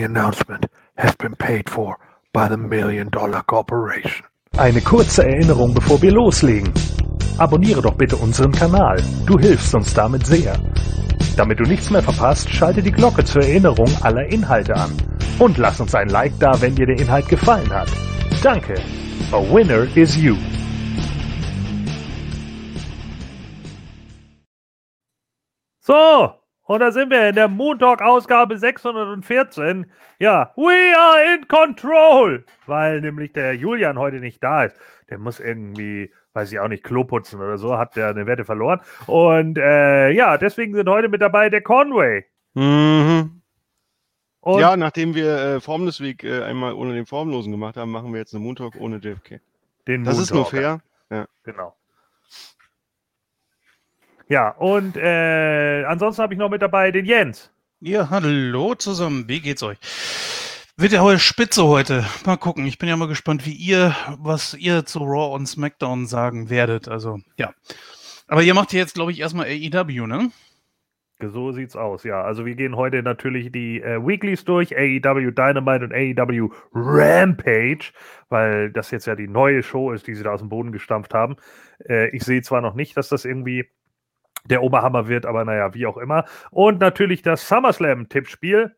following announcement has been paid for by the Million Dollar Corporation. Eine kurze Erinnerung, bevor wir loslegen. Abonniere doch bitte unseren Kanal. Du hilfst uns damit sehr. Damit du nichts mehr verpasst, schalte die Glocke zur Erinnerung aller Inhalte an. Und lass uns ein Like da, wenn dir der Inhalt gefallen hat. Danke. A winner is you. So, und da sind wir in der Moon Talk Ausgabe 614. Ja, we are in control, weil nämlich der Julian heute nicht da ist. Der muss irgendwie, weiß ich auch nicht, Klo putzen oder so, hat der eine Wette verloren. Und äh, ja, deswegen sind heute mit dabei der Conway. Mhm. Und Ja, nachdem wir äh, Formless Week äh, einmal ohne den Formlosen gemacht haben, machen wir jetzt eine Moon Talk ohne JFK. den Das Moon ist nur Talker. fair. Genau. Ja, und äh, ansonsten habe ich noch mit dabei den Jens. Ja, hallo zusammen. Wie geht's euch? Wird ja heute spitze heute. Mal gucken. Ich bin ja mal gespannt, wie ihr, was ihr zu Raw und SmackDown sagen werdet. Also, ja. Aber ihr macht ja jetzt, glaube ich, erstmal AEW, ne? So sieht's aus, ja. Also wir gehen heute natürlich die äh, Weeklies durch, AEW Dynamite und AEW Rampage, weil das jetzt ja die neue Show ist, die sie da aus dem Boden gestampft haben. Äh, ich sehe zwar noch nicht, dass das irgendwie der Oberhammer wird, aber naja, wie auch immer. Und natürlich das SummerSlam-Tippspiel.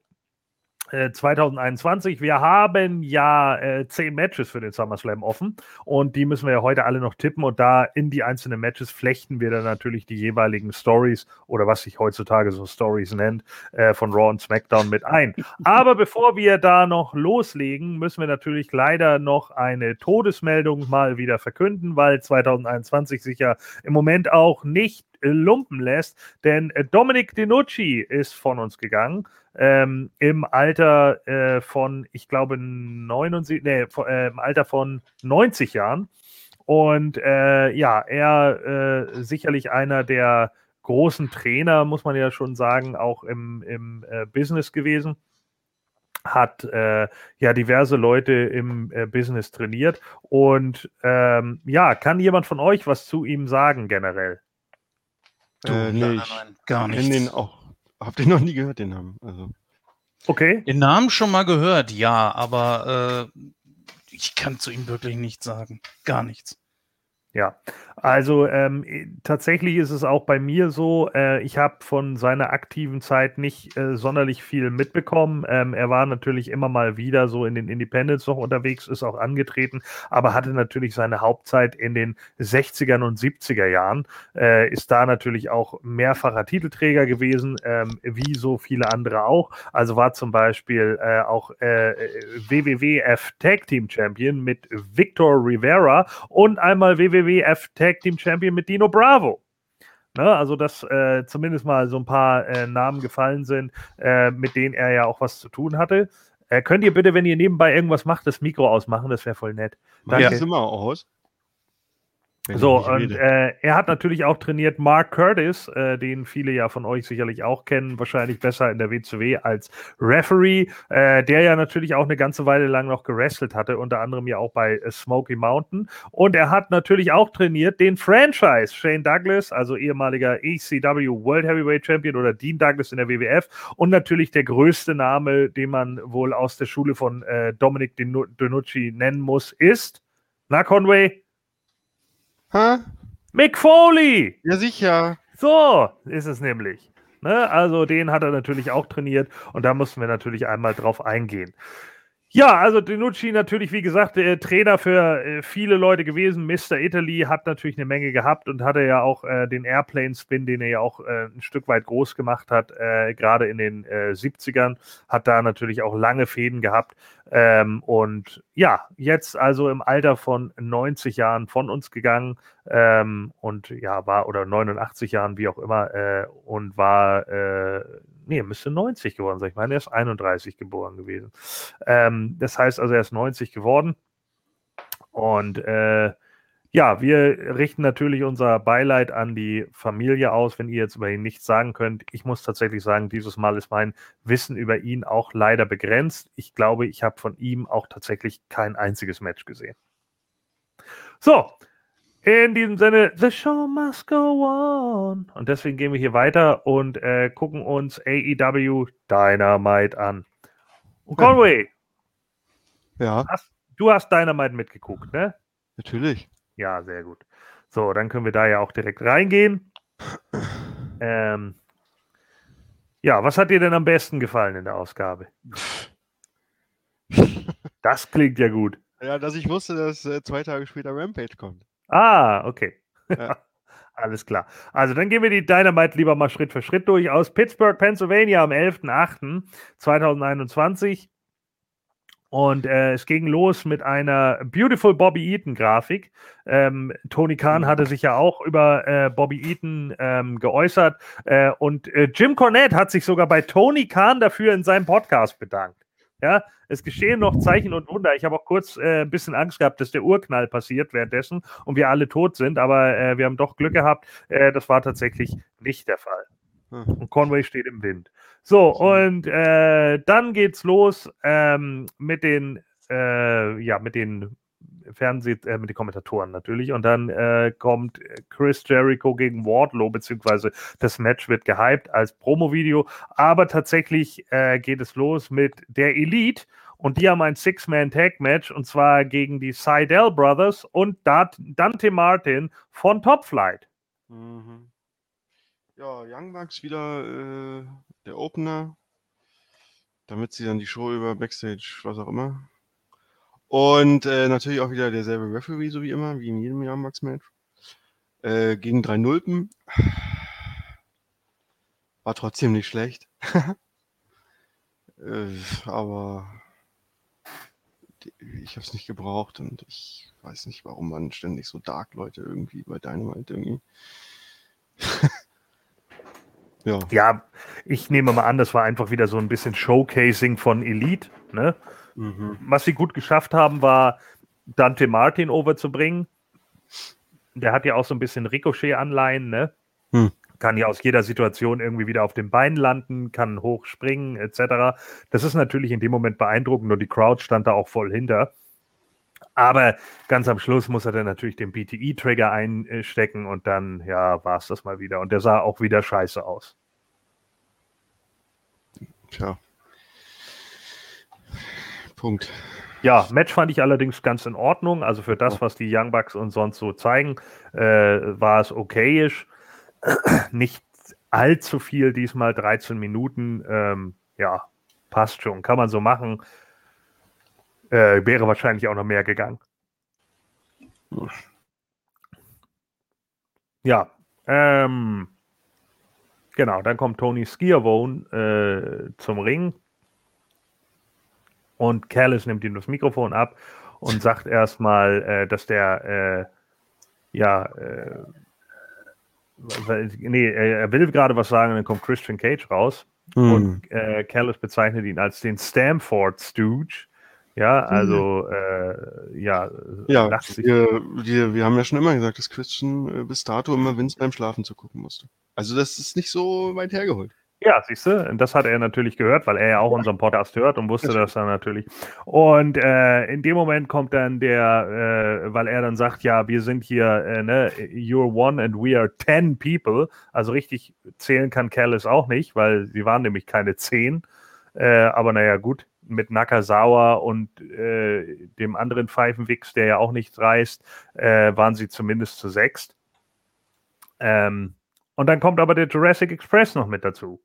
äh, 2021. Wir haben ja äh, zehn Matches für den SummerSlam offen und die müssen wir ja heute alle noch tippen und da in die einzelnen Matches flechten wir dann natürlich die jeweiligen Stories oder was sich heutzutage so Stories nennt, äh, von Raw und SmackDown mit ein. Aber bevor wir da noch loslegen, müssen wir natürlich leider noch eine Todesmeldung mal wieder verkünden, weil 2021 sich ja im Moment auch nicht äh, lumpen lässt, denn äh, Dominic DiNucci ist von uns gegangen. Ähm, im Alter äh, von, ich glaube, 79, nee, von, äh, im Alter von 90 Jahren. Und äh, ja, er äh, sicherlich einer der großen Trainer, muss man ja schon sagen, auch im, im äh, Business gewesen. Hat äh, ja diverse Leute im äh, Business trainiert. Und ähm, ja, kann jemand von euch was zu ihm sagen generell? Du, Äh, nee, nein, ich nein, nein, gar Kenn nichts. den auch. Habt ihr noch nie gehört, den Namen? Also. Okay. Den Namen schon mal gehört, ja, aber äh, ich kann zu ihm wirklich nichts sagen. Gar nichts. Ja, also ähm, eh, tatsächlich ist es auch bei mir so, äh, ich habe von seiner aktiven Zeit nicht äh, sonderlich viel mitbekommen. Ähm, er war natürlich immer mal wieder so in den Independents noch unterwegs, ist auch angetreten, aber hatte natürlich seine Hauptzeit in den 60ern und 70er Jahren, äh, ist da natürlich auch mehrfacher Titelträger gewesen, ähm, wie so viele andere auch. Also war zum Beispiel äh, auch äh, WWWF Tag Team Champion mit Victor Rivera und einmal WWWF Tag Team Champion mit Dino Bravo. Ne, also, dass äh, zumindest mal so ein paar äh, Namen gefallen sind, äh, mit denen er ja auch was zu tun hatte. Äh, könnt ihr bitte, wenn ihr nebenbei irgendwas macht, das Mikro ausmachen? Das wäre voll nett. Mach Danke. das immer aus. So, und äh, er hat natürlich auch trainiert Mark Curtis, äh, den viele ja von euch sicherlich auch kennen, wahrscheinlich besser in der WCW als Referee, äh, der ja natürlich auch eine ganze Weile lang noch gewrestelt hatte, unter anderem ja auch bei Smoky Mountain. Und er hat natürlich auch trainiert den Franchise Shane Douglas, also ehemaliger ECW World Heavyweight Champion oder Dean Douglas in der WWF und natürlich der größte Name, den man wohl aus der Schule von äh, Dominic Dinu- DiNucci nennen muss, ist, na Conway, Hä? Mick Foley! Ja, sicher. So ist es nämlich. Ne? Also den hat er natürlich auch trainiert und da mussten wir natürlich einmal drauf eingehen. Ja, also Denucci natürlich, wie gesagt, äh, Trainer für äh, viele Leute gewesen. Mr. Italy hat natürlich eine Menge gehabt und hatte ja auch äh, den Airplane-Spin, den er ja auch äh, ein Stück weit groß gemacht hat, äh, gerade in den äh, 70ern. Hat da natürlich auch lange Fäden gehabt. Ähm, und ja, jetzt also im Alter von 90 Jahren von uns gegangen ähm, und ja, war oder 89 Jahren, wie auch immer, äh, und war, äh, nee, müsste 90 geworden sein. Ich meine, er ist 31 geboren gewesen. Ähm, das heißt also, er ist 90 geworden. Und äh, ja, wir richten natürlich unser Beileid an die Familie aus, wenn ihr jetzt über ihn nichts sagen könnt. Ich muss tatsächlich sagen, dieses Mal ist mein Wissen über ihn auch leider begrenzt. Ich glaube, ich habe von ihm auch tatsächlich kein einziges Match gesehen. So, in diesem Sinne, the show must go on. Und deswegen gehen wir hier weiter und äh, gucken uns AEW Dynamite an. Und Conway, Ja, hast, du hast Dynamite mitgeguckt, ne? natürlich. Ja, sehr gut. So, dann können wir da ja auch direkt reingehen. Ähm, ja, was hat dir denn am besten gefallen in der Ausgabe? Das klingt ja gut. Ja, dass ich wusste, dass äh, zwei Tage später Rampage kommt. Ah, okay. Ja. Alles klar. Also dann gehen wir die Dynamite lieber mal Schritt für Schritt durch. Aus Pittsburgh, Pennsylvania am 11.08.2021. Und äh, es ging los mit einer Beautiful Bobby Eaton Grafik. Ähm, Tony Khan hatte sich ja auch über äh, Bobby Eaton ähm, geäußert. Äh, und äh, Jim Cornette hat sich sogar bei Tony Khan dafür in seinem Podcast bedankt. Ja, es geschehen noch Zeichen und Wunder. Ich habe auch kurz äh, ein bisschen Angst gehabt, dass der Urknall passiert währenddessen und wir alle tot sind, aber äh, wir haben doch Glück gehabt. Äh, das war tatsächlich nicht der Fall. Hm. Und Conway steht im Wind. So, und äh, dann geht's los ähm, mit den, äh, ja, mit den Fernseh, äh, mit den Kommentatoren natürlich. Und dann äh, kommt Chris Jericho gegen Wardlow, beziehungsweise das Match wird gehypt als Promo-Video. Aber tatsächlich äh, geht es los mit der Elite. Und die haben ein Six-Man-Tag-Match und zwar gegen die Seidel Brothers und Dante Martin von Top Flight. Mhm. Ja, Young Bucks wieder äh, der Opener, damit sie dann die Show über Backstage, was auch immer. Und äh, natürlich auch wieder derselbe Referee, so wie immer, wie in jedem Young Bucks Match. Äh, gegen drei Nulpen. War trotzdem nicht schlecht. äh, aber ich habe es nicht gebraucht und ich weiß nicht, warum man ständig so Dark Leute irgendwie bei Dynamite irgendwie. ja. Ja, ich nehme mal an, das war einfach wieder so ein bisschen Showcasing von Elite. Ne? Mhm. Was sie gut geschafft haben, war Dante Martin overzubringen. Der hat ja auch so ein bisschen Ricochet-Anleihen, ne? Hm. Kann ja aus jeder Situation irgendwie wieder auf dem Bein landen, kann hoch springen, etc. Das ist natürlich in dem Moment beeindruckend und die Crowd stand da auch voll hinter. Aber ganz am Schluss muss er dann natürlich den BTE-Trigger einstecken und dann, ja, war es das mal wieder. Und der sah auch wieder scheiße aus. Tja. Punkt. Ja, Match fand ich allerdings ganz in Ordnung. Also für das, was die Young Bucks uns sonst so zeigen, äh, war es okayisch. Nicht allzu viel diesmal, 13 Minuten. Ähm, ja, passt schon. Kann man so machen. Äh, wäre wahrscheinlich auch noch mehr gegangen. Ja, ähm, genau, dann kommt Tony Skiavone äh, zum Ring und Callis nimmt ihm das Mikrofon ab und sagt erstmal, äh, dass der, äh, ja, äh, nee, er will gerade was sagen, dann kommt Christian Cage raus Mhm. und äh, Callis bezeichnet ihn als den Stamford Stooge. Ja, also, äh, ja, Ja, wir, wir, wir haben ja schon immer gesagt, dass Christian äh, bis dato immer Vince beim Schlafen zu gucken musste. Also das ist nicht so weit hergeholt. Ja, siehst du, das hat er natürlich gehört, weil er ja auch unseren Podcast hört und wusste das dann natürlich. Und äh, in dem Moment kommt dann der, äh, weil er dann sagt, ja, wir sind hier, äh, ne, you're one and we are ten people. Also richtig zählen kann Callis auch nicht, weil sie waren nämlich keine zehn. Äh, aber naja, gut, mit Nakazawa und äh, dem anderen Pfeifenwix, der ja auch nichts reißt, äh, waren sie zumindest zu sechst. Ähm, und dann kommt aber der Jurassic Express noch mit dazu.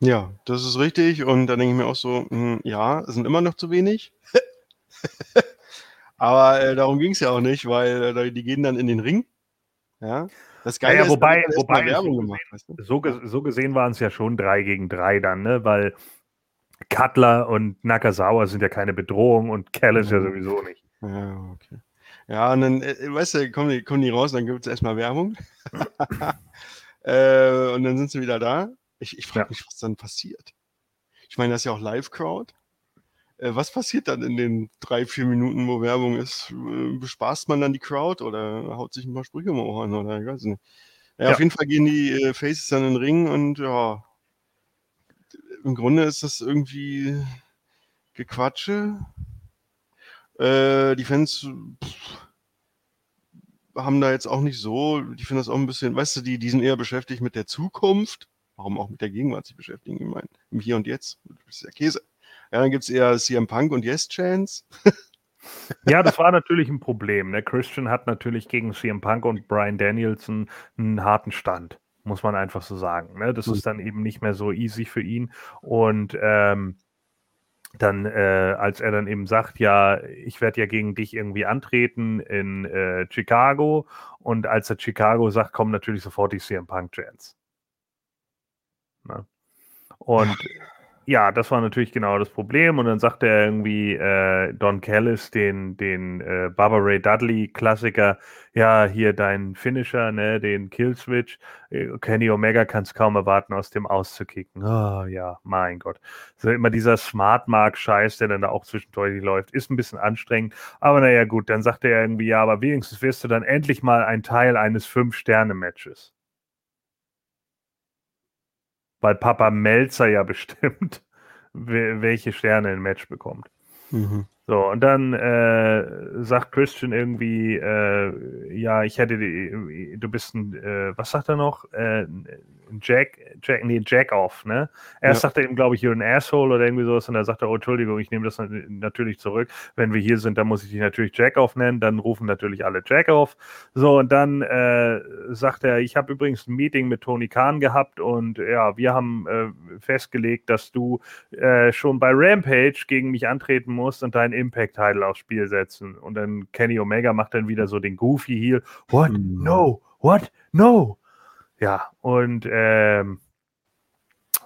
Ja, das ist richtig. Und da denke ich mir auch so, hm, ja, es sind immer noch zu wenig. Aber äh, darum ging es ja auch nicht, weil äh, die gehen dann in den Ring. Ja. Das Geile Ja, ja, ist, wobei- erst wobei Werbung so gemacht. Weißt du? So, so gesehen waren es ja schon drei gegen drei dann, ne? Weil Cutler und Nakazawa sind ja keine Bedrohung und Callis ja Mhm. sowieso nicht. Ja, okay. Ja, und dann, äh, weißt du, kommen die, kommen die raus, dann gibt es erstmal Werbung. äh, und dann sind sie wieder da. Ich, ich frage Ja. mich, was dann passiert. Ich meine, das ist ja auch Live-Crowd. Äh, was passiert dann in den drei, vier Minuten, wo Werbung ist? Äh, bespaßt man dann die Crowd oder haut sich ein paar Sprüche im Ohren oder ich weiß nicht. Ja, Ja. auf jeden Fall gehen die äh, Faces dann in den Ring und ja, im Grunde ist das irgendwie Gequatsche. Die Fans pff, haben da jetzt auch nicht so, die finden das auch ein bisschen, weißt du, die, die sind eher beschäftigt mit der Zukunft. Warum auch mit der Gegenwart sich beschäftigen? Ich meine, im Hier und Jetzt. Das ist ja Käse. Ja, dann gibt es eher CM Punk und Yes Chance. Ja, das war natürlich ein Problem. Ne? Christian hat natürlich gegen CM Punk und Brian Danielson einen harten Stand, muss man einfach so sagen. Ne? Das Mhm. ist dann eben nicht mehr so easy für ihn. Und ähm, dann, äh, als er dann eben sagt, ja, ich werde ja gegen dich irgendwie antreten in äh, Chicago. Und als er Chicago sagt, kommen natürlich sofort die CM Punk-Chants. Ne? Und ja, das war natürlich genau das Problem. Und dann sagt er irgendwie äh, Don Callis, den, den äh, Baba Ray Dudley Klassiker, ja, hier dein Finisher, ne, den Killswitch. Äh, Kenny Omega kann es kaum erwarten, aus dem auszukicken. Oh ja, mein Gott. So immer dieser Smart Mark Scheiß, der dann da auch zwischendurch läuft, ist ein bisschen anstrengend. Aber naja, gut, dann sagt er irgendwie, ja, aber wenigstens wirst du dann endlich mal ein Teil eines Fünf-Sterne-Matches weil Papa Melzer ja bestimmt, we- welche Sterne ein Match bekommt. Mhm. So, und dann äh, sagt Christian irgendwie, äh, ja, ich hätte, die, du bist ein, äh, was sagt er noch? Äh, ein Jack, Jack, nee, Jack-Off, ne? Erst Ja. sagt er ihm, glaube ich, you're an asshole oder irgendwie sowas und dann sagt er, oh, Entschuldigung, ich nehme das nat- natürlich zurück. Wenn wir hier sind, dann muss ich dich natürlich Jack-Off nennen, dann rufen natürlich alle Jack-Off. So, und dann äh, sagt er, ich habe übrigens ein Meeting mit Tony Khan gehabt und ja, wir haben äh, festgelegt, dass du schon bei Rampage gegen mich antreten musst und deinen Impact-Title aufs Spiel setzen. Und dann Kenny Omega macht dann wieder so den Goofy Heel. What? Mhm. No. What? No. Ja, und ähm,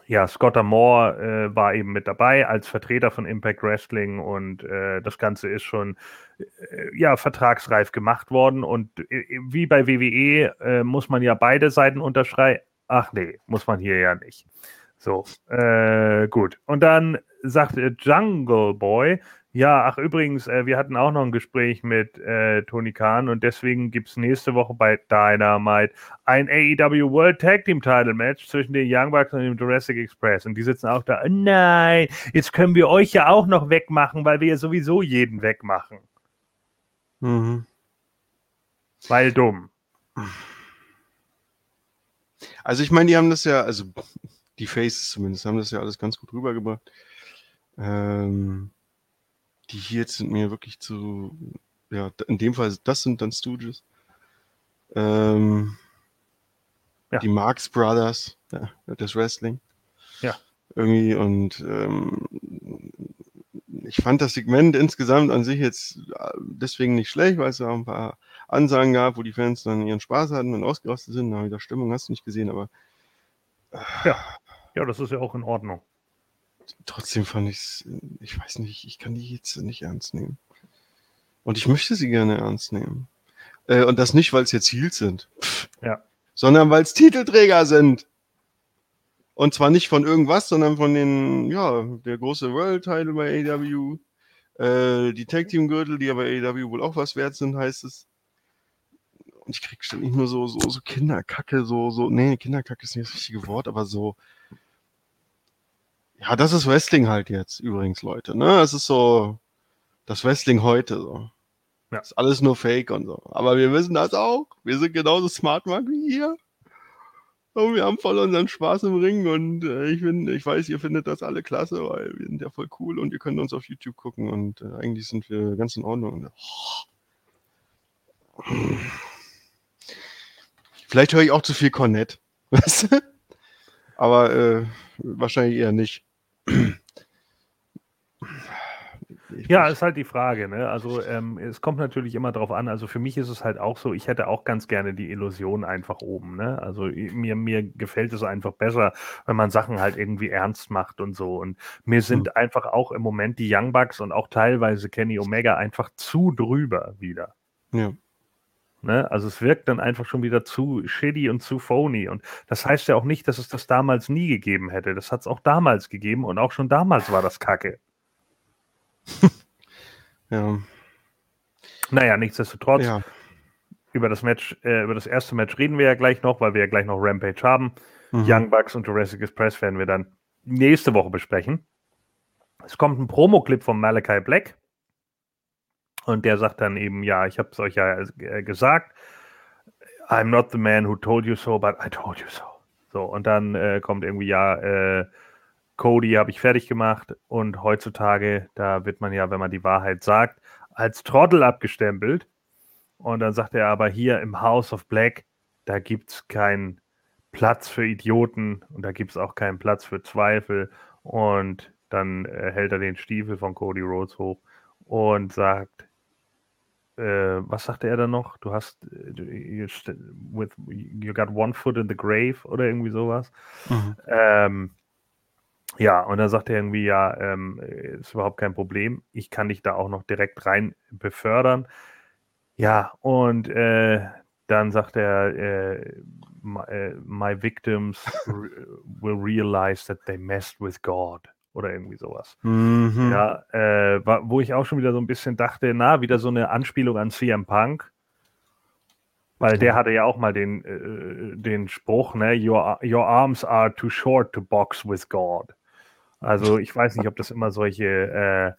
ja, Scott Moore äh, war eben mit dabei als Vertreter von Impact Wrestling und äh, das Ganze ist schon äh, ja vertragsreif gemacht worden und äh, wie bei WWE äh, muss man ja beide Seiten unterschreiben. Ach nee, muss man hier ja nicht. So, äh, gut. Und dann sagt Jungle Boy, ja, ach übrigens, äh, wir hatten auch noch ein Gespräch mit äh, Tony Khan und deswegen gibt es nächste Woche bei Dynamite ein AEW World Tag Team Title Match zwischen den Young Bucks und dem Jurassic Express. Und die sitzen auch da, "Oh nein, jetzt können wir euch ja auch noch wegmachen, weil wir ja sowieso jeden wegmachen. Mhm. Weil dumm. Also ich meine, die haben das ja, also die Faces zumindest, haben das ja alles ganz gut rübergebracht. Ähm, die hier jetzt sind mir wirklich zu, ja, in dem Fall, das sind dann Stooges. Ähm, Ja. Die Marx Brothers, ja, das Wrestling. Ja. Irgendwie und ähm, ich fand das Segment insgesamt an sich jetzt äh, deswegen nicht schlecht, weil es ja auch ein paar Ansagen gab, wo die Fans dann ihren Spaß hatten und ausgerastet sind. Da wieder Stimmung hast du nicht gesehen, aber Ja, das ist ja auch in Ordnung. Trotzdem fand ich es, ich weiß nicht, ich kann die jetzt nicht ernst nehmen. Und ich möchte sie gerne ernst nehmen. Äh, und das nicht, weil es jetzt Heels sind. Pff. Ja. Sondern weil es Titelträger sind. Und zwar nicht von irgendwas, sondern von den, ja, der große World Title bei AEW. Äh, die Tag Team Gürtel, die ja bei AEW wohl auch was wert sind, heißt es. Und ich krieg ständig nur so, so, so Kinderkacke, so, so, nee, Kinderkacke ist nicht das richtige Wort, aber so, ja, das ist Wrestling halt jetzt übrigens, Leute. Ne? Es ist so das Wrestling heute. So. Ja. Ist alles nur Fake und so. Aber wir wissen das auch. Wir sind genauso smart wie ihr. Und wir haben voll unseren Spaß im Ring und äh, ich bin, ich weiß, ihr findet das alle klasse, weil wir sind ja voll cool und ihr könnt uns auf YouTube gucken und äh, eigentlich sind wir ganz in Ordnung. Vielleicht höre ich auch zu viel Cornett. Weißt du? Aber äh, wahrscheinlich eher nicht. Ich- Ja, ist halt die Frage, ne? Also ähm, es kommt natürlich immer drauf an. Also für mich ist es halt auch so, ich hätte auch ganz gerne die Illusion einfach oben, ne? Also mir, mir gefällt es einfach besser, wenn man Sachen halt irgendwie ernst macht und so. Und mir sind einfach auch im Moment die Young Bucks und auch teilweise Kenny Omega einfach zu drüber wieder. ja. Ne? Also es wirkt dann einfach schon wieder zu shitty und zu phony. Und das heißt ja auch nicht, dass es das damals nie gegeben hätte. Das hat es auch damals gegeben und auch schon damals war das Kacke. Ja. Naja, nichtsdestotrotz, ja. über das Match, äh, über das erste Match reden wir ja gleich noch, weil wir ja gleich noch Rampage haben. Mhm. Young Bucks und Jurassic Express werden wir dann nächste Woche besprechen. Es kommt ein Promo-Clip von Malachi Black. Und der sagt dann eben, ja, ich habe es euch ja äh, gesagt. I'm not the man who told you so, but I told you so. So, und dann äh, kommt irgendwie, ja, äh, Cody habe ich fertig gemacht und heutzutage, da wird man ja, wenn man die Wahrheit sagt, als Trottel abgestempelt. Und dann sagt er aber hier im House of Black, da gibt es keinen Platz für Idioten und da gibt es auch keinen Platz für Zweifel. Und dann äh, hält er den Stiefel von Cody Rhodes hoch und sagt, äh, was sagte er dann noch? Du hast, äh, you, with, you got one foot in the grave oder irgendwie sowas. Mhm. Ähm, ja, und dann sagt er irgendwie, ja, ähm, ist überhaupt kein Problem. Ich kann dich da auch noch direkt rein befördern. Ja, und äh, dann sagt er, äh, my, äh, my victims will realize that they messed with God oder irgendwie sowas. Mhm. Ja, äh, wo ich auch schon wieder so ein bisschen dachte, na, wieder so eine Anspielung an CM Punk. Weil der hatte ja auch mal den, äh, den Spruch, ne, your, your arms are too short to box with God. Also ich weiß nicht, ob das immer solche, äh,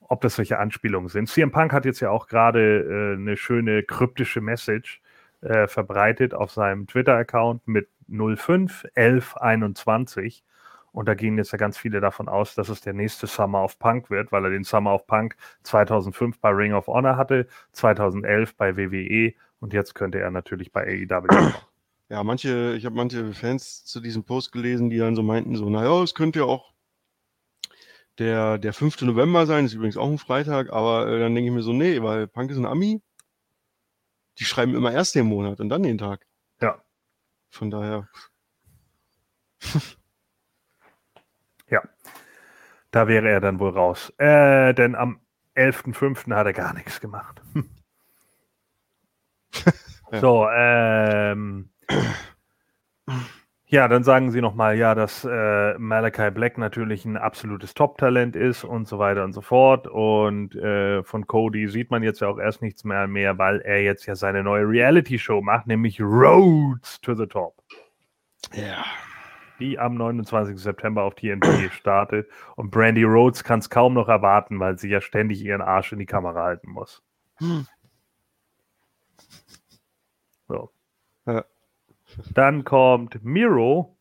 ob das solche Anspielungen sind. CM Punk hat jetzt ja auch gerade äh, eine schöne kryptische Message äh, verbreitet auf seinem Twitter-Account mit 05 11 21. Und da gehen jetzt ja ganz viele davon aus, dass es der nächste Summer of Punk wird, weil er den Summer of Punk 2005 bei Ring of Honor hatte, 2011 bei WWE und jetzt könnte er natürlich bei AEW. kommen. Ja, manche, ich habe manche Fans zu diesem Post gelesen, die dann so meinten, so, naja, es könnte ja auch der, der 5. November sein, ist übrigens auch ein Freitag, aber äh, dann denke ich mir so, nee, weil Punk ist ein Ami. Die schreiben immer erst den Monat und dann den Tag. Ja. Von daher, Da wäre er dann wohl raus. Äh, denn am 11.05. hat er gar nichts gemacht. Ja. So, ähm. Ja, dann sagen sie nochmal, ja, dass äh, Malachi Black natürlich ein absolutes Top-Talent ist und so weiter und so fort. Und äh, von Cody sieht man jetzt ja auch erst nichts mehr, mehr, weil er jetzt ja seine neue Reality-Show macht, nämlich Roads to the Top. ja. Die am 29. September auf TNT startet. Und Brandy Rhodes kann es kaum noch erwarten, weil sie ja ständig ihren Arsch in die Kamera halten muss. Hm. So. Ja. Dann kommt Miro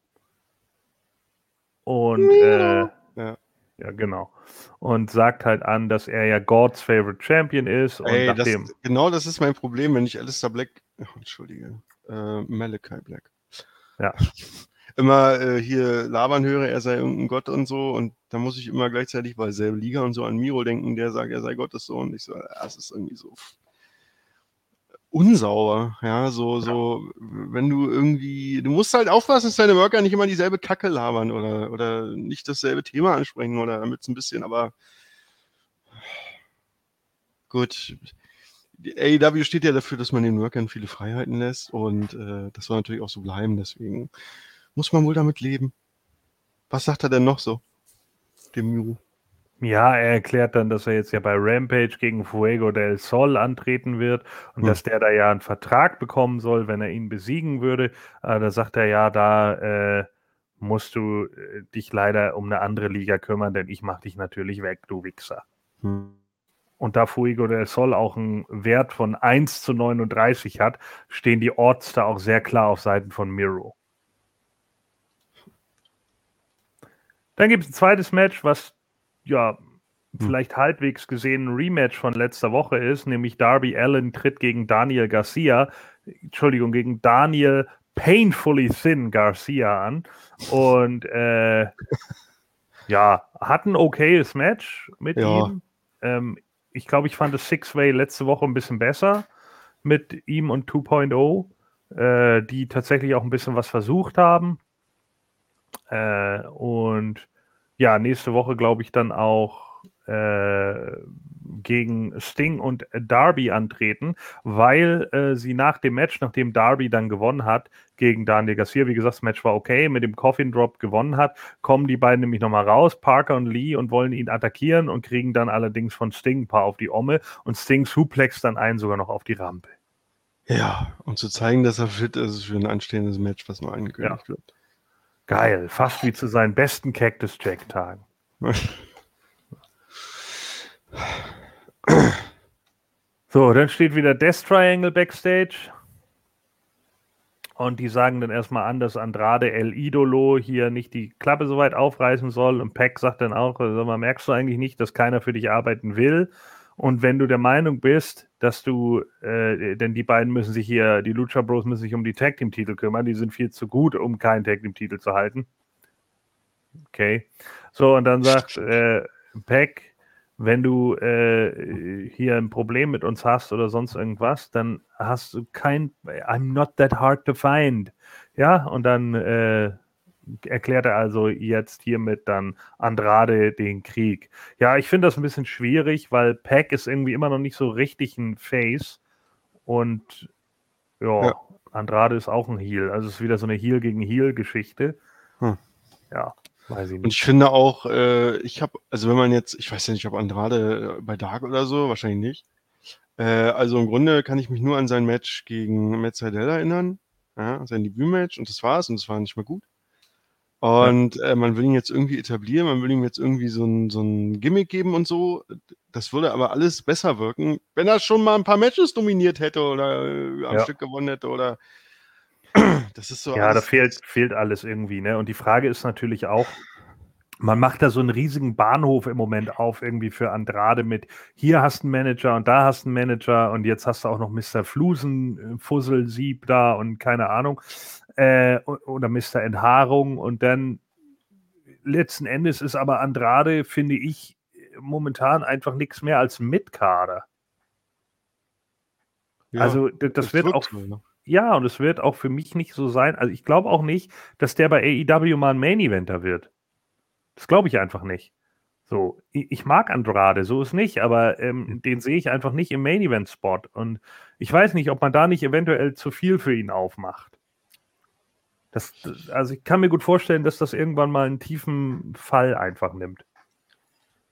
und äh, Ja. ja, genau. Und sagt halt an, dass er ja God's Favorite Champion ist. Und Ey, das, genau das ist mein Problem, wenn ich Alistair Black, oh, entschuldige, äh, Malachi Black. Ja. Immer äh, hier labern höre, er sei irgendein Gott und so. Und da muss ich immer gleichzeitig bei selbe Liga und so an Miro denken, der sagt, er sei Gottes Sohn. Ich so, das ist irgendwie so unsauber, ja, so, so, wenn du irgendwie, du musst halt aufpassen, dass deine Worker nicht immer dieselbe Kacke labern oder, oder nicht dasselbe Thema ansprechen oder damit es ein bisschen, aber gut, die AEW steht ja dafür, dass man den Workern viele Freiheiten lässt und äh, das soll natürlich auch so bleiben, deswegen muss man wohl damit leben. Was sagt er denn noch so? Dem Miru. Ja, er erklärt dann, dass er jetzt ja bei Rampage gegen Fuego del Sol antreten wird und Hm. dass der da ja einen Vertrag bekommen soll, wenn er ihn besiegen würde. Äh, da sagt er ja, da äh, musst du äh, dich leider um eine andere Liga kümmern, denn ich mach dich natürlich weg, du Wichser. Hm. Und da Fuego del Sol auch einen Wert von 1 zu 39 hat, stehen die Odds da auch sehr klar auf Seiten von Miro. Dann gibt es ein zweites Match, was ja vielleicht halbwegs gesehen ein Rematch von letzter Woche ist, nämlich Darby Allen tritt gegen Daniel Garcia, Entschuldigung, gegen Daniel Painfully Thin Garcia an. Und äh, ja, hat ein okayes Match mit Ja. ihm. Ähm, ich glaube, ich fand das Six-Way letzte Woche ein bisschen besser mit ihm und 2.0, äh, die tatsächlich auch ein bisschen was versucht haben. Äh, und ja, nächste Woche glaube ich dann auch äh, gegen Sting und Darby antreten, weil äh, sie nach dem Match, nachdem Darby dann gewonnen hat gegen Daniel Garcia, wie gesagt, das Match war okay, mit dem Coffin Drop gewonnen hat, kommen die beiden nämlich nochmal raus, Parker und Lee, und wollen ihn attackieren und kriegen dann allerdings von Sting ein paar auf die Omme und Sting suplext dann einen sogar noch auf die Rampe. Ja, um zu zeigen, dass er fit ist für ein anstehendes Match, was noch angekündigt wird. Geil, fast wie zu seinen besten Cactus Jack-Tagen. So, dann steht wieder Death Triangle Backstage. Und die sagen dann erstmal an, dass Andrade El Idolo hier nicht die Klappe so weit aufreißen soll. Und Peck sagt dann auch, sag merkst du eigentlich nicht, dass keiner für dich arbeiten will? Und wenn du der Meinung bist, dass du, äh, denn die beiden müssen sich hier, die Lucha Bros müssen sich um die Tag Team Titel kümmern, die sind viel zu gut, um keinen Tag Team Titel zu halten. Okay. So, und dann sagt äh, Peck, wenn du äh, hier ein Problem mit uns hast oder sonst irgendwas, dann hast du kein, I'm not that hard to find. Ja, und dann äh, erklärt er also jetzt hiermit dann Andrade den Krieg. Ja, ich finde das ein bisschen schwierig, weil Pack ist irgendwie immer noch nicht so richtig ein Face und ja, Ja. Andrade ist auch ein Heel. Also es ist wieder so eine Heel gegen Heel Geschichte. Hm. Ja, weiß ich Und nicht. ich finde auch, äh, ich habe, also wenn man jetzt, ich weiß ja nicht, ob Andrade äh, bei Dark oder so, wahrscheinlich nicht. Äh, also im Grunde kann ich mich nur an sein Match gegen Matt Seidel erinnern. Ja, sein Debütmatch und das war's und das war nicht mehr gut. Und äh, man will ihn jetzt irgendwie etablieren, man will ihm jetzt irgendwie so ein, so ein Gimmick geben und so. Das würde aber alles besser wirken, wenn er schon mal ein paar Matches dominiert hätte oder äh, am Ja. Stück gewonnen hätte oder das ist so Ja, da fehlt, fehlt alles irgendwie, ne? Und die Frage ist natürlich auch, man macht da so einen riesigen Bahnhof im Moment auf, irgendwie für Andrade mit, hier hast du einen Manager und da hast du einen Manager und jetzt hast du auch noch Mr. Flusen, äh, Fusselsieb da und keine Ahnung, äh, oder Mr. Enthaarung und dann letzten Endes ist aber Andrade, finde ich, momentan einfach nichts mehr als Mitkader. Ja, also das wird auch so, ne? ja, und es wird auch für mich nicht so sein. Also ich glaube auch nicht, dass der bei AEW mal ein Main Eventer wird. Das glaube ich einfach nicht. So, ich, ich mag Andrade, so ist nicht, aber ähm, den sehe ich einfach nicht im Main Event Spot. Und ich weiß nicht, ob man da nicht eventuell zu viel für ihn aufmacht. Das, also ich kann mir gut vorstellen, dass das irgendwann mal einen tiefen Fall einfach nimmt.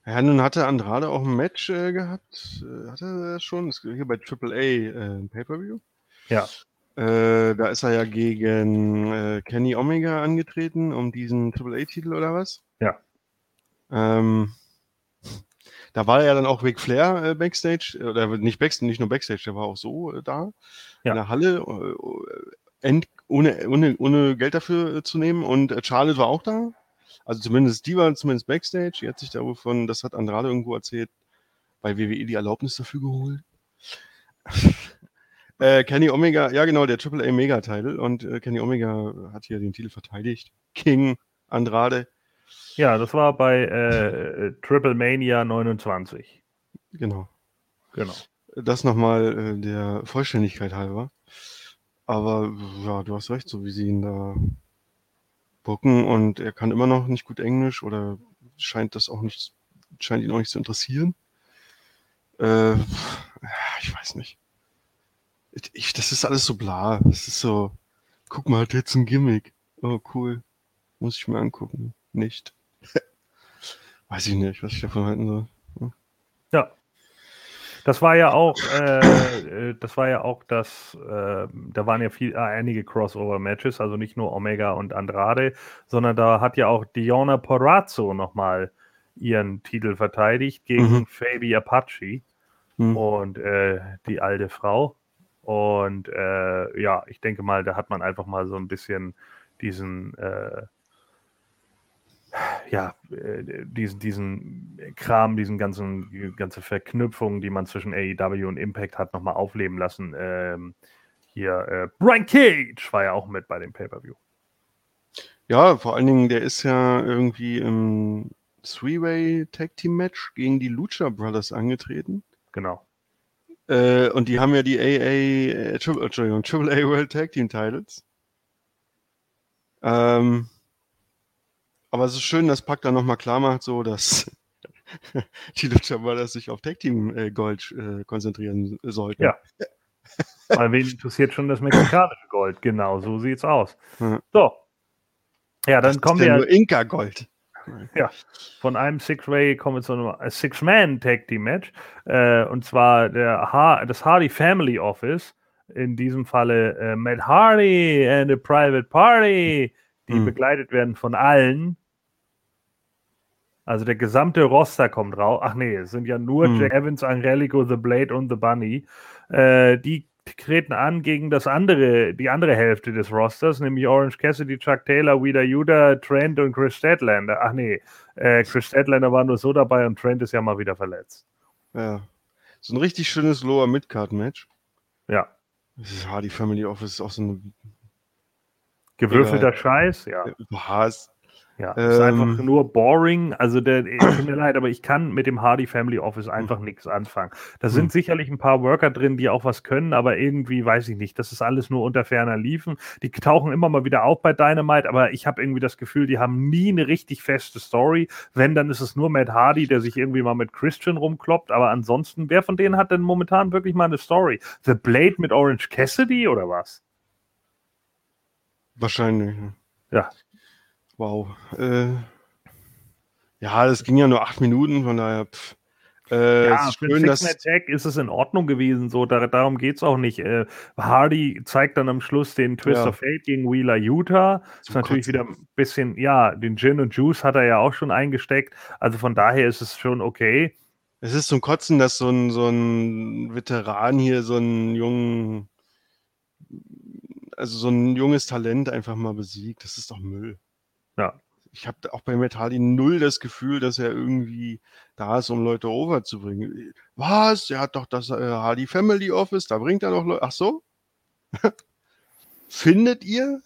Ja, nun hatte Andrade auch ein Match äh, gehabt. Äh, hatte er das schon? Das, hier bei AAA äh, Pay-Per-View. Ja. Äh, da ist er ja gegen äh, Kenny Omega angetreten, um diesen AAA-Titel oder was? Ja. Ähm, da war ja dann auch Ric Flair äh, Backstage, oder nicht Backstage, nicht nur Backstage, der war auch so da Ja. in der Halle, end, ohne, ohne, ohne Geld dafür äh, zu nehmen. Und äh, Charlotte war auch da. Also zumindest die war zumindest Backstage. Die hat sich davon, das hat Andrade irgendwo erzählt, bei WWE die Erlaubnis dafür geholt. äh, Kenny Omega, ja genau, der AAA Mega-Title. Und äh, Kenny Omega hat hier den Titel verteidigt. King Andrade. Ja, das war bei äh, Triple Mania 29. Genau. Genau. Das nochmal äh, der Vollständigkeit halber. Aber ja, du hast recht, so wie sie ihn da bucken und er kann immer noch nicht gut Englisch oder scheint das auch nicht, scheint ihn auch nicht zu interessieren. Äh, ich weiß nicht. Ich, das ist alles so bla. Das ist so, guck mal, hat jetzt ein Gimmick. Oh, cool. Muss ich mir angucken. Nicht. weiß ich nicht, was ich davon halten soll. Ja. Das war ja auch, äh, äh, das war ja auch das, äh, da waren ja viel, äh, einige Crossover-Matches, also nicht nur Omega und Andrade, sondern da hat ja auch Diona Porrazzo nochmal ihren Titel verteidigt gegen Mhm. Fabi Apache Hm. und äh, die alte Frau. Und äh, ja, ich denke mal, da hat man einfach mal so ein bisschen diesen, ja, äh, diesen, diesen Kram, diesen ganzen, die ganze Verknüpfung, die man zwischen AEW und Impact hat, nochmal aufleben lassen. Ähm, hier, äh, Brian Cage war ja auch mit bei dem Pay-Per-View. Ja, vor allen Dingen, der ist ja irgendwie im Three-Way Tag Team Match gegen die Lucha Brothers angetreten. Genau. Äh, und die haben ja die AA, äh, Triple, Entschuldigung, Triple A World Tag Team Titles. Ähm, aber es ist schön, dass Pack dann nochmal klar macht, so dass die Lucha Brothers sich auf Tag Team äh, Gold äh, konzentrieren sollten. Ja. Weil wen interessiert schon das mexikanische Gold? Genau, so sieht's aus. Ja. So. Ja, dann das kommen ist ja wir nur Inka Gold. von einem Six-Way kommen wir zu einem äh, Six-Man-Tag-Team-Match. Äh, und zwar der ha das Hardy Family Office. In diesem Falle äh, Matt Hardy and a Private Party, die Mhm. begleitet werden von allen. Also der gesamte Roster kommt raus. Ach nee, es sind ja nur Mhm. Jack Evans, Angelico, The Blade und The Bunny. Äh, die treten an gegen das andere, die andere Hälfte des Rosters, nämlich Orange Cassidy, Chuck Taylor, Wheeler Yuda, Trent und Chris Statlander. Ach nee, äh, Chris Statlander war nur so dabei und Trent ist ja mal wieder verletzt. Ja. So ein richtig schönes Lower Midcard Match. Ja. Das ist Hardy Family Office ist auch so ein Gewürfelter Scheiß, ja. Haas. Ja, ist einfach Ähm. nur boring. Also, der, ich- tut mir leid, aber ich kann mit dem Hardy Family Office einfach nichts anfangen. Da sind Hm. sicherlich ein paar Worker drin, die auch was können, aber irgendwie weiß ich nicht. Das ist alles nur unter ferner Liefen. Die tauchen immer mal wieder auf bei Dynamite, aber ich habe irgendwie das Gefühl, die haben nie eine richtig feste Story. Wenn, dann ist es nur Matt Hardy, der sich irgendwie mal mit Christian rumkloppt. Aber ansonsten, wer von denen hat denn momentan wirklich mal eine Story? The Blade mit Orange Cassidy oder was? Wahrscheinlich. ne? Ja. Wow. Äh, ja, das ging ja nur acht Minuten, von daher. Pff. Äh, Ja, es ist für schön, dass. Six-Man-Tag ist es in Ordnung gewesen. So, da, darum geht es auch nicht. Äh, Hardy zeigt dann am Schluss den Twist Ja. of Fate gegen Wheeler Utah. Ist Zum natürlich Kotzen. wieder ein bisschen, ja, den Gin und Juice hat er ja auch schon eingesteckt. Also von daher ist es schon okay. Es ist zum Kotzen, dass so ein, so ein Veteran hier so einen jungen, also so ein junges Talent einfach mal besiegt. Das ist doch Müll. Ja. Ich habe auch bei Hardy null das Gefühl, dass er irgendwie da ist, um Leute overzubringen. Was? Er hat doch das äh, Hardy Family Office, da bringt er doch Leute. Ach so? Findet ihr?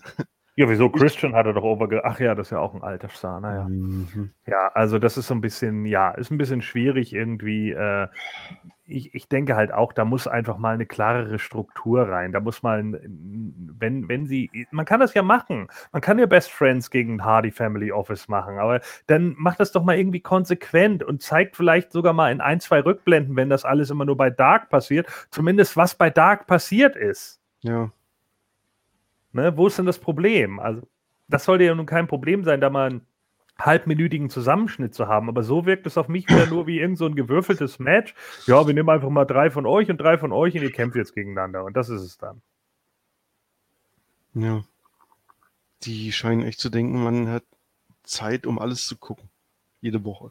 Ja, wieso? Christian hatte doch overge... Ach ja, das ist ja auch ein alter Star. Naja. Mhm. Ja, also das ist so ein bisschen, ja, ist ein bisschen schwierig irgendwie. Äh, ich, ich denke halt auch, da muss einfach mal eine klarere Struktur rein. Da muss mal, wenn, wenn sie, man kann das ja machen. Man kann ja Best Friends gegen Hardy Family Office machen, aber dann macht das doch mal irgendwie konsequent und zeigt vielleicht sogar mal in ein, zwei Rückblenden, wenn das alles immer nur bei Dark passiert, zumindest was bei Dark passiert ist. Ja. Ne? Wo ist denn das Problem? Also, das sollte ja nun kein Problem sein, da mal einen halbminütigen Zusammenschnitt zu haben. Aber so wirkt es auf mich wieder nur wie irgend so ein gewürfeltes Match. Ja, wir nehmen einfach mal drei von euch und drei von euch und ihr kämpft jetzt gegeneinander. Und das ist es dann. Ja. Die scheinen echt zu denken, man hat Zeit, um alles zu gucken. Jede Woche.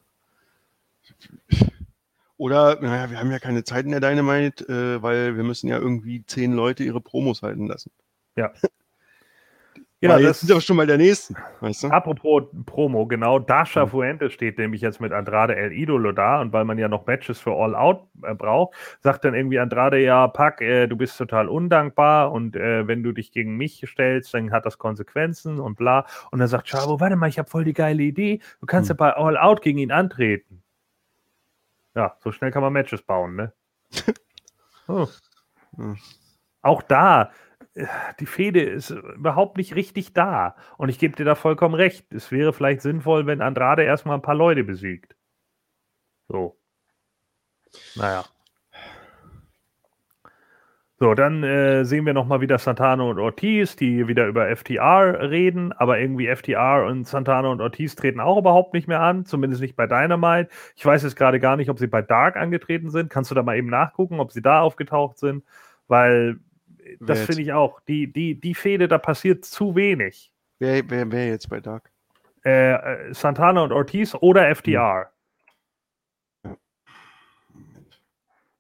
Oder, naja, wir haben ja keine Zeit in der Dynamite, äh, weil wir müssen ja irgendwie zehn Leute ihre Promos halten lassen. Ja. Ja, Ja, jetzt das, sind wir schon mal der Nächsten, weißt du? apropos Promo, genau, Dasha. Fuentes steht nämlich jetzt mit Andrade El Idolo da und weil man ja noch Matches für All Out äh, braucht, sagt dann irgendwie Andrade, ja, Pack, äh, du bist total undankbar und äh, wenn du dich gegen mich stellst, dann hat das Konsequenzen und bla. Und dann sagt Chavo, warte mal, ich habe voll die geile Idee, du kannst Hm. ja bei All Out gegen ihn antreten. Ja, so schnell kann man Matches bauen, ne? Oh. Hm. Auch da, die Fehde ist überhaupt nicht richtig da. Und ich gebe dir da vollkommen recht. Es wäre vielleicht sinnvoll, wenn Andrade erstmal ein paar Leute besiegt. So. Naja. So, dann äh, sehen wir nochmal wieder Santana und Ortiz, die wieder über FTR reden, aber irgendwie FTR und Santana und Ortiz treten auch überhaupt nicht mehr an, zumindest nicht bei Dynamite. Ich weiß jetzt gerade gar nicht, ob sie bei Dark angetreten sind. Kannst du da mal eben nachgucken, ob sie da aufgetaucht sind? Weil äh, das finde ich auch. Die, die, die Fehde, da passiert zu wenig. Wer, wer, wer jetzt bei Dark? Äh, äh, Santana und Ortiz oder FTR. Ja.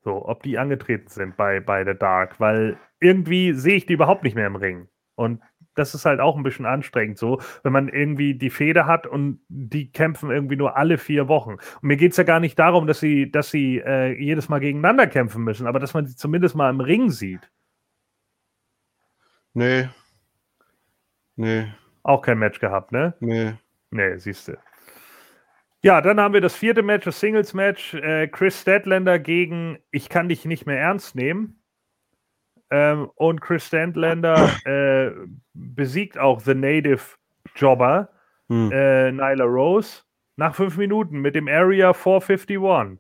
So, ob die angetreten sind bei, bei The Dark, weil irgendwie sehe ich die überhaupt nicht mehr im Ring. Und das ist halt auch ein bisschen anstrengend so, wenn man irgendwie die Fehde hat und die kämpfen irgendwie nur alle vier Wochen. Und mir geht es ja gar nicht darum, dass sie, dass sie äh, jedes Mal gegeneinander kämpfen müssen, aber dass man sie zumindest mal im Ring sieht. Nee. Nee, Auch kein Match gehabt, ne? nee. Nee, siehst du. Ja, dann haben wir das vierte Match, das Singles-Match. Äh, Chris Statlander gegen Ich kann dich nicht mehr ernst nehmen. Ähm, und Chris Statlander äh, besiegt auch The Native Jobber, Hm. äh, Nyla Rose, nach fünf Minuten mit dem Area 451.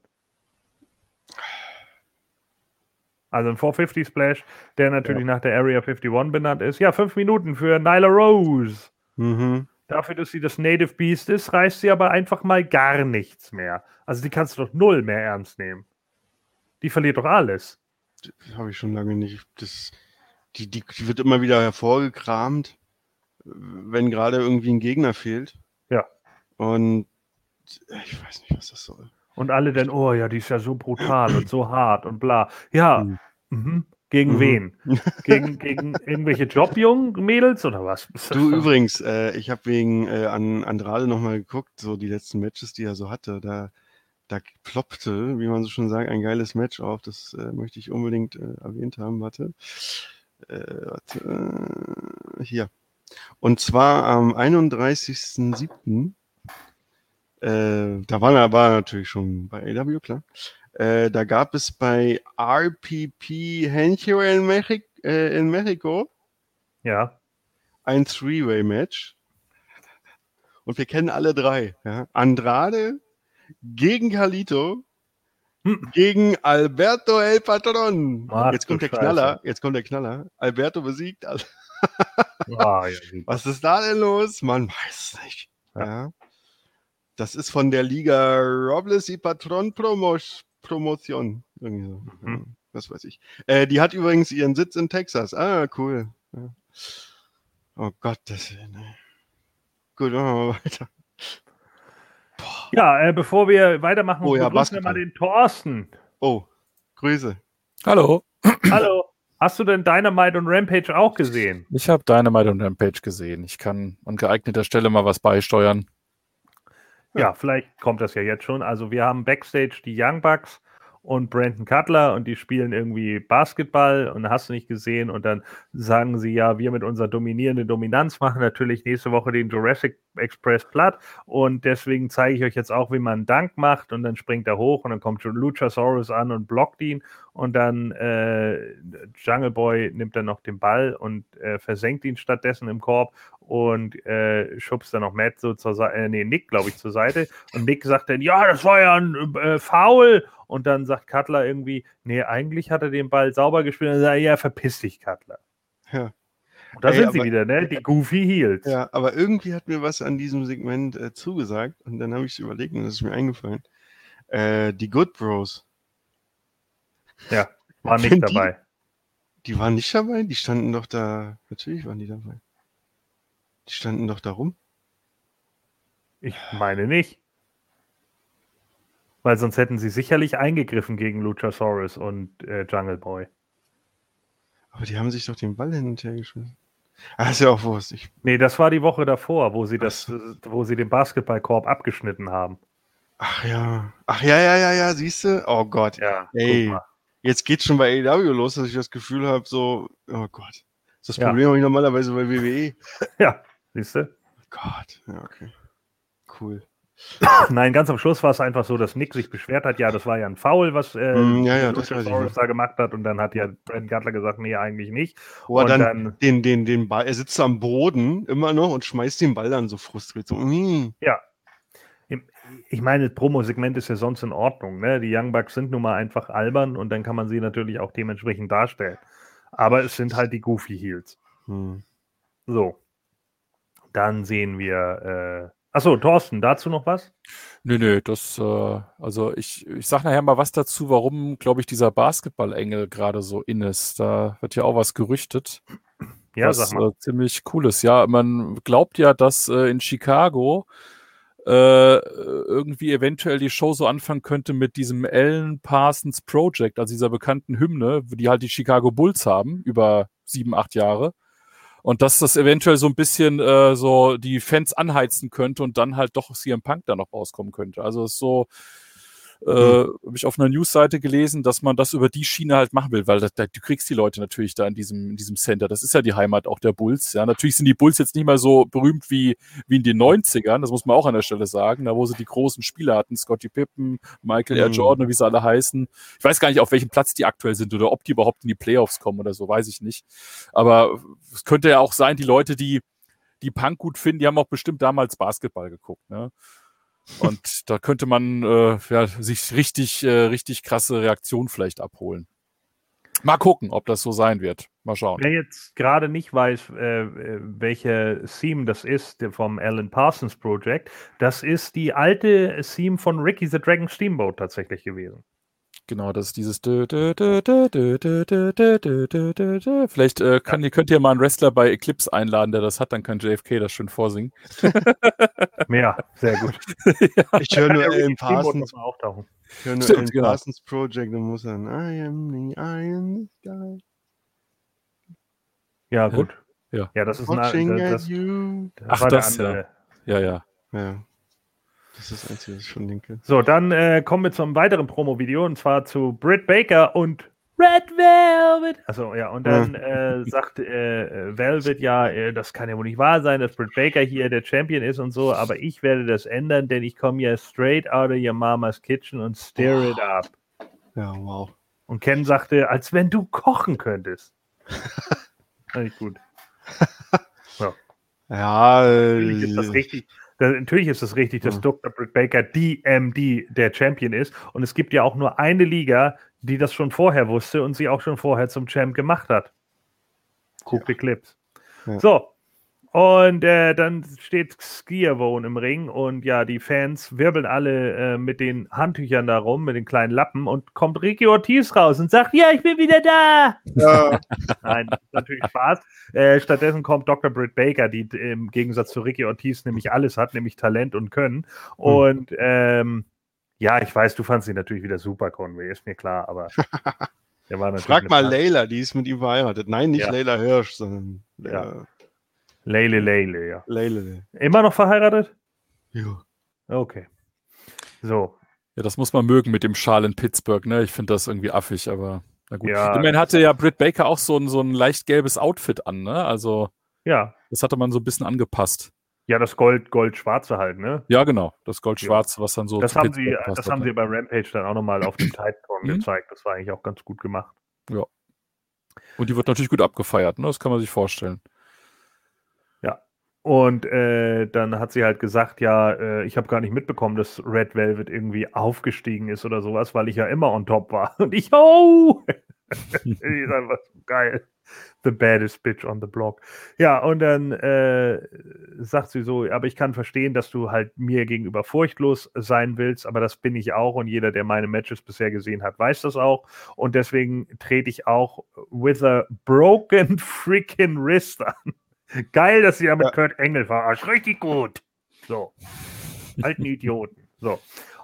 Also ein 450 Splash, der natürlich nach der Area 51 benannt ist. Ja, fünf Minuten für Nyla Rose. Mhm. Dafür, dass sie das Native Beast ist, reißt sie aber einfach mal gar nichts mehr. Also die kannst du doch null mehr ernst nehmen. Die verliert doch alles. Das habe ich schon lange nicht. Das, die, die, die wird immer wieder hervorgekramt, wenn gerade irgendwie ein Gegner fehlt. Ja. Und ich weiß nicht, was das soll. Und alle dann, oh ja, die ist ja so brutal und so hart und bla. Ja, Hm. mhm. Gegen Mhm. wen? Gegen, gegen irgendwelche Jobjungen Mädels oder was? Du übrigens, äh, ich habe wegen äh, an Andrade nochmal geguckt, so die letzten Matches, die er so hatte. Da, da ploppte, wie man so schon sagt, ein geiles Match auf. Das äh, möchte ich unbedingt äh, erwähnt haben. Warte. Äh, warte. Hier. Und zwar am 31.07. Äh, da war er, war natürlich schon bei AW, klar. Äh, da gab es bei RPP Hencho in, Mexi äh, in Mexiko Ja. ein Three-Way-Match. Und wir kennen alle drei. Ja? Andrade gegen Carlito Hm. gegen Alberto El Patron. Ach, jetzt kommt der Knaller. Scheiße. Jetzt kommt der Knaller. Alberto besiegt. Al- Ah, ja. Was ist da denn los? Man weiß es nicht. Ja. Das ist von der Liga Robles y Patron Promos Promotion. Irgendwie so. Mhm. Ja, was weiß ich. Äh, die hat übrigens ihren Sitz in Texas. Ah, cool. Ja. Oh Gott, das. Ne. Gut, machen wir mal weiter. Ja, äh, bevor wir weitermachen, Oh ja, begrüßen wir mal den Thorsten. Oh, Grüße. Hallo. Hallo. Hast du denn Dynamite und Rampage auch gesehen? Ich habe Dynamite und Rampage gesehen. Ich kann an geeigneter Stelle mal was beisteuern. Ja, vielleicht kommt das ja jetzt schon. Also wir haben Backstage die Young Bucks und Brandon Cutler und die spielen irgendwie Basketball und hast du nicht gesehen und dann sagen sie ja, wir mit unserer dominierenden Dominanz machen natürlich nächste Woche den Jurassic Express platt und deswegen zeige ich euch jetzt auch, wie man einen Dank macht und dann springt er hoch und dann kommt Luchasaurus an und blockt ihn und dann äh, Jungle Boy nimmt dann noch den Ball und äh, versenkt ihn stattdessen im Korb und äh, schubst dann noch Matt so zur Seite, äh, nee, Nick, glaube ich, zur Seite. Und Nick sagt dann, ja, das war ja ein äh, Foul. Und dann sagt Cutler irgendwie, nee, eigentlich hat er den Ball sauber gespielt. Und dann sagt er, ja, verpiss dich, Cutler. Ja. Und da Ey, sind sie aber- wieder, ne? Die Goofy Heels. Ja, aber irgendwie hat mir was an diesem Segment äh, zugesagt und dann habe ich es überlegt und das ist mir eingefallen. Äh, die Good Bros, Ja, war nicht Sind die- dabei. die waren nicht dabei? Die standen doch da. Natürlich waren die dabei. Die standen doch da rum. Ich meine nicht. Weil sonst hätten sie sicherlich eingegriffen gegen Luchasaurus und äh, Jungle Boy. Aber die haben sich doch den Ball hin und her geschmissen. Ah, ist ja auch Wurst. Ich, Nee, das war die Woche davor, wo sie das, wo sie den Basketballkorb abgeschnitten haben. ach ja. Ach ja, ja, ja, ja, siehst du? Oh Gott. Ja, Ey. Jetzt geht's schon bei AEW los, dass ich das Gefühl habe, so, oh Gott. Das ist das Ja. Problem habe ich normalerweise bei WWE. Ja, siehst du? Gott. Ja, okay. Cool. Nein, ganz am Schluss war es einfach so, dass Nick sich beschwert hat, ja, das war ja ein Foul, was äh, Mm, ja, ja, das da gemacht hat und dann hat ja Brandon Cutler gesagt, nee, eigentlich nicht. Er und dann, dann, den, den, den Ball, er sitzt am Boden immer noch und schmeißt den Ball dann so frustriert. So, mm. ja. Ich meine, das Promo-Segment ist ja sonst in Ordnung, ne? Die Young Bucks sind nun mal einfach albern und dann kann man sie natürlich auch dementsprechend darstellen. Aber es sind halt die Goofy Heels. Hm. So. Dann sehen wir, äh, achso, Thorsten, dazu noch was? Nö, nö, das, äh, also ich, ich sag nachher mal was dazu, warum, glaube ich, dieser Basketball-Engel gerade so in ist. Da wird ja auch was gerüchtet. Ja, was sag mal. Äh, ziemlich cool ist. Ja, man glaubt ja, dass äh, in Chicago äh, irgendwie eventuell die Show so anfangen könnte mit diesem Alan Parsons Project, also dieser bekannten Hymne, die halt die Chicago Bulls haben, über sieben, acht Jahre. Und dass das eventuell so ein bisschen äh, so die Fans anheizen könnte und dann halt doch CM Punk da noch rauskommen könnte. Also so, äh, habe ich auf einer Newsseite gelesen, dass man das über die Schiene halt machen will, weil das, da, du kriegst die Leute natürlich da in diesem, in diesem Center. Das ist ja die Heimat auch der Bulls. Ja, natürlich sind die Bulls jetzt nicht mal so berühmt wie, wie in den 90ern, das muss man auch an der Stelle sagen, da wo sie die großen Spieler hatten, Scottie Pippen, Michael. Mhm. Jordan, wie sie alle heißen. Ich weiß gar nicht, auf welchem Platz die aktuell sind oder ob die überhaupt in die Playoffs kommen oder so, weiß ich nicht. Aber es könnte ja auch sein, die Leute, die, die Punk gut finden, die haben auch bestimmt damals Basketball geguckt, ne? Und da könnte man äh, ja, sich richtig, äh, richtig krasse Reaktionen vielleicht abholen. Mal gucken, ob das so sein wird. Mal schauen. Wer jetzt gerade nicht weiß, äh, äh, welche Theme das ist vom Alan Parsons Project, das ist die alte Theme von Ricky the Dragon Steamboat tatsächlich gewesen genau, das ist dieses. Vielleicht äh, kann, ja. könnt ihr mal einen Wrestler bei Eclipse einladen, der das hat, dann kann JFK das schön vorsingen. Mehr, sehr gut. ja. Ich höre nur Alan Parsons. Ich höre nur Alan genau. Parsons Project und muss dann I am the Iron Guy. Ja, gut. Ja, ja das ist ein, das, das, das Ach, das, ja. ja. Ja, ja. Das ist das Einzige, was ich schon denke. So, dann äh, kommen wir zum weiteren Promo-Video und zwar zu Britt Baker und Red Velvet. Also ja, und dann äh, sagt äh, Velvet ja, äh, das kann ja wohl nicht wahr sein, dass Britt Baker hier der Champion ist und so, aber ich werde das ändern, denn ich komme ja straight out of your mama's kitchen und stir it up. Ja, wow. Und Ken sagte, als wenn du kochen könntest. Fand ich gut. Ja, Natürlich ist das äh, richtig. Natürlich ist es richtig, dass Ja. Dr. Britt Baker DMD der Champion ist. Und es gibt ja auch nur eine Liga, die das schon vorher wusste und sie auch schon vorher zum Champ gemacht hat. Guck die Clips. Ja. So. Und äh, dann steht Skiavone im Ring und ja, die Fans wirbeln alle äh, mit den Handtüchern da rum, mit den kleinen Lappen und kommt Ricky Ortiz raus und sagt, ja, ich bin wieder da. ja, Nein, natürlich Spaß. Äh, stattdessen kommt Dr. Britt Baker, die im Gegensatz zu Ricky Ortiz nämlich alles hat, nämlich Talent und Können. Und ähm, ja, ich weiß, du fandst ihn natürlich wieder super, Conway, ist mir klar, aber frag mal Leila, die ist mit ihm verheiratet. Nein, nicht Ja. Leila Hirsch, sondern Ja. Leile, Leile, ja. Leila. Immer noch verheiratet? Ja. Okay. So. Ja, das muss man mögen mit dem Schal in Pittsburgh, ne? Ich finde das irgendwie affig, aber na gut. Ja, Immerhin hatte ja Britt Baker auch so ein, so ein leicht gelbes Outfit an, ne? Also, Ja. das hatte man so ein bisschen angepasst. Ja, das Gold, Gold-Schwarze halt, ne? Ja, genau. Das Gold-Schwarz, was dann so. Das haben sie, Pittsburgh das hat, haben ne? sie bei Rampage dann auch nochmal auf dem Titan Mhm. gezeigt. Das war eigentlich auch ganz gut gemacht. Und die wird natürlich gut abgefeiert, ne? Das kann man sich vorstellen. Und äh, dann hat sie halt gesagt, ja, äh, ich habe gar nicht mitbekommen, dass Red Velvet irgendwie aufgestiegen ist oder sowas, weil ich ja immer on top war. Und ich, oh! die ist einfach geil. The baddest bitch on the block. Ja, und dann äh, sagt sie so, aber ich kann verstehen, dass du halt mir gegenüber furchtlos sein willst, aber das bin ich auch und jeder, der meine Matches bisher gesehen hat, weiß das auch. Und deswegen trete ich auch with a broken freaking wrist an. Geil, dass sie ja mit Ja. Kurt Engel verarscht. Richtig gut. So. Alten Idioten. So.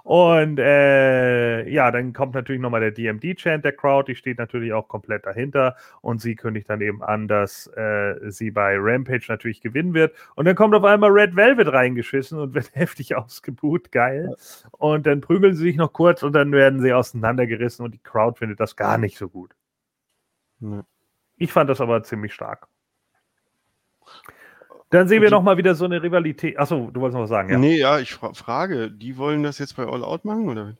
Und äh, ja, dann kommt natürlich nochmal der DMD-Chant der Crowd, die steht natürlich auch komplett dahinter und sie kündigt dann eben an, dass äh, sie bei Rampage natürlich gewinnen wird. Und dann kommt auf einmal Red Velvet reingeschissen und wird heftig ausgebuht, geil. Und dann prügeln sie sich noch kurz und dann werden sie auseinandergerissen und die Crowd findet das gar nicht so gut. Nee. Ich fand das aber ziemlich stark. Dann sehen wir nochmal wieder so eine Rivalität. Achso, du wolltest noch was sagen, ja? Nee, ja, ich fra frage, die wollen das jetzt bei All Out machen, oder?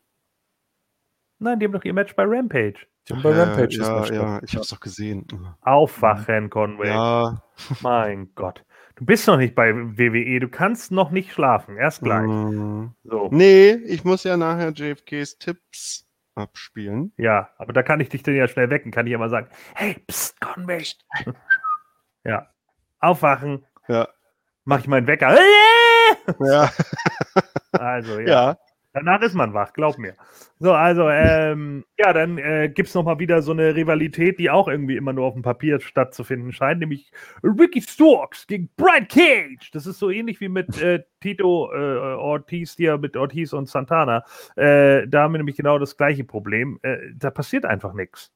Nein, die haben doch ihr Match bei Rampage. Die haben bei ja, Rampage das ja, Match ja, ich hab's doch gesehen. Aufwachen, Conway. Ja, Mein Gott. Du bist noch nicht bei WWE. Du kannst noch nicht schlafen. Erst gleich. mm, So. nee, ich muss ja nachher JFKs Tipps abspielen. Ja, aber da kann ich dich dann ja schnell wecken. Kann ich ja mal sagen: Hey, pst, Conway. ja. Aufwachen. Ja, Mach ich meinen Wecker. ja, Also, ja. ja. Danach ist man wach, glaub mir. So, also, ähm, ja, dann äh, gibt es nochmal wieder so eine Rivalität, die auch irgendwie immer nur auf dem Papier stattzufinden scheint, nämlich Ricky Storks gegen Brian Cage. Das ist so ähnlich wie mit äh, Tito äh, Ortiz, hier mit Ortiz und Santana. Äh, da haben wir nämlich genau das gleiche Problem. Äh, da passiert einfach nichts.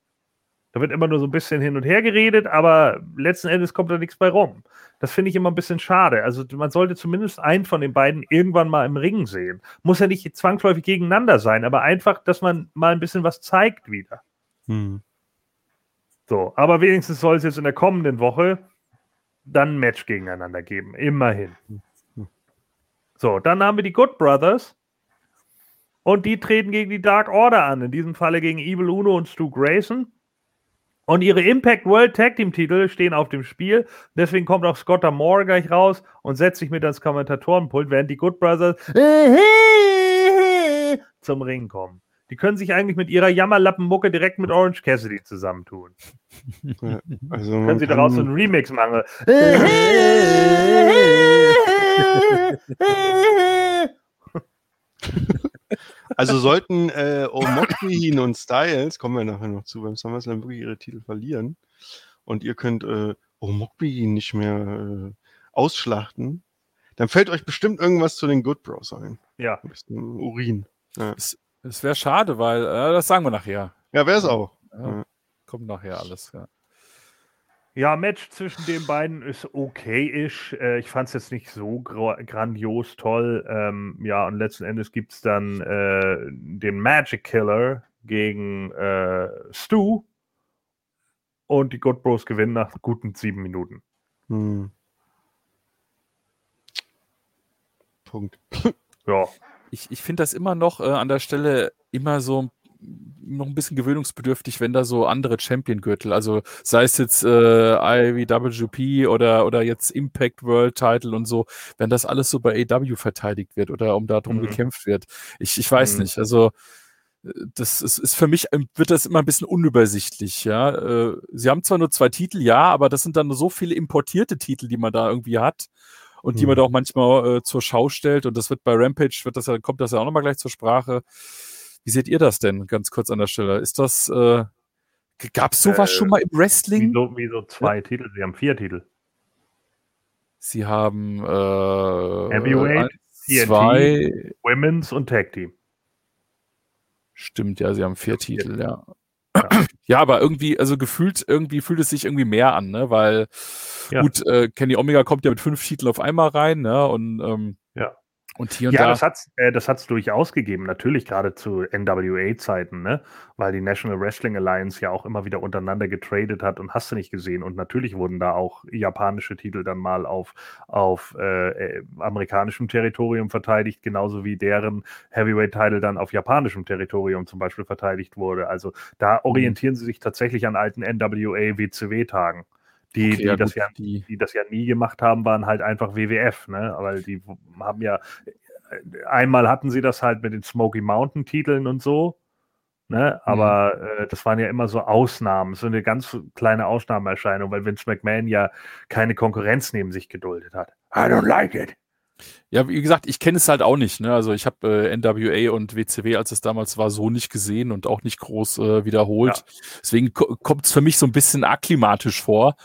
Da wird immer nur so ein bisschen hin und her geredet, aber letzten Endes kommt da nichts bei rum. Das finde ich immer ein bisschen schade. Also man sollte zumindest einen von den beiden irgendwann mal im Ring sehen. Muss ja nicht zwangsläufig gegeneinander sein, aber einfach, dass man mal ein bisschen was zeigt wieder. Hm. So, aber wenigstens soll es jetzt in der kommenden Woche dann ein Match gegeneinander geben. Immerhin. So, dann haben wir die Good Brothers. Und die treten gegen die Dark Order an. In diesem Falle gegen Evil Uno und Stu Grayson. Und ihre Impact World Tag Team Titel stehen auf dem Spiel. Deswegen kommt auch Scott Moore gleich raus und setzt sich mit ans Kommentatorenpult, während die Good Brothers zum Ring kommen. Die können sich eigentlich mit ihrer Jammerlappenmucke direkt mit Orange Cassidy zusammentun. Also Können sie daraus so einen Remix machen? also sollten äh, Omokrihin und Styles, kommen wir nachher noch zu, beim SummerSlam wirklich ihre Titel verlieren und ihr könnt äh, Omokrihin nicht mehr äh, ausschlachten, dann fällt euch bestimmt irgendwas zu den Good Bros ein. Ja, Ein bisschen Urin. Es wäre schade, weil, äh, das sagen wir nachher. Ja, wer ist auch. Ja, kommt nachher alles, ja. Ja, Match zwischen den beiden ist okay-ish. Äh, ich fand es jetzt nicht so gra- grandios toll. Ähm, ja, und letzten Endes gibt es dann äh, den Magic Killer gegen äh, Stu. Und die Good Bros gewinnen nach guten sieben Minuten. Hm. Punkt. Ja, Ich, ich finde das immer noch äh, an der Stelle immer so noch ein bisschen gewöhnungsbedürftig, wenn da so andere Champion-Gürtel, also sei es jetzt äh, IWGP oder, oder jetzt Impact World Title und so, wenn das alles so bei AW verteidigt wird oder um darum Mhm. gekämpft wird. Ich, ich weiß Mhm. nicht, also äh, das ist, ist für mich, ähm, wird das immer ein bisschen unübersichtlich, ja. Äh, Sie haben zwar nur zwei Titel, ja, aber das sind dann so viele importierte Titel, die man da irgendwie hat und die man Mhm. da auch manchmal äh, zur Schau stellt. Und das wird bei Rampage, wird das ja, kommt das ja auch nochmal gleich zur Sprache. Wie seht ihr das denn, ganz kurz an der Stelle? Ist das, äh, gab es sowas Äh, schon mal im Wrestling? wieso, wieso zwei Titel? Sie haben vier Titel. Sie haben äh, Heavyweight, eins, TNT. zwei, Women's und Tag Team. stimmt, ja, sie haben vier Titel, ja. Ja. Ja, aber irgendwie, also gefühlt, irgendwie fühlt es sich irgendwie mehr an, ne? Weil Ja. gut, äh, Kenny Omega kommt ja mit fünf Titeln auf einmal rein, ne? Und, ähm, Ja. Und hier und Ja, da. das hat's, äh, das hat's durchaus gegeben, natürlich gerade zu NWA-Zeiten, ne? Weil die National Wrestling Alliance ja auch immer wieder untereinander getradet hat und hast du nicht gesehen. Und natürlich wurden da auch japanische Titel dann mal auf, auf äh, äh, amerikanischem Territorium verteidigt, genauso wie deren Heavyweight-Title dann auf japanischem Territorium zum Beispiel verteidigt wurde. Also da orientieren sie sich tatsächlich an alten NWA-WCW-Tagen. Die, Okay, die, ja, das gut, ja, die- die das ja nie gemacht haben, waren halt einfach WWF, ne? Weil die haben ja einmal hatten sie das halt mit den Smoky Mountain Titeln und so, ne? Aber äh, das waren ja immer so Ausnahmen, so eine ganz kleine Ausnahmeerscheinung, weil Vince McMahon ja keine Konkurrenz neben sich geduldet hat. I don't like it. Ja, wie gesagt, ich kenne es halt auch nicht. Ne? Also ich habe äh, NWA und WCW, als es damals war, so nicht gesehen und auch nicht groß äh, wiederholt. Deswegen ko kommt es für mich so ein bisschen akklimatisch vor.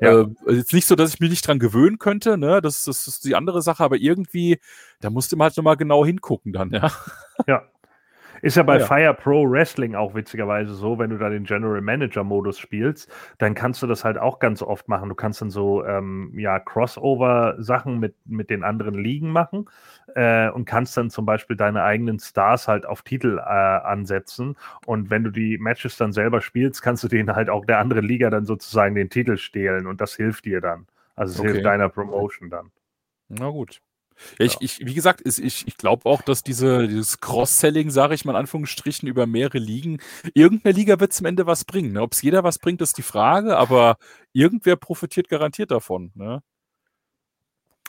Ja. Äh, jetzt nicht so, dass ich mich nicht dran gewöhnen könnte, ne? Das, das ist die andere Sache, aber irgendwie, da musste man halt nochmal genau hingucken dann, ja. Ja. Ist ja bei Ja. Fire Pro Wrestling auch witzigerweise so, wenn du da den General Manager Modus spielst, dann kannst du das halt auch ganz oft machen. Du kannst dann so ähm, ja, Crossover-Sachen mit, mit den anderen Ligen machen äh, und kannst dann zum Beispiel deine eigenen Stars halt auf Titel äh, ansetzen. Und wenn du die Matches dann selber spielst, kannst du denen halt auch der anderen Liga dann sozusagen den Titel stehlen und das hilft dir dann. Also es Okay. hilft deiner Promotion dann. Na gut. Ja, ich, ich, wie gesagt, ich, ich glaube auch, dass diese, dieses Cross-Selling, sage ich mal in Anführungsstrichen, über mehrere Ligen, irgendeine Liga wird zum Ende was bringen. Ne? Ob es jeder was bringt, ist die Frage, aber irgendwer profitiert garantiert davon. Ne?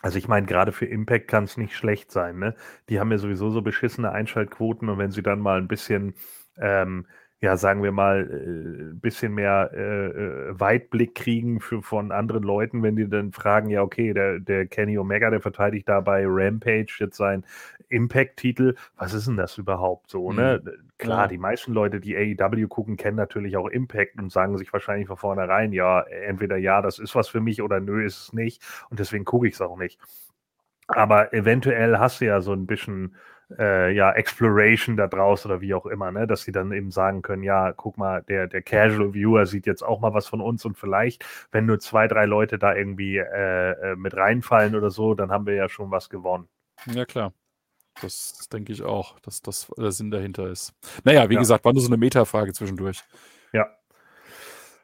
Also ich meine, gerade für Impact kann es nicht schlecht sein. Ne? Die haben ja sowieso so beschissene Einschaltquoten und wenn sie dann mal ein bisschen, ähm, ja, sagen wir mal, äh, ein bisschen mehr äh, äh, Weitblick kriegen für, von anderen Leuten, wenn die dann fragen, ja, okay, der, der Kenny Omega, der verteidigt da bei Rampage jetzt seinen Impact-Titel, was ist denn das überhaupt so? Ne? Klar, Ja. die meisten Leute, die AEW gucken, kennen natürlich auch Impact und sagen sich wahrscheinlich von vornherein, ja, entweder ja, das ist was für mich oder nö, ist es nicht. Und deswegen gucke ich es auch nicht. Aber eventuell hast du ja so ein bisschen äh, ja, Exploration da draus oder wie auch immer, ne? dass sie dann eben sagen können, ja, guck mal, der, der Casual Viewer sieht jetzt auch mal was von uns und vielleicht, wenn nur zwei, drei Leute da irgendwie äh, äh, mit reinfallen oder so, dann haben wir ja schon was gewonnen. Ja, klar. Das denke ich auch, dass das der Sinn dahinter ist. Naja, wie Ja. gesagt, war nur so eine Metafrage zwischendurch. Ja.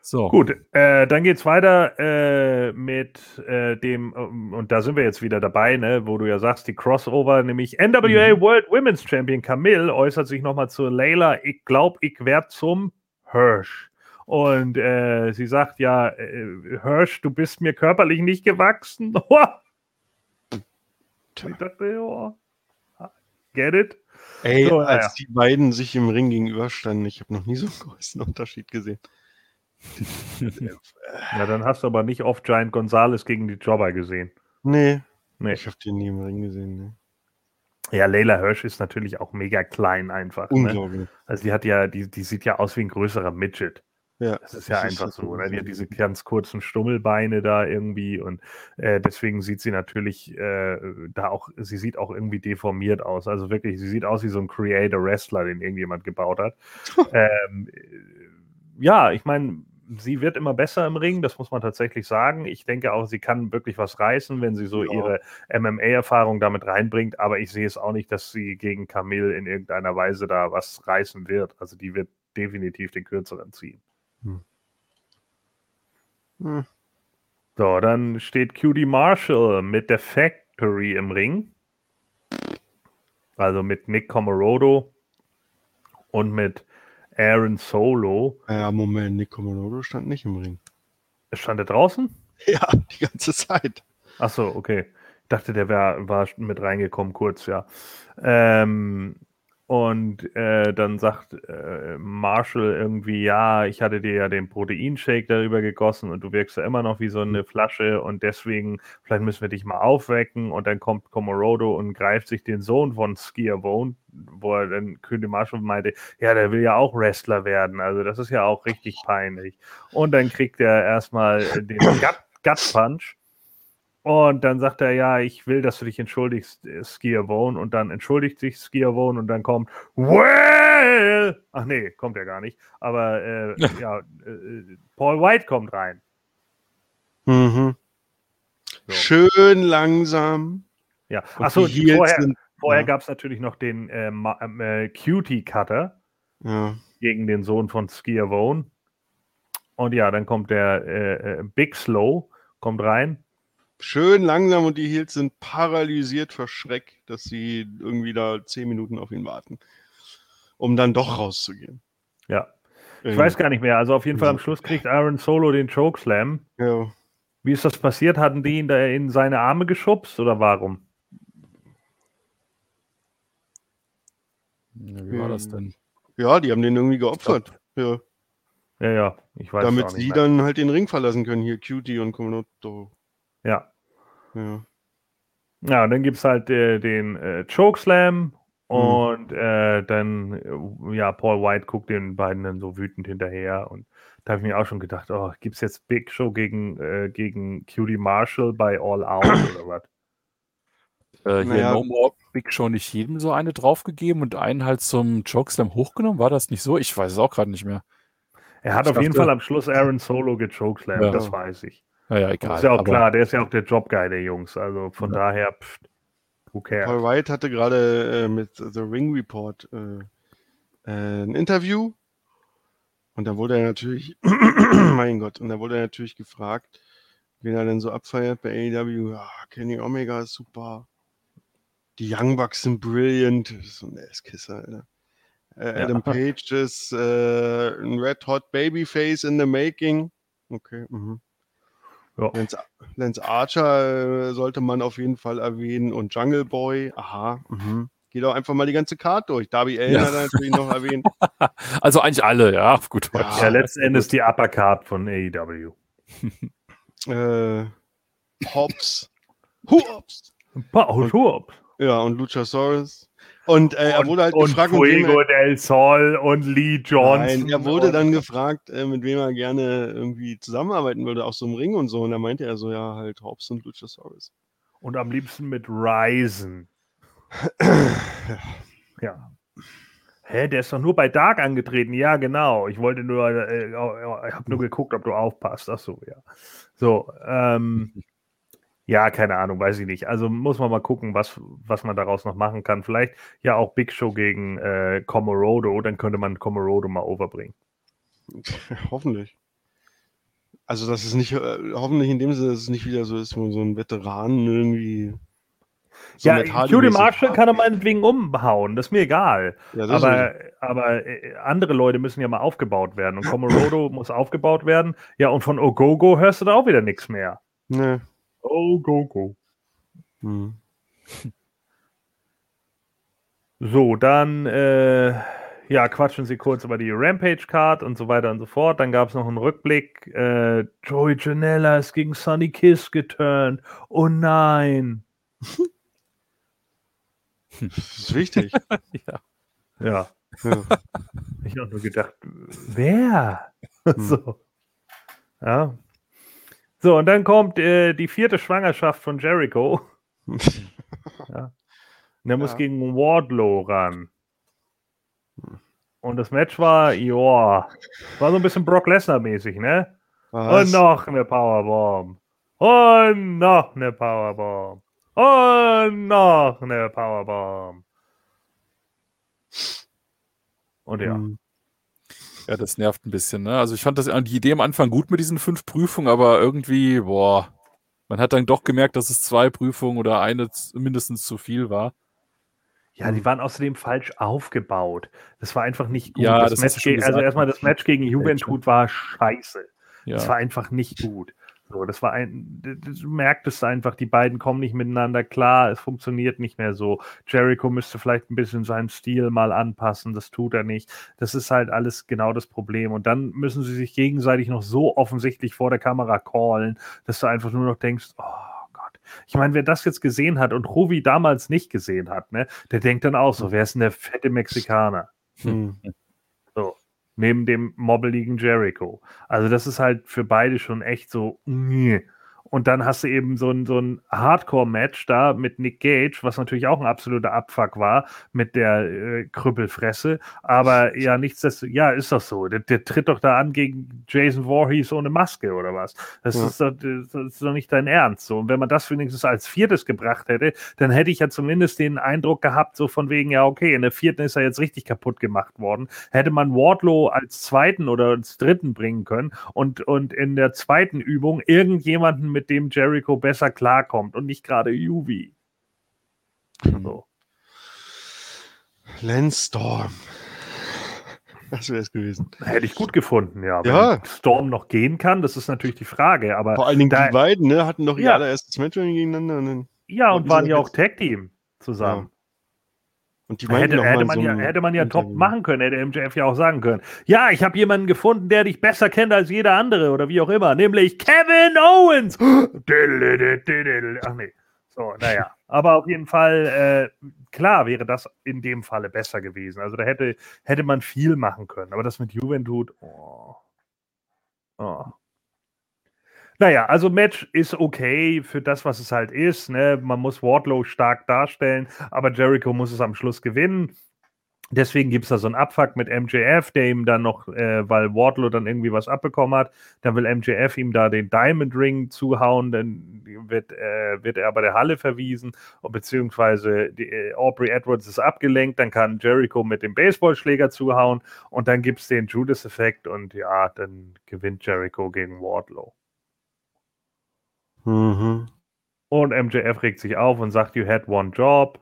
So. Gut, äh, dann geht's weiter äh, mit äh, dem, ähm, und da sind wir jetzt wieder dabei, ne, wo du ja sagst, die Crossover, nämlich NWA World Women's Champion Camille äußert sich nochmal zu Layla, ich glaube, ich werd zum Hirsch. Und äh, sie sagt ja, äh, Hirsch, du bist mir körperlich nicht gewachsen. ich dachte, ja, get it? Ey, So, als ja. die beiden sich im Ring gegenüberstanden, ich habe noch nie so einen großen Unterschied gesehen. Ja, dann hast du aber nicht oft Giant Gonzalez gegen die Jobber gesehen. Nee, Nee. ich habe den nie im Ring gesehen. Ne? Ja, Leila Hirsch ist natürlich auch mega klein einfach. Ne? Unglaublich. Also die hat ja, die, die sieht ja aus wie ein größerer Midget. Ja, Das ist ja das ist einfach so. natürlich Ne? Die hat diese ganz kurzen Stummelbeine da irgendwie und äh, deswegen sieht sie natürlich äh, da auch, sie sieht auch irgendwie deformiert aus. Also wirklich, sie sieht aus wie so ein Creator Wrestler, den irgendjemand gebaut hat. ähm, äh, ja, ich meine, sie wird immer besser im Ring, das muss man tatsächlich sagen. Ich denke auch, sie kann wirklich was reißen, wenn sie so Ja. ihre MMA-Erfahrung damit reinbringt, aber ich sehe es auch nicht, dass sie gegen Camille in irgendeiner Weise da was reißen wird. Also die wird definitiv den kürzeren ziehen. Hm. So, dann steht QD Marshall mit der Factory im Ring. Also mit Nick Comorodo und mit Aaron Solo. Ja, Moment, Nick Comorodo stand nicht im Ring. Stand er draußen? Ja, die ganze Zeit. Ach so, okay. Ich dachte, der wär, war mit reingekommen kurz, ja. Ähm, und äh, dann sagt äh, Marshall irgendwie, ja, ich hatte dir ja den Proteinshake darüber gegossen und du wirkst ja immer noch wie so eine Flasche und deswegen, vielleicht müssen wir dich mal aufwecken. Und dann kommt Comorodo und greift sich den Sohn von Skiavone, wo er dann König Marshall meinte, ja, der will ja auch Wrestler werden, also das ist ja auch richtig peinlich. Und dann kriegt er erstmal den Gut, Gut Punch und dann sagt er, ja, ich will, dass du dich entschuldigst, äh, Skiavone. Und dann entschuldigt sich Skiavone und dann kommt, well! Ach nee, kommt er gar nicht. Aber äh, ja, äh, Paul White kommt rein. Mhm. So. Schön langsam. Ja, achso, vorher, sind- vorher ja. gab es natürlich noch den äh, äh, Cutie Cutter Ja. gegen den Sohn von Skiavone. Und ja, dann kommt der äh, Big Slow, kommt rein. Schön langsam und die Heels sind paralysiert vor Schreck, dass sie irgendwie da zehn Minuten auf ihn warten, um dann doch rauszugehen. Ja, ich Ähm, weiß gar nicht mehr. Also auf jeden Fall am Schluss kriegt Aaron Solo den Chokeslam. Ja. Wie ist das passiert? Hatten die ihn da in seine Arme geschubst oder warum? Ja, wie war das denn? ja, die haben den irgendwie geopfert. Ja. Ja, ja, ich weiß Damit auch nicht sie mehr. dann halt den Ring verlassen können, hier Cutie und Komodo. Ja. Ja. ja, und dann gibt es halt äh, den äh, Chokeslam Mhm. und äh, dann, äh, ja, Paul White guckt den beiden dann so wütend hinterher und da habe ich mir auch schon gedacht, oh, gibt es jetzt Big Show gegen, äh, gegen Cutie Marshall bei All Out oder was? Äh, hier Naja. No More Big Show nicht jedem so eine draufgegeben und einen halt zum Chokeslam hochgenommen? War das nicht so? Ich weiß es auch gerade nicht mehr. Er hat Ich auf jeden dachte- Fall am Schluss Aaron Solo gechokeslammt, Ja. das weiß ich. Naja, Das egal. ist ja auch aber- klar, der ist ja auch der Jobguy der Jungs, also von daher, pff, who cares? Paul White hatte gerade äh, mit The Ring Report äh, äh, ein Interview und da wurde er natürlich, mein Gott, und da wurde er natürlich gefragt, wen er denn so abfeiert bei AEW. Ja, Kenny Omega ist super. Die Young Bucks sind brilliant. Das ist so ein Asskisser, Alter. Äh, Ja. Adam Page ist äh, ein Red Hot Babyface in the making. Okay. Mhm. Ja. Lance, Lance Archer äh, sollte man auf jeden Fall erwähnen und Jungle Boy. Aha. Mhm. Geh doch einfach mal die ganze Karte durch. Darby Allen Ja. hat er natürlich noch erwähnt. Also eigentlich alle, ja, auf gut Deutsch. Ja, letzten Endes die Uppercard von E AEW. Äh, Hobbs. Hobbs. Schurp. Ja, und Luchasaurus. Und äh, er wurde halt und gefragt, mit wem Fuego er, del Sol und Lee Johnson. Nein, er wurde und- dann gefragt, äh, mit wem er gerne irgendwie zusammenarbeiten würde, auch so im Ring und so. Und da meinte er so, ja, halt Hobbs und Luchasaurus. Und am liebsten mit Ryzen. ja. Hä, der ist doch nur bei Dark angetreten. Ja, genau. Ich wollte nur, äh, äh, ich habe nur geguckt, ob du aufpasst. Ach so, ja. So, ähm, ja, keine Ahnung, weiß ich nicht. Also muss man mal gucken, was, was man daraus noch machen kann. Vielleicht ja auch Big Show gegen äh, Comorodo. Dann könnte man Comorodo mal overbringen. Hoffentlich. Also, dass es nicht, äh, hoffentlich in dem Sinne, dass es nicht wieder so ist, wo so ein Veteran irgendwie. so ja, mäßig- Marshall kann er meinetwegen umhauen. Das ist mir egal. Ja, Aber, aber äh, andere Leute müssen ja mal aufgebaut werden. Und Comorodo muss aufgebaut werden. Ja, und von Ogogo hörst du da auch wieder nichts mehr. Ne. Ogogo. Hm. So, dann äh, ja, quatschen sie kurz über die Rampage-Card und so weiter und so fort. Dann gab es noch einen Rückblick. Äh, Joey Janela ist gegen Sonny Kiss geturnt. Oh nein. Das ist wichtig. Ja. ja. Ich habe nur gedacht, wer? so. Ja. So, und dann kommt äh, die vierte Schwangerschaft von Jericho. ja. Und er muss Ja. gegen Wardlow ran. Und das Match war, ja, war so ein bisschen Brock Lesnar-mäßig, ne? Was? Und noch eine Powerbomb. Und noch eine Powerbomb. Und noch eine Powerbomb. Und ja. Hm. Ja, das nervt ein bisschen. Ne? Also ich fand das die Idee am Anfang gut mit diesen fünf Prüfungen, aber irgendwie, boah, man hat dann doch gemerkt, dass es zwei Prüfungen oder eine mindestens zu viel war. Ja, die waren außerdem falsch aufgebaut. Das war einfach nicht gut. Ja, das das Match du schon ge- also erstmal das Match gegen Juventud war scheiße. Ja. Das war einfach nicht gut. So, das war ein, du merktest einfach, die beiden kommen nicht miteinander klar, es funktioniert nicht mehr so. Jericho müsste vielleicht ein bisschen seinen Stil mal anpassen, das tut er nicht. Das ist halt alles genau das Problem. Und dann müssen sie sich gegenseitig noch so offensichtlich vor der Kamera callen, dass du einfach nur noch denkst, oh Gott. Ich meine, wer das jetzt gesehen hat und Ruvi damals nicht gesehen hat, ne, der denkt dann auch so, wer ist denn der fette Mexikaner? Hm. Neben dem mobbeligen Jericho. Also das ist halt für beide schon echt so. mm. Und dann hast du eben so ein, so ein Hardcore-Match da mit Nick Gage, was natürlich auch ein absoluter Abfuck war mit der äh, Krüppelfresse. Aber ja, nichtsdestotrotz, ja, ist doch so. Der, der tritt doch da an gegen Jason Voorhees ohne Maske oder was. Das, Ja. ist, doch, das ist doch nicht dein Ernst. So. Und wenn man das wenigstens als viertes gebracht hätte, dann hätte ich ja zumindest den Eindruck gehabt, so von wegen, ja, okay, in der vierten ist er jetzt richtig kaputt gemacht worden. Hätte man Wardlow als zweiten oder als dritten bringen können und, und in der zweiten Übung irgendjemanden, mit dem Jericho besser klarkommt und nicht gerade Juvi. So. Lance Storm. Das wäre es gewesen. Hätte ich gut gefunden, ja. Wenn Ja. Storm noch gehen kann, das ist natürlich die Frage. Aber Vor allen Dingen da- die beiden, ne, hatten doch ihr Ja. allererstes Match gegeneinander. Und, ja, und waren ja auch Witz- Tag-Team zusammen. Und die Hätte, hätte, man so ja, hätte man ja top Interview. machen können, hätte MJF ja auch sagen können. Ja, ich habe jemanden gefunden, der dich besser kennt als jeder andere oder wie auch immer, nämlich Kevin Owens. Ach nee. So, naja. Aber auf jeden Fall, äh, klar wäre das in dem Falle besser gewesen. Also da hätte, hätte man viel machen können. Aber das mit Juventud, oh. Oh. Naja, also Match ist okay für das, was es halt ist. Ne? Man muss Wardlow stark darstellen, aber Jericho muss es am Schluss gewinnen. Deswegen gibt es da so einen Abfuck mit MJF, der ihm dann noch, äh, weil Wardlow dann irgendwie was abbekommen hat, dann will MJF ihm da den Diamond Ring zuhauen, dann wird, äh, wird er bei der Halle verwiesen, beziehungsweise die, äh, Aubrey Edwards ist abgelenkt, dann kann Jericho mit dem Baseballschläger zuhauen und dann gibt es den Judas-Effekt und ja, dann gewinnt Jericho gegen Wardlow. Mhm. Und MJF regt sich auf und sagt, you had one job.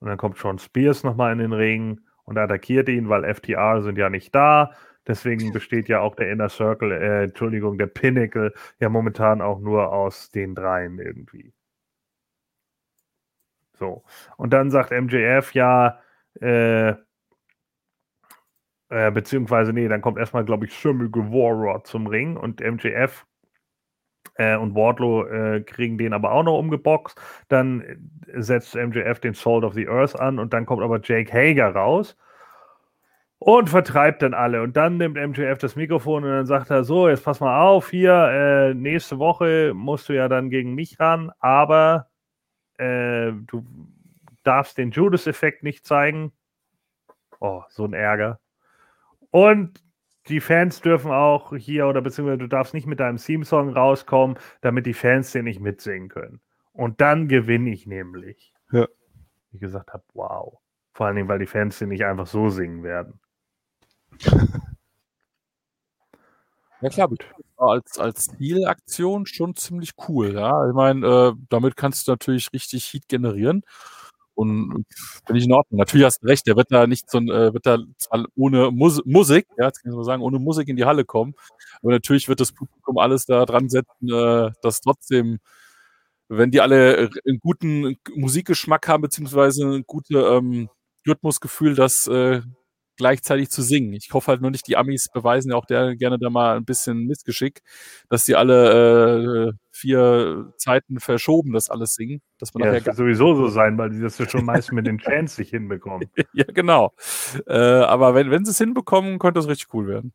Und dann kommt Sean Spears nochmal in den Ring und attackiert ihn, weil FTR sind ja nicht da. Deswegen besteht ja auch der Inner Circle, äh, Entschuldigung, der Pinnacle ja momentan auch nur aus den dreien irgendwie. So. Und dann sagt MJF ja, äh, äh, beziehungsweise, nee, dann kommt erstmal, glaube ich, Sammy Guevara zum Ring und MJF äh, und Wardlow äh, kriegen den aber auch noch umgeboxt. Dann äh, setzt MJF den Salt of the Earth an und dann kommt aber Jake Hager raus und vertreibt dann alle. Und dann nimmt MJF das Mikrofon und dann sagt er: So, jetzt pass mal auf, hier, äh, nächste Woche musst du ja dann gegen mich ran, aber äh, du darfst den Judas-Effekt nicht zeigen. Oh, so ein Ärger. Und die Fans dürfen auch hier oder beziehungsweise du darfst nicht mit deinem Theme-Song rauskommen, damit die Fans den nicht mitsingen können. Und dann gewinne ich nämlich. Ja. Wie ich gesagt habe, wow. Vor allen Dingen, weil die Fans den nicht einfach so singen werden. Ja klar, war als, als Zielaktion schon ziemlich cool, ja. Ich meine, äh, damit kannst du natürlich richtig Heat generieren. Und finde ich in Ordnung. Natürlich hast du recht, der wird da nicht so ein, äh, wird da zwar ohne Mus Musik, ja, jetzt kann ich mal sagen, ohne Musik in die Halle kommen. Aber natürlich wird das Publikum alles da dran setzen, äh, dass trotzdem, wenn die alle einen guten Musikgeschmack haben, beziehungsweise ein gutes ähm, Rhythmusgefühl, das äh, gleichzeitig zu singen. Ich hoffe halt nur nicht, die Amis beweisen ja auch der, gerne da mal ein bisschen Missgeschick, dass die alle äh, vier Zeiten verschoben das alles singen. Dass man Ja, das wird sowieso so sein, weil die das ja schon meist mit den Chants nicht hinbekommen. ja, genau. Äh, aber wenn, wenn sie es hinbekommen, könnte das richtig cool werden.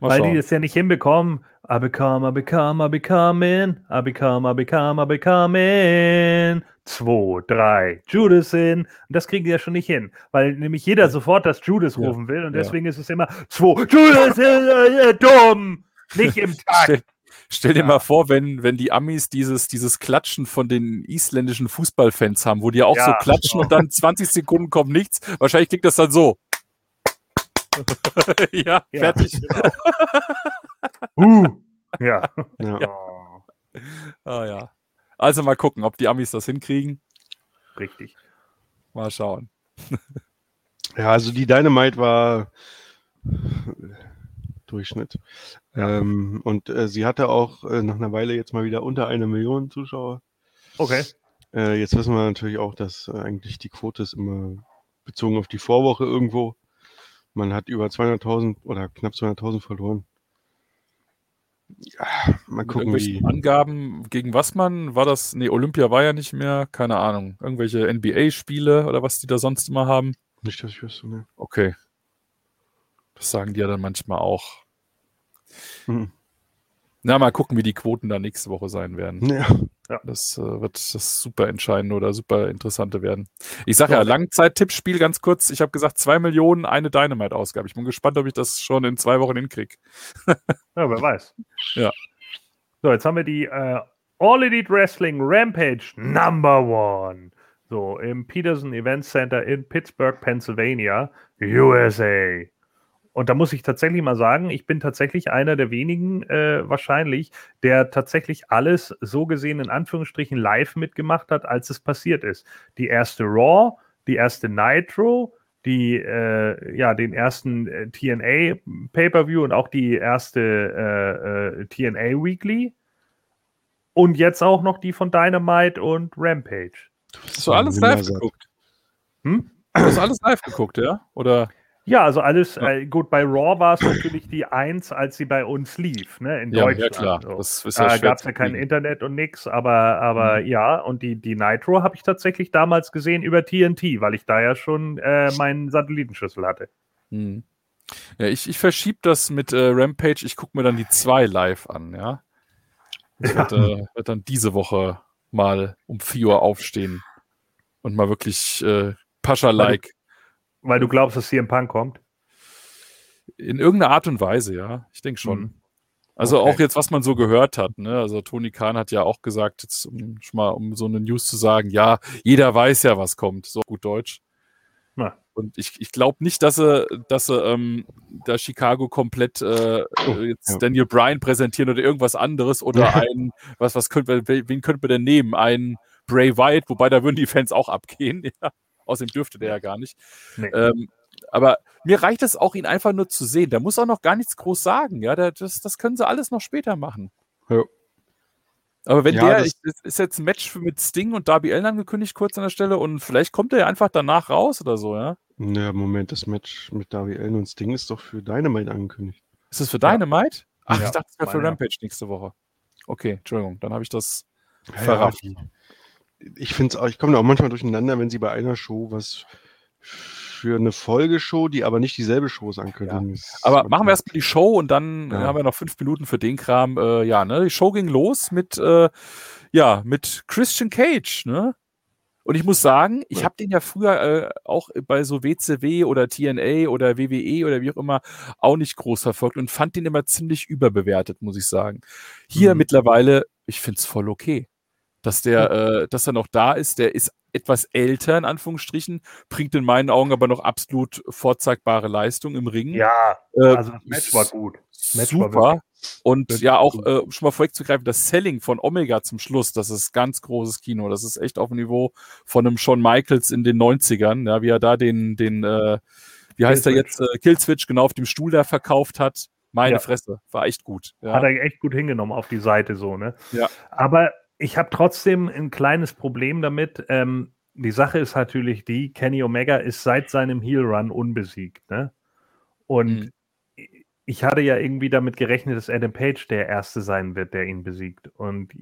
Mal weil schauen. die das ja nicht hinbekommen. I become, I become, I becoming, I become, I become, I becoming. Zwei, drei, Judas in. Und das kriegen die ja schon nicht hin, weil nämlich jeder sofort das Judas Ja, rufen will und ja. deswegen ist es immer zwei, Judas in, äh, äh, dumm. Nicht im Takt. stell dir Ja. mal vor, wenn, wenn die Amis dieses, dieses Klatschen von den isländischen Fußballfans haben, wo die auch so Ja. klatschen und dann 20 Sekunden kommt nichts. Wahrscheinlich klingt das dann so. ja, Ja, fertig. Uh. Ja. Ja. Oh, Ah, ja. Also mal gucken, ob die Amis das hinkriegen. richtig. Mal schauen. Ja, also die Dynamite war Durchschnitt. Ähm, und äh, sie hatte auch äh, nach einer Weile jetzt mal wieder unter eine Million Zuschauer. Okay. Äh, jetzt wissen wir natürlich auch, dass äh, eigentlich die Quote ist immer bezogen auf die Vorwoche irgendwo. Man hat über 200.000 oder knapp 200.000 verloren. Ja, mal gucken, wie. Angaben, gegen was man, war das, nee, Olympia war ja nicht mehr, keine Ahnung. Irgendwelche NBA-Spiele oder was die da sonst immer haben. Nicht, dass ich wüsste, ne? Okay. Das sagen die ja dann manchmal auch. Mhm. Na, mal gucken, wie die Quoten da nächste Woche sein werden. Ja. Das äh, wird das super entscheidende oder super interessante werden. Ich sage ja, Langzeit-Tippspiel ganz kurz. Ich habe gesagt, zwei Millionen, eine Dynamite-Ausgabe. Ich bin gespannt, ob ich das schon in zwei Wochen hinkriege. Ja, wer weiß. Ja. So, jetzt haben wir die äh, All Elite Wrestling Rampage Number One. So, im Peterson Event Center in Pittsburgh, Pennsylvania, USA. Und da muss ich tatsächlich mal sagen, ich bin tatsächlich einer der wenigen äh, wahrscheinlich, der tatsächlich alles so gesehen in Anführungsstrichen live mitgemacht hat, als es passiert ist. Die erste Raw, die erste Nitro, die äh, ja den ersten äh, TNA Pay-per-View und auch die erste äh, äh, TNA Weekly und jetzt auch noch die von Dynamite und Rampage. Hast du alles live geguckt? Hm? Du hast alles live geguckt, ja? Oder? Ja, also alles, Ja. äh, gut, bei Raw war es natürlich die Eins, als sie bei uns lief, ne, in Ja, Deutschland. ja klar. Das ist ja Da gab es ja kein. Internet und nix, aber, aber ja, und die, die Nitro habe ich tatsächlich damals gesehen über TNT, weil ich da ja schon äh, meinen Satellitenschüssel hatte. Hm. Ja, ich, ich verschiebe das mit äh, Rampage. Ich gucke mir dann die zwei live an, ja. Ich Ja. werde äh, dann diese Woche mal um 4 Uhr aufstehen und mal wirklich äh, Pascha-like Weil du glaubst, dass CM Punk kommt. in irgendeiner Art und Weise, ja. Ich denke schon. Mhm. Also Okay. auch jetzt, was man so gehört hat, ne? Also Tony Khan hat ja auch gesagt, jetzt, um schon mal um so eine News zu sagen, ja, jeder weiß ja, was kommt, so gut Deutsch. Na. Und ich, ich glaube nicht, dass sie, dass sie ähm, da Chicago komplett äh, jetzt ja. Daniel Bryan präsentieren oder irgendwas anderes oder Ja. ein, was, was könnte wen könnten wir denn nehmen? Ein Bray Wyatt, wobei da würden die Fans auch abgehen. Ja. Außerdem dürfte der ja gar nicht. Nee. Ähm, aber mir reicht es auch, ihn einfach nur zu sehen. Der muss auch noch gar nichts groß sagen. Ja, das, das können sie alles noch später machen. Ja. Aber wenn Ja, der, ich, ist jetzt ein Match mit Sting und Darby Allen angekündigt, kurz an der Stelle, und vielleicht kommt er ja einfach danach raus oder so, ja? Ja, Moment, das Match mit Darby Allen und Sting ist doch für Dynamite angekündigt. Ist das für Dynamite? Ach, Ja, ich dachte, es wäre für. Rampage nächste Woche. Okay, Entschuldigung, dann habe ich das die- ich finde es auch, ich komme da auch manchmal durcheinander, wenn sie bei einer Show was für eine Folgeshow, die aber nicht dieselbe Show ist, ankündigen. Das ist Aber machen wir erstmal die Show und dann Ja. haben wir noch fünf Minuten für den Kram. Äh, ja, ne? Die Show ging los mit, äh, ja, mit Christian Cage, ne? Und ich muss sagen, ich Ja. habe den ja früher äh, auch bei so WCW oder TNA oder WWE oder wie auch immer auch nicht groß verfolgt und fand den immer ziemlich überbewertet, muss ich sagen. Hier Mhm. mittlerweile, ich finde es voll okay, dass der, äh, dass er noch da ist. Der ist etwas älter, in Anführungsstrichen, bringt in meinen Augen aber noch absolut vorzeigbare Leistung im Ring. Ja, Äh, also das Match war gut. Match war super. Und wirklich ja, auch äh, um schon mal vorwegzugreifen, das Selling von Omega zum Schluss, das ist ganz großes Kino. Das ist echt auf dem Niveau von einem Shawn Michaels in den 90ern, ja, wie er da den, den äh, wie heißt er Killswitch. jetzt, äh, Killswitch genau auf dem Stuhl da verkauft hat. Meine Ja. Fresse, war echt gut. Ja. Hat er echt gut hingenommen auf die Seite so, ne? Ja. Aber ich habe trotzdem ein kleines Problem damit. Ähm, die Sache ist natürlich die, Kenny Omega ist seit seinem Heel Run unbesiegt, ne? Und Mhm. Ich hatte ja irgendwie damit gerechnet, dass Adam Page der Erste sein wird, der ihn besiegt. Und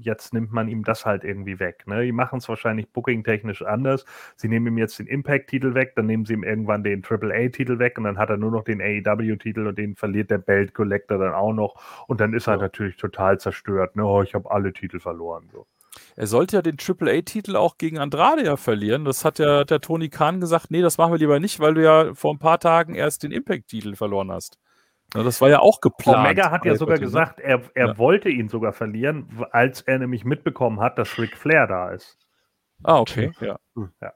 jetzt nimmt man ihm das halt irgendwie weg. Ne? Die machen es wahrscheinlich booking-technisch anders. Sie nehmen ihm jetzt den Impact-Titel weg, dann nehmen sie ihm irgendwann den AAA-Titel weg und dann hat er nur noch den AEW-Titel und den verliert der Belt Collector dann auch noch. Und dann ist er Ja. natürlich total zerstört. Ne? Oh, ich habe alle Titel verloren. So. Er sollte ja den AAA-Titel auch gegen Andrade ja verlieren. Das hat ja der Tony Khan gesagt, nee, das machen wir lieber nicht, weil du ja vor ein paar Tagen erst den Impact-Titel verloren hast. Ja, das war ja auch geplant. Omega hat ja sogar gesagt, er, er Ja. wollte ihn sogar verlieren, als er nämlich mitbekommen hat, dass Ric Flair da ist. Ah, okay, ja. Ja.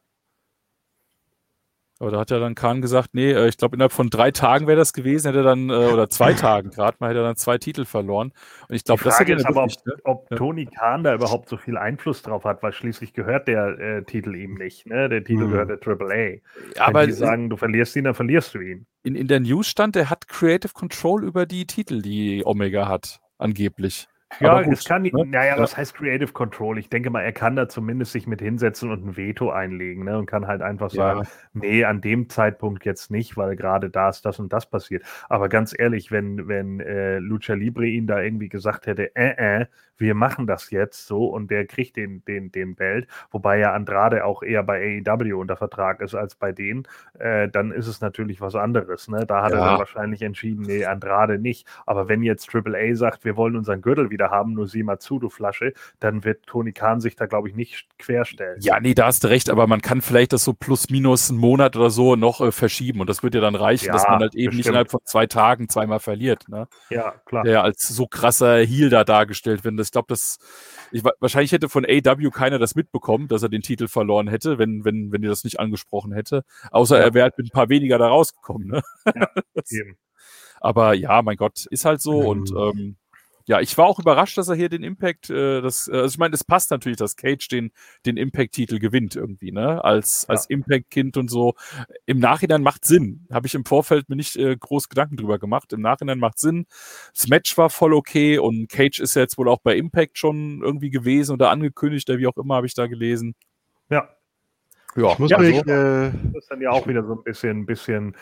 Aber da hat ja dann Khan gesagt, nee, äh, ich glaube, innerhalb von drei Tagen wäre das gewesen, hätte er dann, äh, oder zwei Tagen gerade mal, hätte er dann zwei Titel verloren. Und ich glaube, das ist er aber, ob, wirklich, ne? ob Ja. Tony Khan da überhaupt so viel Einfluss drauf hat, weil schließlich gehört der äh, Titel ihm nicht. Ne? Der Titel Hm. gehört der AAA. Ja, aber Wenn die sagen, du verlierst ihn, dann verlierst du ihn. in, in der News stand, er hat Creative Control über die Titel, die Omega hat, angeblich. Ja, gut, es kann, ne? naja, Ja. was heißt Creative Control? Ich denke mal, er kann da zumindest sich mit hinsetzen und ein Veto einlegen ne? und kann halt einfach sagen, nee, an dem Zeitpunkt jetzt nicht, weil gerade da ist das und das passiert. Aber ganz ehrlich, wenn, wenn äh, Lucha Libre ihn da irgendwie gesagt hätte, äh, äh, wir machen das jetzt so und der kriegt den, den, den Belt, wobei ja Andrade auch eher bei AEW unter Vertrag ist als bei denen, äh, dann ist es natürlich was anderes. Ne? Da hat er Ja. dann wahrscheinlich entschieden, nee, Andrade nicht. Aber wenn jetzt AAA sagt, wir wollen unseren Gürtel wieder haben, nur sieh mal zu, du Flasche, dann wird Tony Khan sich da, glaube ich, nicht querstellen. Ja, nee, da hast du recht, aber man kann vielleicht das so plus minus einen Monat oder so noch äh, verschieben und das wird ja dann reichen, Ja, dass man halt eben nicht bestimmt. innerhalb von zwei Tagen zweimal verliert, ne? ja klar. Der ja als so krasser Heal da dargestellt wird. Ich glaube, das ich, wa- wahrscheinlich hätte von AW keiner das mitbekommen, dass er den Titel verloren hätte, wenn, wenn, wenn die das nicht angesprochen hätte. Außer Ja. er wäre halt mit ein paar weniger da rausgekommen, ne? Das- Eben. aber ja, mein Gott, ist halt so Mhm. und ähm, ja, ich war auch überrascht, dass er hier den Impact, äh, das, äh, also ich meine, es passt natürlich, dass Cage den, den Impact-Titel gewinnt irgendwie, ne? Als, als Impact-Kind und so. Im Nachhinein macht Sinn. Habe ich im Vorfeld mir nicht äh, groß Gedanken drüber gemacht. Im Nachhinein macht Sinn. Das Match war voll okay und Cage ist ja jetzt wohl auch bei Impact schon irgendwie gewesen oder angekündigt, oder wie auch immer, habe ich da gelesen. Ja. Ich muss Ja, mich, so. äh, Das ist dann ja auch wieder so ein bisschen, bisschen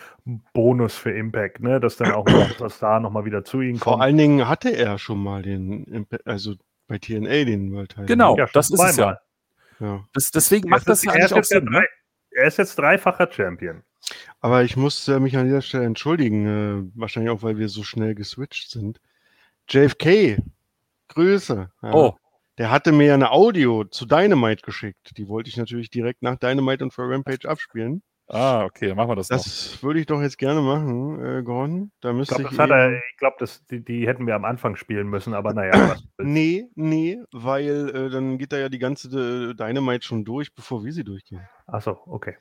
Bonus für Impact, ne? Dass dann auch noch das da nochmal wieder zu ihnen vor kommt. allen Dingen hatte er schon mal den, Impa- also bei TNA den World Title. Genau. Ja, das ist es ja. Ja. das, deswegen macht ist das jetzt- ja eigentlich ist auch Sinn. Ne? drei- Er ist jetzt dreifacher Champion. Aber ich muss äh, mich an dieser Stelle entschuldigen, äh, wahrscheinlich auch, weil wir so schnell geswitcht sind. JFK, Grüße. Ja. Oh, Der hatte mir eine Audio zu Dynamite geschickt. Die wollte ich natürlich direkt nach Dynamite und für Rampage abspielen. ah, okay, dann machen wir das, noch. Das würde ich doch jetzt gerne machen, äh, Gordon. Da Ich müsste glaube, ich, das hat er, ich glaube, das, die, die hätten wir am Anfang spielen müssen, aber naja. Nee, nee, weil äh, dann geht da ja die ganze äh, Dynamite schon durch, bevor wir sie durchgehen. Achso, okay.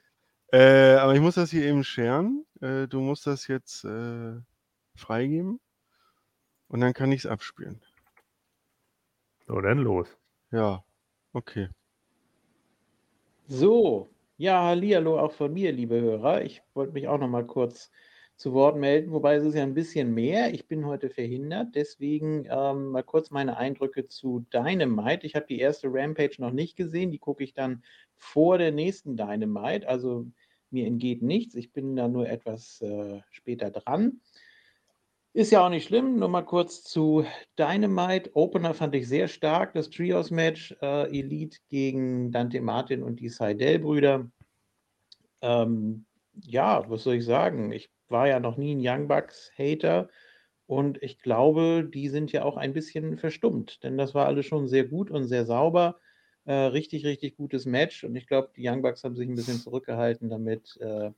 Äh, aber ich muss das hier eben scheren. Äh, du musst das jetzt äh, freigeben. Und dann kann ich es abspielen. So, dann los. Ja, okay. So, ja, hallihallo auch von mir, liebe Hörer. Ich wollte mich auch noch mal kurz zu Wort melden, wobei es ist ja ein bisschen mehr. Ich bin heute verhindert, deswegen ähm, mal kurz meine Eindrücke zu Dynamite. Ich habe die erste Rampage noch nicht gesehen, die gucke ich dann vor der nächsten Dynamite. Also mir entgeht nichts, ich bin da nur etwas äh, später dran. Ist ja auch nicht schlimm. Nur mal kurz zu Dynamite. Opener fand ich sehr stark. Das Trios-Match äh, Elite gegen Dante Martin und die Seidel-Brüder. Ähm, ja, was soll ich sagen? Ich war ja noch nie ein Young Bucks-Hater und ich glaube, die sind ja auch ein bisschen verstummt, denn das war alles schon sehr gut und sehr sauber. Äh, richtig, richtig gutes Match und ich glaube, die Young Bucks haben sich ein bisschen zurückgehalten, damit äh,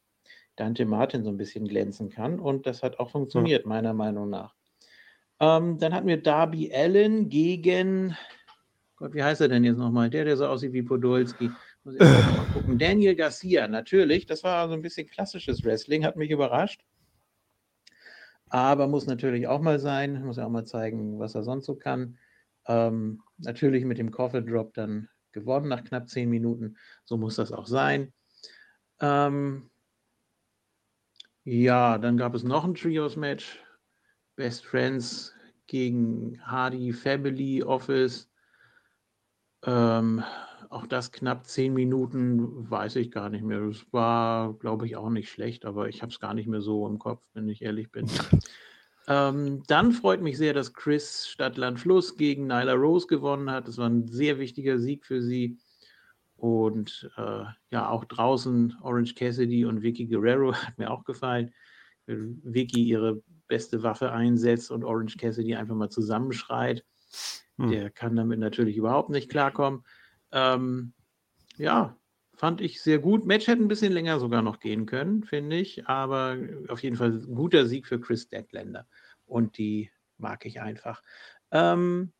Dante Martin so ein bisschen glänzen kann. Und das hat auch funktioniert, meiner Meinung nach. Ähm, dann hatten wir Darby Allen gegen, Gott, wie heißt er denn jetzt nochmal? Der, der so aussieht wie Podolski. Muss ich mal gucken. Daniel Garcia, natürlich. Das war so ein bisschen klassisches Wrestling, hat mich überrascht. Aber muss natürlich auch mal sein, muss ja auch mal zeigen, was er sonst so kann. Ähm, natürlich mit dem Coffee Drop dann gewonnen nach knapp zehn Minuten. So muss das auch sein. Ähm, ja, dann gab es noch ein Trios-Match. Best Friends gegen Hardy Family Office. Ähm, auch das knapp zehn Minuten, weiß ich gar nicht mehr. Das war, glaube ich, auch nicht schlecht, aber ich habe es gar nicht mehr so im Kopf, wenn ich ehrlich bin. Ähm, dann freut mich sehr, dass Chris Stadtland Fluss gegen Nyla Rose gewonnen hat. Das war ein sehr wichtiger Sieg für sie. Und äh, ja, auch draußen Orange Cassidy und Vicky Guerrero hat mir auch gefallen. Vicky ihre beste Waffe einsetzt und Orange Cassidy einfach mal zusammenschreit. Hm. Der kann damit natürlich überhaupt nicht klarkommen. Ähm, ja, fand ich sehr gut. Match hätte ein bisschen länger sogar noch gehen können, finde ich. Aber auf jeden Fall ein guter Sieg für Chris Deadlander. Und die mag ich einfach. Ähm,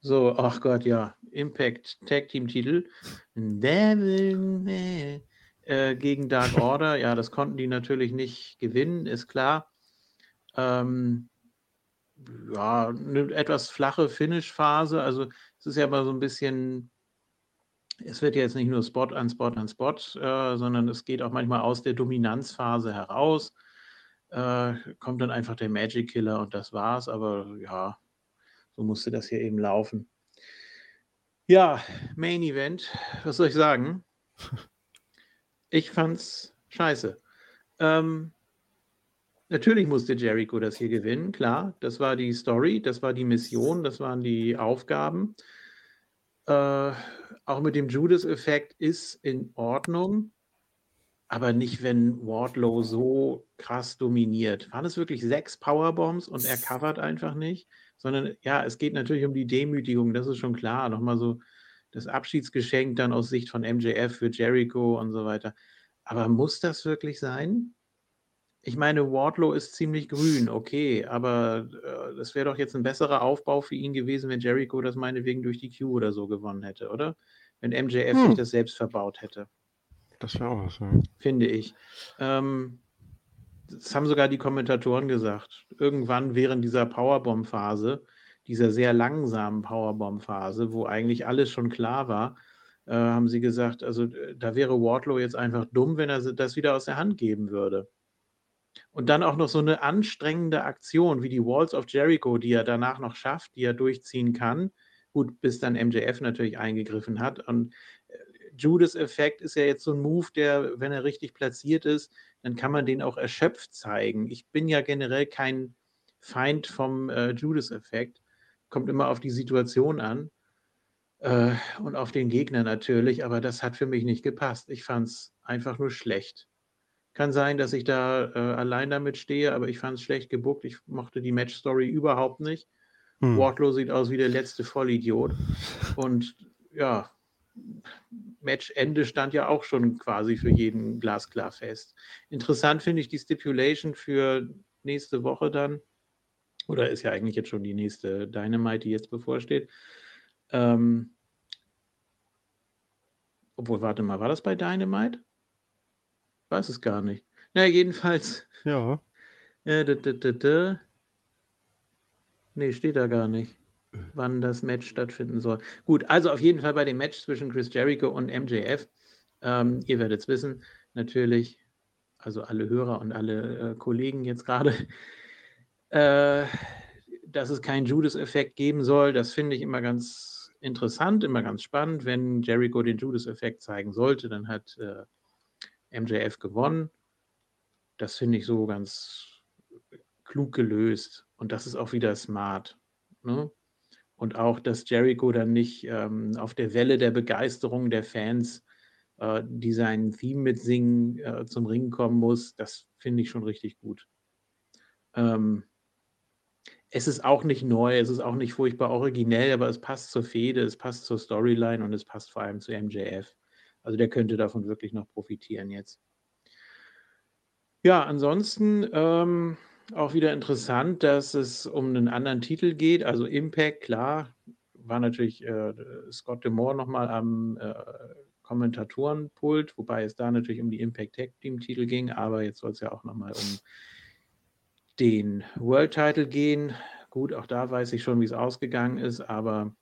so, ach Gott, ja. Impact Tag Team Titel. Devil äh, gegen Dark Order. Ja, das konnten die natürlich nicht gewinnen, ist klar. Ähm, ja, eine etwas flache Finish-Phase. Also es ist ja aber so ein bisschen, es wird ja jetzt nicht nur Spot an Spot an Spot, äh, sondern es geht auch manchmal aus der Dominanzphase heraus. Äh, kommt dann einfach der Magic Killer und das war's. Aber ja, so musste das hier eben laufen. Ja, Main Event, was soll ich sagen? Ich fand's scheiße. Ähm, natürlich musste Jericho das hier gewinnen, klar. Das war die Story, das war die Mission, das waren die Aufgaben. Äh, auch mit dem Judas-Effekt ist in Ordnung, aber nicht, wenn Wardlow so krass dominiert. Waren es wirklich sechs Powerbombs und er covert einfach nicht? Sondern ja, es geht natürlich um die Demütigung, das ist schon klar. Nochmal so das Abschiedsgeschenk dann aus Sicht von MJF für Jericho und so weiter. Aber muss das wirklich sein? Ich meine, Wardlow ist ziemlich grün, okay, aber äh, das wäre doch jetzt ein besserer Aufbau für ihn gewesen, wenn Jericho das meinetwegen durch die Q oder so gewonnen hätte, oder? Wenn MJF Hm. sich das selbst verbaut hätte, Das wäre auch was. Ja. finde ich. Ähm, das haben sogar die Kommentatoren gesagt. Irgendwann während dieser Powerbomb-Phase, dieser sehr langsamen Powerbomb-Phase, wo eigentlich alles schon klar war, äh, haben sie gesagt, also äh, da wäre Wardlow jetzt einfach dumm, wenn er das wieder aus der Hand geben würde. Und dann auch noch so eine anstrengende Aktion wie die Walls of Jericho, die er danach noch schafft, die er durchziehen kann. Gut, bis dann MJF natürlich eingegriffen hat. Und äh, Judas-Effekt ist ja jetzt so ein Move, der, wenn er richtig platziert ist, dann kann man den auch erschöpft zeigen. Ich bin ja generell kein Feind vom äh, Judas-Effekt. Kommt immer auf die Situation an äh, und auf den Gegner natürlich, aber das hat für mich nicht gepasst. Ich fand es einfach nur schlecht. Kann sein, dass ich da äh, allein damit stehe, aber ich fand es schlecht gebuckt. Ich mochte die Match-Story überhaupt nicht. Hm. Wardlow sieht aus wie der letzte Vollidiot. Und ja, Matchende stand ja auch schon quasi für jeden glasklar fest. Interessant finde ich die Stipulation für nächste Woche dann. Oder ist ja eigentlich jetzt schon die nächste Dynamite, die jetzt bevorsteht. Ähm, obwohl, warte mal, war das bei Dynamite? Weiß es gar nicht. Na, jedenfalls. Ja. Äh. Nee, steht da gar nicht, wann das Match stattfinden soll. Gut, also auf jeden Fall bei dem Match zwischen Chris Jericho und MJF. Ähm, ihr werdet es wissen, natürlich, also alle Hörer und alle äh, Kollegen jetzt gerade, äh, dass es keinen Judas-Effekt geben soll. Das finde ich immer ganz interessant, immer ganz spannend. Wenn Jericho den Judas-Effekt zeigen sollte, dann hat äh, MJF gewonnen. Das finde ich so ganz klug gelöst. Und das ist auch wieder smart. Ne? Und auch, dass Jericho dann nicht ähm, auf der Welle der Begeisterung der Fans, äh, die sein Theme mitsingen, äh, zum Ring kommen muss, das finde ich schon richtig gut. Ähm, es ist auch nicht neu, es ist auch nicht furchtbar originell, aber es passt zur Fehde, es passt zur Storyline und es passt vor allem zu MJF. Also der könnte davon wirklich noch profitieren jetzt. Ja, ansonsten ähm, auch wieder interessant, dass es um einen anderen Titel geht. Also Impact, klar, war natürlich äh, Scott Demore nochmal am äh, Kommentatorenpult, wobei es da natürlich um die Impact Tag Team Titel ging, aber jetzt soll es ja auch nochmal um den World Title gehen. Gut, auch da weiß ich schon, wie es ausgegangen ist, aber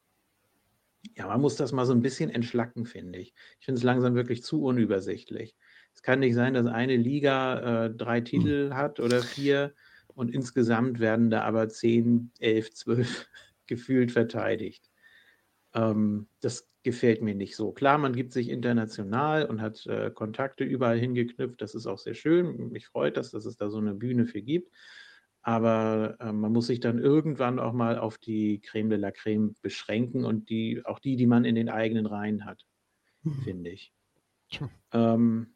ja, man muss das mal so ein bisschen entschlacken, finde ich. Ich finde es langsam wirklich zu unübersichtlich. Es kann nicht sein, dass eine Liga äh, drei Titel hat oder vier und insgesamt werden da aber zehn, elf, zwölf gefühlt verteidigt. Ähm, das gefällt mir nicht so. Klar, man gibt sich international und hat äh, Kontakte überall hingeknüpft. Das ist auch sehr schön. Mich freut das, dass es da so eine Bühne für gibt. Aber äh, man muss sich dann irgendwann auch mal auf die Creme de la Creme beschränken und die, auch die, die man in den eigenen Reihen hat, finde ich. Ähm,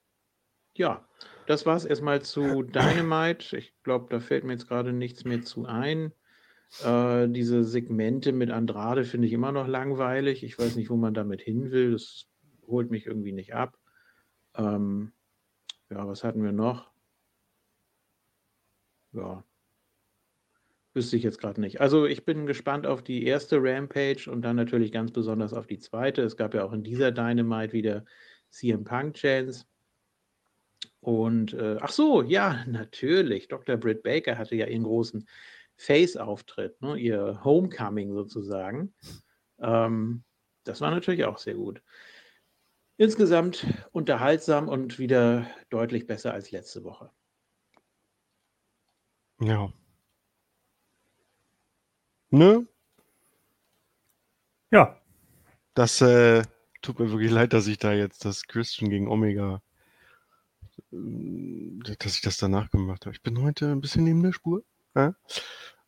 ja, das war es erstmal zu Dynamite. Ich glaube, da fällt mir jetzt gerade nichts mehr zu ein. Äh, diese Segmente mit Andrade finde ich immer noch langweilig. Ich weiß nicht, wo man damit hin will. Das holt mich irgendwie nicht ab. Ähm, ja, was hatten wir noch? Ja. Wüsste ich jetzt gerade nicht. Also ich bin gespannt auf die erste Rampage und dann natürlich ganz besonders auf die zweite. Es gab ja auch in dieser Dynamite wieder CM Punk Chance. Und äh, ach so, ja, natürlich. Dr. Britt Baker hatte ja ihren großen Face-Auftritt, ne? ihr Homecoming sozusagen. Ähm, das war natürlich auch sehr gut. Insgesamt unterhaltsam und wieder deutlich besser als letzte Woche. Ja. Ne? Ja, Das äh, tut mir wirklich leid, dass ich da jetzt das Christian gegen Omega, dass ich das danach gemacht habe. Ich bin heute ein bisschen neben der Spur. Ja?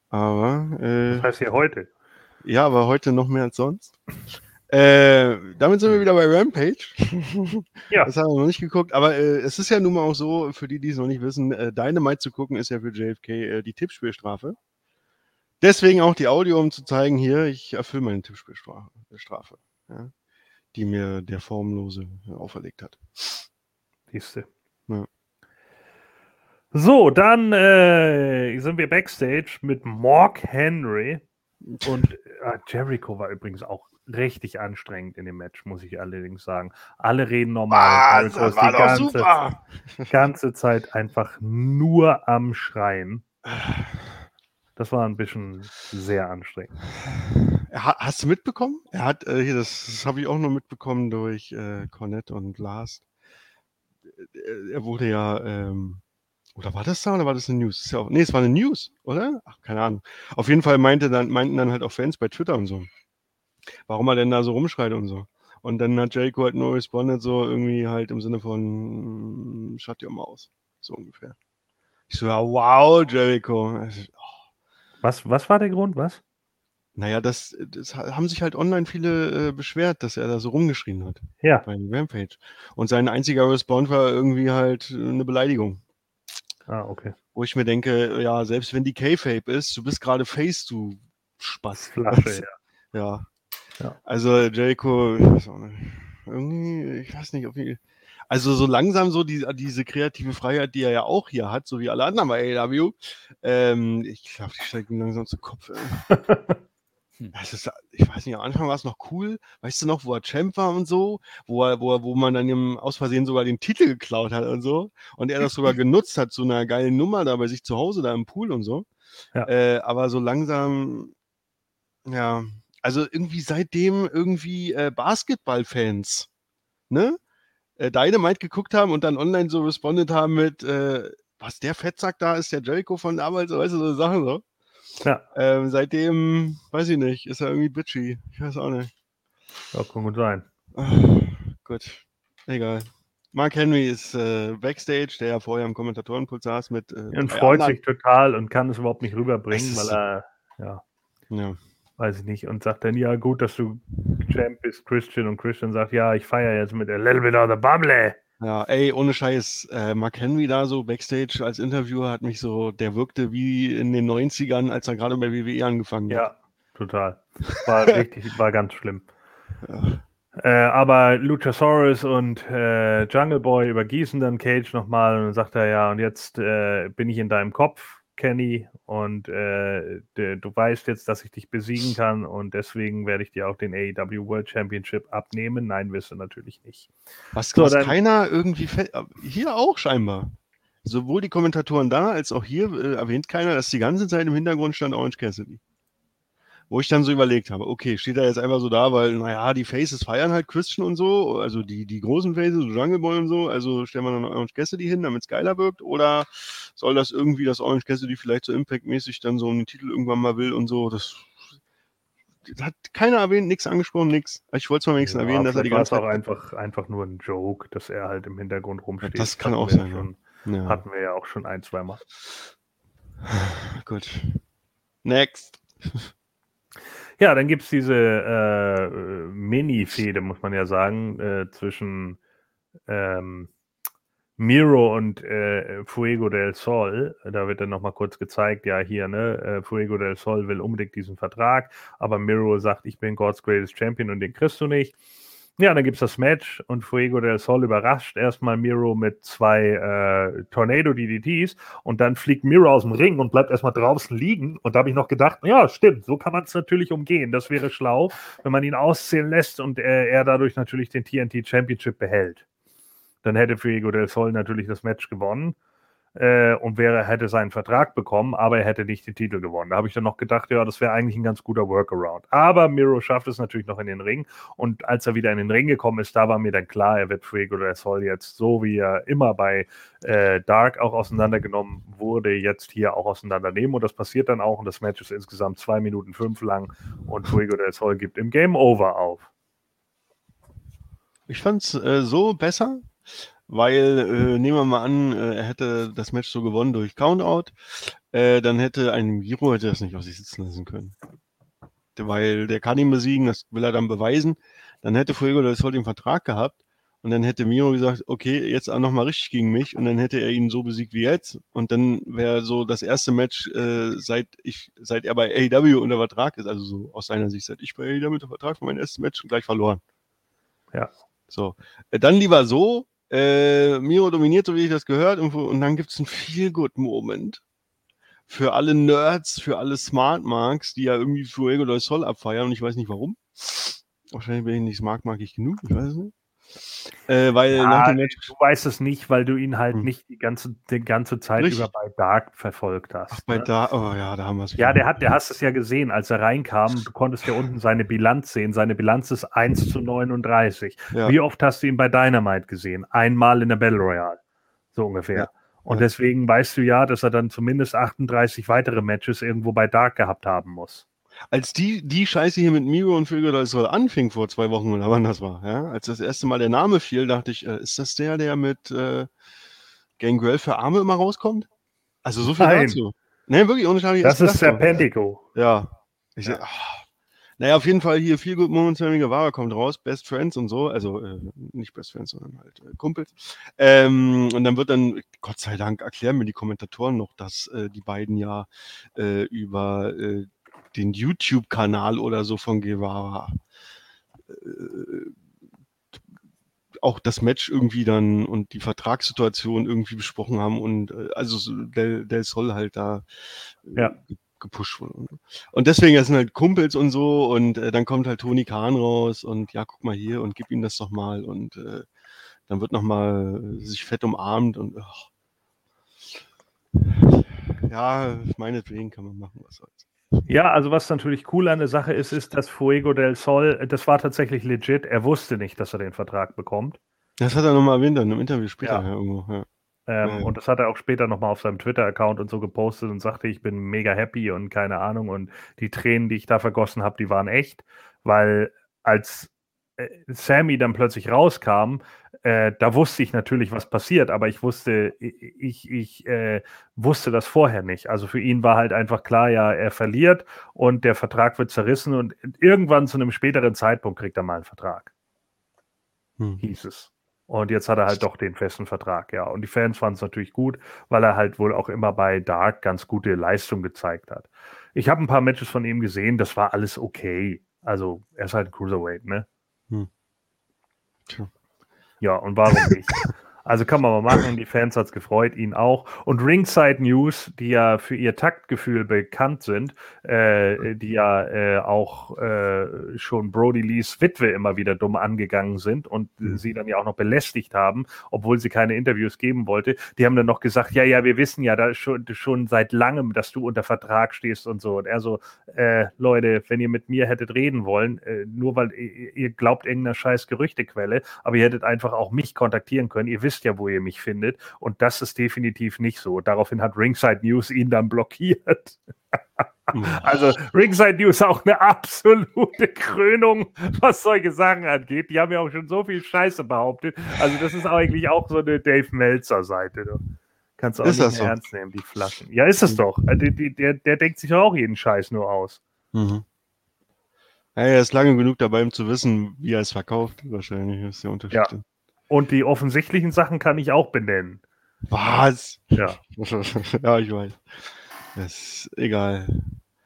Aber, äh, das heißt hier heute. ja, aber heute noch mehr als sonst. Äh, damit sind wir wieder bei Rampage. Ja. Das haben wir noch nicht geguckt, aber äh, es ist ja nun mal auch so, für die, die es noch nicht wissen, äh, Dynamite zu gucken ist ja für JFK äh, die Tippspielstrafe. Deswegen auch die Audio, um zu zeigen, hier, ich erfülle meine Tippspielstrafe, äh, Strafe, ja, die mir der Formlose auferlegt hat. Siehste. Ja. So, dann äh, sind wir backstage mit Mark Henry. Und äh, Jericho war übrigens auch richtig anstrengend in dem Match, muss ich allerdings sagen. Alle reden normal. Jericho ist die ganze, ganze Zeit einfach nur am Schreien. Das war ein bisschen sehr anstrengend. Ha- Hast du mitbekommen? Er hat, äh, hier, das, das habe ich auch nur mitbekommen durch äh, Cornette und Lars. Äh, Er wurde ja, ähm, oder war das da oder war das eine News? Ist ja auch, nee, es war eine News, oder? Ach, keine Ahnung. Auf jeden Fall meinte dann, meinten dann halt auch Fans bei Twitter und so, warum er denn da so rumschreit und so. Und dann hat Jericho halt nur respondet, so irgendwie halt im Sinne von, mm, shut your mouth. So ungefähr. Ich so, ja, wow, Jericho. Also, Was, was war der Grund? Was? Naja, das, das ha- haben sich halt online viele äh, beschwert, dass er da so rumgeschrien hat Ja, beim Rampage. Und sein einziger Response war irgendwie halt äh, eine Beleidigung. ah, okay. Wo ich mir denke, ja, selbst wenn die K-Fape ist, du bist gerade Face, du Spaß. Flasche, ja. Ja. Ja. Also Jericho, ich weiß auch nicht, irgendwie, ich weiß nicht, ob ich, also so langsam so die, diese kreative Freiheit, die er ja auch hier hat, so wie alle anderen bei AEW, ähm, ich glaube, die steigt ihm langsam zu Kopf. Das ist, ich weiß nicht, am Anfang war es noch cool, weißt du noch, wo er Champ war und so, wo er, wo er, wo man dann ihm aus Versehen sogar den Titel geklaut hat und so, und er das sogar genutzt hat zu einer geilen Nummer da bei sich zu Hause, da im Pool und so. Ja. Äh, aber so langsam, ja, also irgendwie seitdem irgendwie äh, Basketballfans, ne? Äh, Dynamite geguckt haben und dann online so respondet haben mit, äh, was der Fettsack da ist, der Jericho von damals, weißt du, so Sachen so. Ja, Ähm, seitdem, weiß ich nicht, ist er irgendwie bitchy. Ich weiß auch nicht. ja kann gut sein. Ah, gut, egal. Mark Henry ist äh, Backstage, der ja vorher im Kommentatorenpult saß mit. Äh, Und freut anderen. sich total und kann es überhaupt nicht rüberbringen, weil er, ja, Ja. weiß ich nicht, und sagt dann, ja, gut, dass du Champ bist, Christian, und Christian sagt, ja, ich feiere jetzt mit a little bit of the bubble. Ja, ey, ohne Scheiß, äh, Mark Henry da so Backstage als Interviewer hat mich so, der wirkte wie in den 90ern, als er gerade bei WWE angefangen hat. Ja, total. War richtig, war ganz schlimm. Ja. Äh, aber Luchasaurus und äh, Jungle Boy übergießen dann Cage nochmal und dann sagt er, ja, und jetzt äh, bin ich in deinem Kopf, Kenny, und äh, de, du weißt jetzt, dass ich dich besiegen kann und deswegen werde ich dir auch den AEW World Championship abnehmen. Nein, wirst du natürlich nicht. Was, So, was dann- keiner irgendwie, äh, hier auch scheinbar. Sowohl die Kommentatoren da, als auch hier äh, erwähnt keiner, dass die ganze Zeit im Hintergrund stand Orange Cassidy. Wo ich dann so überlegt habe, okay, steht er jetzt einfach so da, weil, naja, die Faces feiern halt Christian und so, also die, die großen Faces, so Jungle Boy und so, also stellen wir dann Orange Cassidy hin, damit es geiler wirkt, oder soll das irgendwie, dass Orange Cassidy vielleicht so Impact-mäßig dann so einen Titel irgendwann mal will und so, das hat keiner erwähnt, nichts angesprochen, nichts. Ich wollte es mal wenigstens Ja, erwähnen, dass er die war ganze es auch einfach, einfach nur ein Joke, dass er halt im Hintergrund rumsteht. das kann Hatten auch sein, ja. Schon, ja. Hatten wir ja auch schon ein, zwei Mal. Gut. Next. Ja, dann gibt es diese äh, Mini-Fehde, muss man ja sagen, äh, zwischen ähm, Miro und äh, Fuego del Sol. Da wird dann nochmal kurz gezeigt, ja, hier, ne, äh, Fuego del Sol will unbedingt diesen Vertrag, aber Miro sagt, ich bin God's Greatest Champion und den kriegst du nicht. Ja, dann gibt es das Match und Fuego del Sol überrascht erstmal Miro mit zwei äh, Tornado DDTs und dann fliegt Miro aus dem Ring und bleibt erstmal draußen liegen. Und da habe ich noch gedacht, ja, stimmt, so kann man es natürlich umgehen. Das wäre schlau, wenn man ihn auszählen lässt und er, er dadurch natürlich den TNT Championship behält. Dann hätte Fuego del Sol natürlich das Match gewonnen äh, und wäre, hätte seinen Vertrag bekommen, aber er hätte nicht den Titel gewonnen. Da habe ich dann noch gedacht, ja, das wäre eigentlich ein ganz guter Workaround. Aber Miro schafft es natürlich noch in den Ring und als er wieder in den Ring gekommen ist, da war mir dann klar, er wird Fuego del Sol jetzt so, wie er immer bei äh, Dark auch auseinandergenommen wurde, jetzt hier auch auseinandernehmen und das passiert dann auch und das Match ist insgesamt zwei Minuten fünf lang und Fuego del Sol gibt im Game Over auf. Ich fand es äh, so besser, weil äh, nehmen wir mal an, äh, er hätte das Match so gewonnen durch Countout, äh, dann hätte ein Miro hätte das nicht auf sich sitzen lassen können. Weil der kann ihn besiegen, das will er dann beweisen. Dann hätte Fuego das Sol den Vertrag gehabt und dann hätte Miro gesagt, okay, jetzt auch nochmal richtig gegen mich und dann hätte er ihn so besiegt wie jetzt und dann wäre so das erste Match, äh, seit ich, seit er bei AEW unter Vertrag ist, also so aus seiner Sicht, seit ich bei AEW unter Vertrag für mein erstes Match gleich verloren. Ja. So. Äh, Dann lieber so, äh, Miro dominiert, so wie ich das gehört, und, und dann gibt es einen Feel-Good-Moment für alle Nerds, für alle Smart Marks, die ja irgendwie Fuego del Sol abfeiern und ich weiß nicht warum. Wahrscheinlich bin ich nicht smart markig genug, ich weiß nicht. Äh, weil Ja, Match. du weißt es nicht, weil du ihn halt Hm. nicht die ganze, die ganze Zeit Richtig. über bei Dark verfolgt hast. Ach, bei ne? da, oh ja, da haben wir es. Ja, der hat, der hast es ja gesehen, als er reinkam. Du konntest ja unten seine Bilanz sehen. Seine Bilanz ist 1 zu 39. Ja. Wie oft hast du ihn bei Dynamite gesehen? Einmal in der Battle Royale. So ungefähr. Ja. Und deswegen weißt du ja, dass er dann zumindest 38 weitere Matches irgendwo bei Dark gehabt haben muss. Als die, die Scheiße hier mit Miro und del Sol anfing vor zwei Wochen oder wann das war, ja, als das erste Mal der Name fiel, dachte ich, äh, ist das der, der mit äh, Gangrel für Arme immer rauskommt? Also so viel Nein. dazu. Nee, wirklich, ohne Schade. Das ist Serpentico. Ja. Ich, Ja. ja. Naja, auf jeden Fall hier viel gut Moments, wenn Guevara kommt raus, Best Friends und so, also äh, nicht Best Friends, sondern halt äh, Kumpels. Ähm, und dann wird dann, Gott sei Dank, erklären mir die Kommentatoren noch, dass äh, die beiden ja äh, über äh, den YouTube-Kanal oder so von Guevara äh, auch das Match irgendwie dann und die Vertragssituation irgendwie besprochen haben und äh, also so Del, Del Sol halt da äh, Ja. ge- gepusht wurde. Und deswegen das sind halt Kumpels und so und äh, dann kommt halt Tony Khan raus und ja, guck mal hier und gib ihm das doch mal und äh, dann wird noch mal sich fett umarmt und ach. ja, meinetwegen kann man machen, was soll's. Ja, also was natürlich cool an der Sache ist, ist, dass Fuego del Sol, das war tatsächlich legit. Er wusste nicht, dass er den Vertrag bekommt. Das hat er nochmal erwähnt dann im Interview später Ja. irgendwo. Ja. Ähm, Ja. Und das hat er auch später nochmal auf seinem Twitter-Account und so gepostet und sagte, ich bin mega happy und keine Ahnung. Und die Tränen, die ich da vergossen habe, die waren echt, weil als äh, Sammy dann plötzlich rauskam, äh, da wusste ich natürlich, was passiert, aber ich wusste, ich, ich äh, wusste das vorher nicht. Also für ihn war halt einfach klar, ja, er verliert und der Vertrag wird zerrissen und irgendwann zu einem späteren Zeitpunkt kriegt er mal einen Vertrag Hm. hieß es. Und jetzt hat er halt doch den festen Vertrag, ja. Und die Fans fanden es natürlich gut, weil er halt wohl auch immer bei Dark ganz gute Leistung gezeigt hat. Ich habe ein paar Matches von ihm gesehen, das war alles okay. Also, er ist halt ein Cruiserweight, ne? Hm. Tja. Ja, und warum nicht? Also kann man mal machen, die Fans hat es gefreut, ihn auch. Und Ringside News, die ja für ihr Taktgefühl bekannt sind, äh, die ja äh, auch äh, schon Brody Lees Witwe immer wieder dumm angegangen sind und äh, sie dann ja auch noch belästigt haben, obwohl sie keine Interviews geben wollte. Die haben dann noch gesagt, ja, ja, wir wissen ja da schon, schon seit langem, dass du unter Vertrag stehst und so. Und er so, äh, Leute, wenn ihr mit mir hättet reden wollen, äh, nur weil ihr, ihr glaubt irgendeiner scheiß Gerüchtequelle, aber ihr hättet einfach auch mich kontaktieren können. Ihr wisst ja, wo ihr mich findet. Und das ist definitiv nicht so. Daraufhin hat Ringside News ihn dann blockiert. Also Ringside News auch eine absolute Krönung, was solche Sachen angeht. Die haben ja auch schon so viel Scheiße behauptet. Also das ist eigentlich auch so eine Dave Meltzer Seite. ne? Kannst du auch Ist nicht so? ernst nehmen, die Flaschen. Ja, ist es doch. Also, die, der, der denkt sich auch jeden Scheiß nur aus. Mhm. Ja, er ist lange genug dabei, um zu wissen, wie er es verkauft. Wahrscheinlich ist der Unterschied. Ja. Und die offensichtlichen Sachen kann ich auch benennen. Was? Ja, ja, ich weiß. Das ist egal.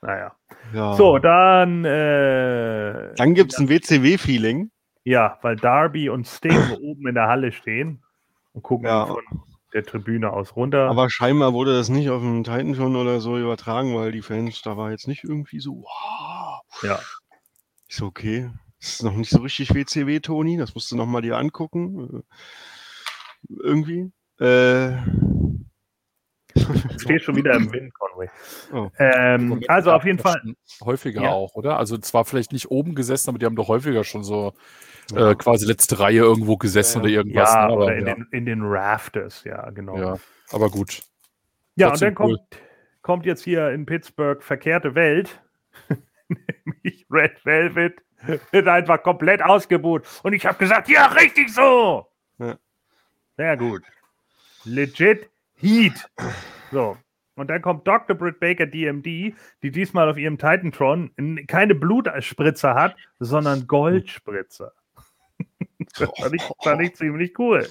naja. Ja. So, dann, äh, Dann gibt es ein WCW-Feeling. ja, weil Darby und Sting oben in der Halle stehen und gucken Ja. von der Tribüne aus runter. Aber scheinbar wurde das nicht auf dem Titan schon oder so übertragen, weil die Fans, da war jetzt nicht irgendwie so, wow. Ja. So, okay. Das ist noch nicht so richtig WCW, Toni. Das musst du noch mal dir angucken. Äh, Irgendwie. Äh, Du stehst schon wieder im Wind, Conway. Oh. Ähm, also auf jeden Fall, Häufiger Ja. auch, oder? Also zwar vielleicht nicht oben gesessen, aber die haben doch häufiger schon so äh, quasi letzte Reihe irgendwo gesessen Ja, oder irgendwas. ja, ne? aber, oder in, ja, Den, in den Rafters, ja, genau. ja, aber gut. Ja, und Trotzdem dann kommt, cool. kommt jetzt hier in Pittsburgh verkehrte Welt, nämlich Red Velvet wird einfach komplett ausgebucht. Und ich habe gesagt, ja, richtig so. Ja. Sehr gut. Legit Heat. So. Und dann kommt Dr. Britt Baker DMD, die diesmal auf ihrem Titantron keine Blutspritzer hat, sondern Goldspritzer. das fand ich, fand ich ziemlich cool.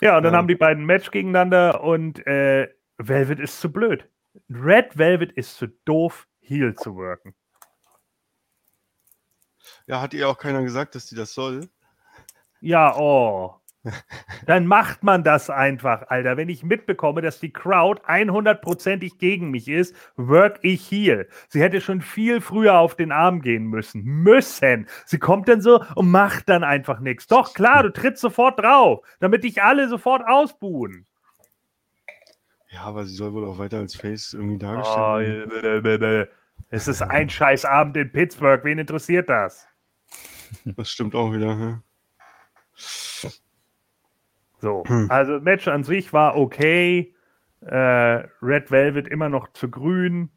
Ja, und dann Ja. haben die beiden ein Match gegeneinander und äh, Velvet ist zu blöd. Red Velvet ist zu doof, Heel zu worken. Ja, hat ihr auch keiner gesagt, dass die das soll? Ja, oh. Dann macht man das einfach, Alter. Wenn ich mitbekomme, dass die Crowd 100%ig gegen mich ist, work ich hier. Sie hätte schon viel früher auf den Arm gehen müssen. Müssen. Sie kommt dann so und macht dann einfach nichts. Doch, klar, du trittst sofort drauf, damit dich alle sofort ausbuhen. Ja, aber sie soll wohl auch weiter als Face irgendwie Oh, dargestellt werden. blablabla. es ist ein Scheißabend in Pittsburgh. Wen interessiert das? Das stimmt auch wieder. Ja. So, Hm. also Match an sich war okay. Äh, Red Velvet immer noch zu grün.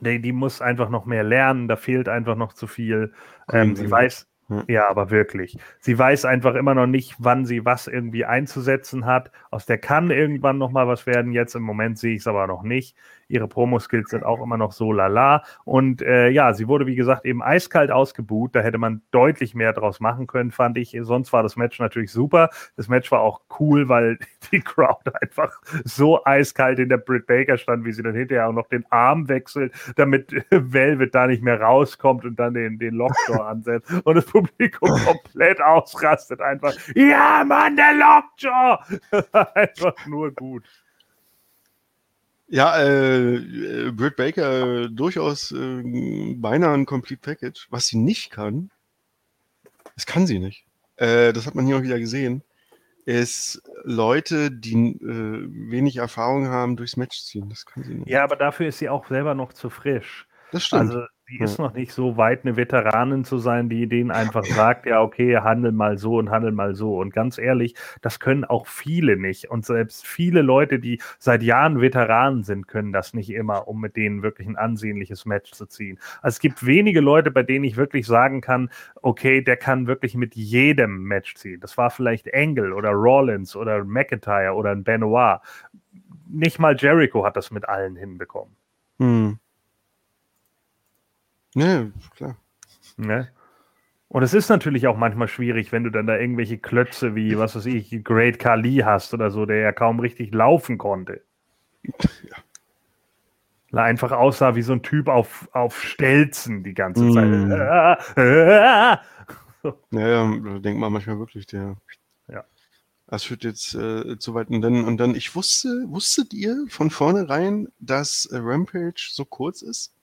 Die, die muss einfach noch mehr lernen, da fehlt einfach noch zu viel. Ähm, sie weiß, Ja. ja, aber wirklich. Sie weiß einfach immer noch nicht, wann sie was irgendwie einzusetzen hat. Aus der kann irgendwann noch mal was werden. Jetzt im Moment sehe ich es aber noch nicht. Ihre Promo-Skills sind auch immer noch so lala. Und äh, ja, sie wurde, wie gesagt, eben eiskalt ausgebuht. Da hätte man deutlich mehr draus machen können, fand ich. Sonst war das Match natürlich super. Das Match war auch cool, weil die Crowd einfach so eiskalt in der Britt Baker stand, wie sie dann hinterher auch noch den Arm wechselt, damit Velvet da nicht mehr rauskommt und dann den, den Lockjaw ansetzt. Und das Publikum komplett ausrastet. Einfach, ja, Mann, der Lockjaw! Einfach nur gut. Ja, äh, äh, Britt Baker äh, durchaus äh, beinahe ein Complete Package. Was sie nicht kann, das kann sie nicht. Äh, das hat man hier auch wieder gesehen, ist Leute, die äh, wenig Erfahrung haben, durchs Match ziehen. Das kann sie nicht. Ja, aber dafür ist sie auch selber noch zu frisch. Das stimmt. Also sie ist noch nicht so weit, eine Veteranin zu sein, die denen einfach sagt, ja, okay, handel mal so und handel mal so. Und ganz ehrlich, das können auch viele nicht. Und selbst viele Leute, die seit Jahren Veteranen sind, können das nicht immer, um mit denen wirklich ein ansehnliches Match zu ziehen. Also es gibt wenige Leute, bei denen ich wirklich sagen kann, okay, der kann wirklich mit jedem Match ziehen. Das war vielleicht Engel oder Rollins oder McIntyre oder ein Benoit. Nicht mal Jericho hat das mit allen hinbekommen. hm. Ne, klar. Ne? Und es ist natürlich auch manchmal schwierig, wenn du dann da irgendwelche Klötze wie, was weiß ich, Great Kali hast oder so, der ja kaum richtig laufen konnte. Ja. Einfach aussah wie so ein Typ auf, auf Stelzen die ganze Zeit. Mm. Ah, ah. Naja, da denkt man manchmal wirklich, der. Ja. Das führt jetzt äh, zu weit. Und dann, und dann, ich wusste, wusstet ihr von vornherein, dass äh, Rampage so kurz ist?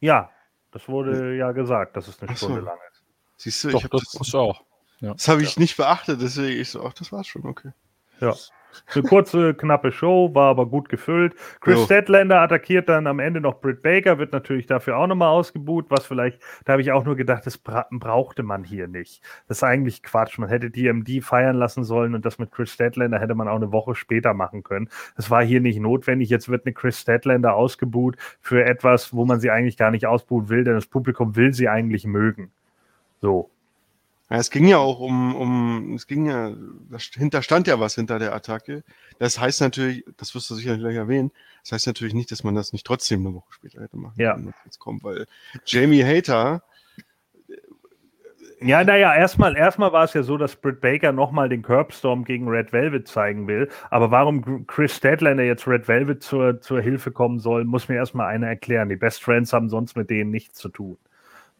Ja, das wurde ja gesagt, dass es eine Ach so. Stunde lang ist. Siehst du, Doch, ich habe das das, auch. Ja. das habe ich nicht beachtet, deswegen ich so, ach, das war's schon, okay. Ja. Eine kurze, knappe Show, war aber gut gefüllt. Chris Jo. Statlander attackiert dann am Ende noch Britt Baker, wird natürlich dafür auch nochmal ausgebuht, was vielleicht, da habe ich auch nur gedacht, das bra brauchte man hier nicht. Das ist eigentlich Quatsch. Man hätte DMD feiern lassen sollen und das mit Chris Statlander hätte man auch eine Woche später machen können. Das war hier nicht notwendig. Jetzt wird eine Chris Statlander ausgebuht für etwas, wo man sie eigentlich gar nicht ausbuhen will, denn das Publikum will sie eigentlich mögen. So. Ja, es ging ja auch um, um, es ging ja, dahinter stand ja was hinter der Attacke. Das heißt natürlich, das wirst du sicherlich gleich erwähnen, das heißt natürlich nicht, dass man das nicht trotzdem eine Woche später hätte machen Ja. können, jetzt kommt, weil Jamie Hater, Ja, naja, erstmal erstmal war es ja so, dass Britt Baker nochmal den Curbstorm gegen Red Velvet zeigen will. Aber warum Chris Statlander jetzt Red Velvet zur, zur Hilfe kommen soll, muss mir erstmal einer erklären. Die Best Friends haben sonst mit denen nichts zu tun.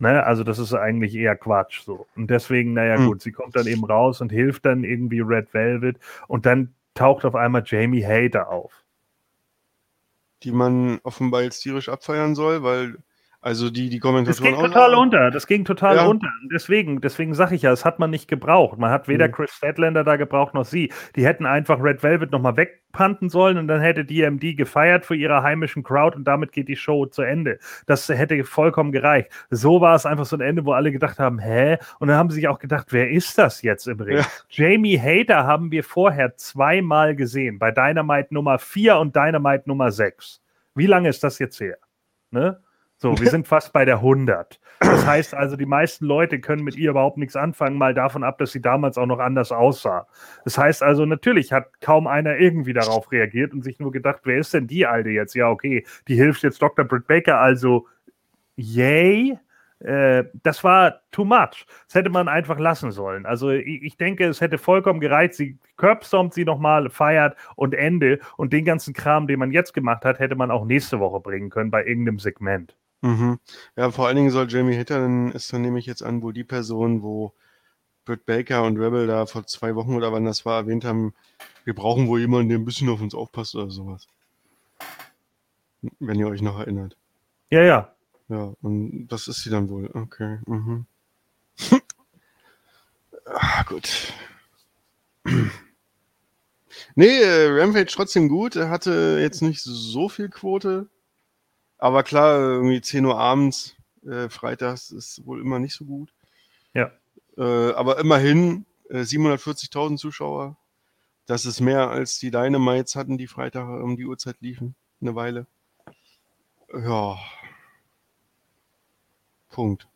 Ne? Also das ist eigentlich eher Quatsch so. Und deswegen, naja Hm. gut, sie kommt dann eben raus und hilft dann irgendwie Red Velvet und dann taucht auf einmal Jamie Hater auf. die man offenbar jetzt tierisch abfeiern soll, weil, also die, die Das Kommentatoren ging total auch- unter. Das ging total Ja. unter. Deswegen, deswegen sage ich ja, es hat man nicht gebraucht. Man hat weder Mhm. Chris Statlander da gebraucht noch sie. Die hätten einfach Red Velvet nochmal wegpanten sollen und dann hätte DMD gefeiert für ihre heimischen Crowd und damit geht die Show zu Ende. Das hätte vollkommen gereicht. So war es einfach so ein Ende, wo alle gedacht haben, hä? Und dann haben sie sich auch gedacht, wer ist das jetzt im Ring? Ja. Jamie Hater haben wir vorher zweimal gesehen, bei Dynamite Nummer 4 und Dynamite Nummer 6. Wie lange ist das jetzt her? Ne? So, wir sind fast bei der 100. Das heißt also, die meisten Leute können mit ihr überhaupt nichts anfangen, mal davon ab, dass sie damals auch noch anders aussah. Das heißt also, natürlich hat kaum einer irgendwie darauf reagiert und sich nur gedacht, wer ist denn die Alte jetzt? Ja, okay, die hilft jetzt Dr. Britt Baker, also yay. Äh, das war too much. Das hätte man einfach lassen sollen. Also ich, denke, es hätte vollkommen gereicht. Sie curbstormt sie nochmal, feiert und Ende. Und den ganzen Kram, den man jetzt gemacht hat, hätte man auch nächste Woche bringen können bei irgendeinem Segment. Mhm. Ja, vor allen Dingen soll Jamie Hatter, dann ist dann nehme ich jetzt an, wohl die Person, wo Britt Baker und Rebel da vor zwei Wochen oder wann das war, erwähnt haben, wir brauchen wohl jemanden, der ein bisschen auf uns aufpasst oder sowas. Wenn ihr euch noch erinnert. Ja, ja. Ja, und das ist sie dann wohl. Okay. Mhm. ah, gut. nee, äh, Rampage trotzdem gut. Er hatte jetzt nicht so viel Quote. Aber klar, irgendwie 10 Uhr abends, äh, freitags ist wohl immer nicht so gut. Ja. Äh, aber immerhin äh, 740.000 Zuschauer. Das ist mehr als die Dynamites hatten, die Freitag um die Uhrzeit liefen. Eine Weile. Ja. Punkt.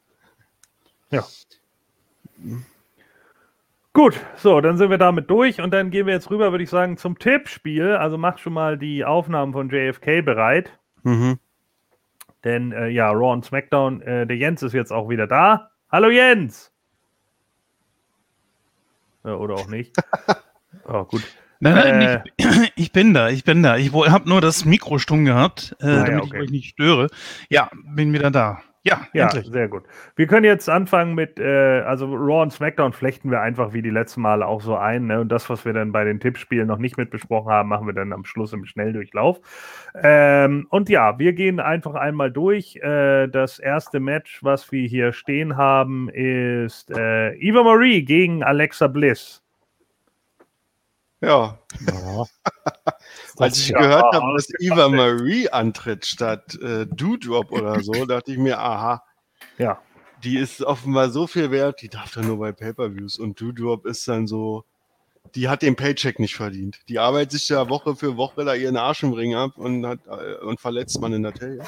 Gut, so, dann sind wir damit durch und dann gehen wir jetzt rüber, würde ich sagen, zum Tippspiel. Also mach schon mal die Aufnahmen von JFK bereit. Mhm. Denn äh, ja, Raw und SmackDown, äh, der Jens ist jetzt auch wieder da. Hallo Jens! Ja, oder auch nicht. Oh, gut. Nein, nein, Äh. ich, bin da, ich bin da. Ich habe nur das Mikro stumm gehabt, äh, Ah, damit okay. ich euch nicht störe. Ja, bin wieder da. Ja, Ja, endlich. sehr gut. Wir können jetzt anfangen mit, äh, also Raw und SmackDown flechten wir einfach wie die letzten Male auch so ein. Ne? Und das, was wir dann bei den Tippspielen noch nicht mit besprochen haben, machen wir dann am Schluss im Schnelldurchlauf. Ähm, und ja, wir gehen einfach einmal durch. Äh, das erste Match, was wir hier stehen haben, ist äh, Eva Marie gegen Alexa Bliss. Ja, als ich gehört habe, dass Eva Marie antritt statt äh, Doudrop oder so, dachte ich mir, aha, Ja, die ist offenbar so viel wert, die darf dann nur bei Pay-Per-Views. Und Doudrop ist dann so, die hat den Paycheck nicht verdient. Die arbeitet sich ja Woche für Woche da ihren Arsch im Ring ab und hat äh, und verletzt man in der Taille.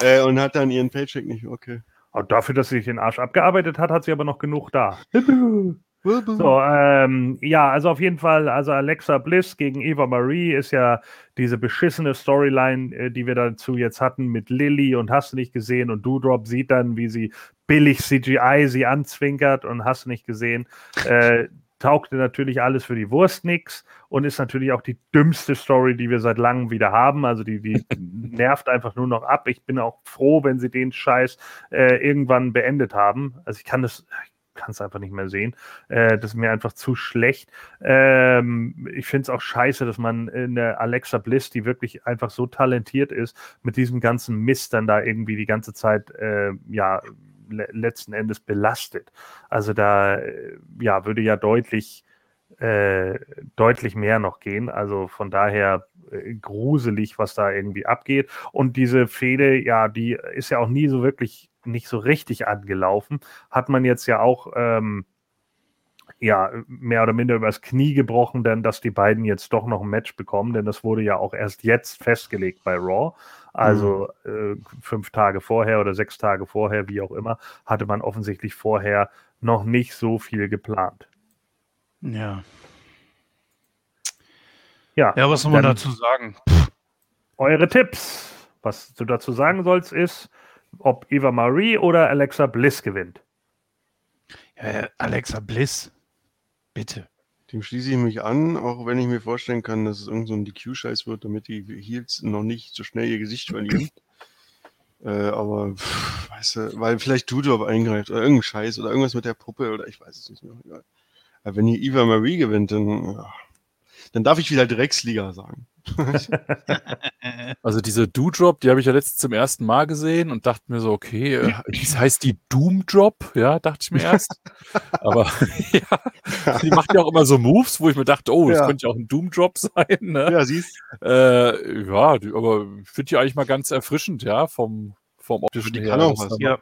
Äh, und hat dann ihren Paycheck nicht. Okay. und dafür, dass sie sich den Arsch abgearbeitet hat, hat sie aber noch genug da. So, ähm, ja, also auf jeden Fall, also Alexa Bliss gegen Eva Marie ist ja diese beschissene Storyline, äh, die wir dazu jetzt hatten mit Lilly und hast du nicht gesehen und Doudrop sieht dann, wie sie billig CGI sie anzwinkert und hast du nicht gesehen. Äh, taugte natürlich alles für die Wurst nix und ist natürlich auch die dümmste Story, die wir seit langem wieder haben. Also die, die nervt einfach nur noch ab. Ich bin auch froh, wenn sie den Scheiß äh, irgendwann beendet haben. Also ich kann das, ich kann es einfach nicht mehr sehen. Äh, das ist mir einfach zu schlecht. Ähm, ich finde es auch scheiße, dass man in der Alexa Bliss, die wirklich einfach so talentiert ist, mit diesem ganzen Mist dann da irgendwie die ganze Zeit, äh, ja, le letzten Endes belastet. Also da, äh, ja, würde ja deutlich, äh, deutlich mehr noch gehen. Also von daher äh, gruselig, was da irgendwie abgeht. Und diese Fehde, ja, die ist ja auch nie so wirklich nicht so richtig angelaufen. Hat man jetzt ja auch ähm, ja, mehr oder minder übers Knie gebrochen, denn dass die beiden jetzt doch noch ein Match bekommen, denn das wurde ja auch erst jetzt festgelegt bei Raw. Also äh, fünf Tage vorher oder sechs Tage vorher, wie auch immer, hatte man offensichtlich vorher noch nicht so viel geplant. Ja. Ja, Ja, was soll man dazu sagen? Eure Tipps. Was du dazu sagen sollst, ist, ob Eva Marie oder Alexa Bliss gewinnt. Ja, Alexa Bliss. Bitte. Dem schließe ich mich an, auch wenn ich mir vorstellen kann, dass es irgend so ein DQ-Scheiß wird, damit die Heels noch nicht so schnell ihr Gesicht verlieren. äh, aber, pff, weißt du, weil vielleicht Doudrop eingreift oder irgendein Scheiß oder irgendwas mit der Puppe oder ich weiß es nicht mehr. Egal. Wenn hier Eva Marie gewinnt, dann, dann darf ich wieder Drecksliga sagen. Also diese Doodrop, die habe ich ja letztens zum ersten Mal gesehen und dachte mir so, okay, äh, das heißt die Doomdrop, ja, dachte ich mir erst. Aber ja, die macht ja auch immer so Moves, wo ich mir dachte, oh, das Ja. könnte ja auch ein Doomdrop sein. Ne? ja, siehst Äh, ja, die, aber ich finde die eigentlich mal ganz erfrischend, ja, vom, vom optischen Die her. kann auch was. Ja.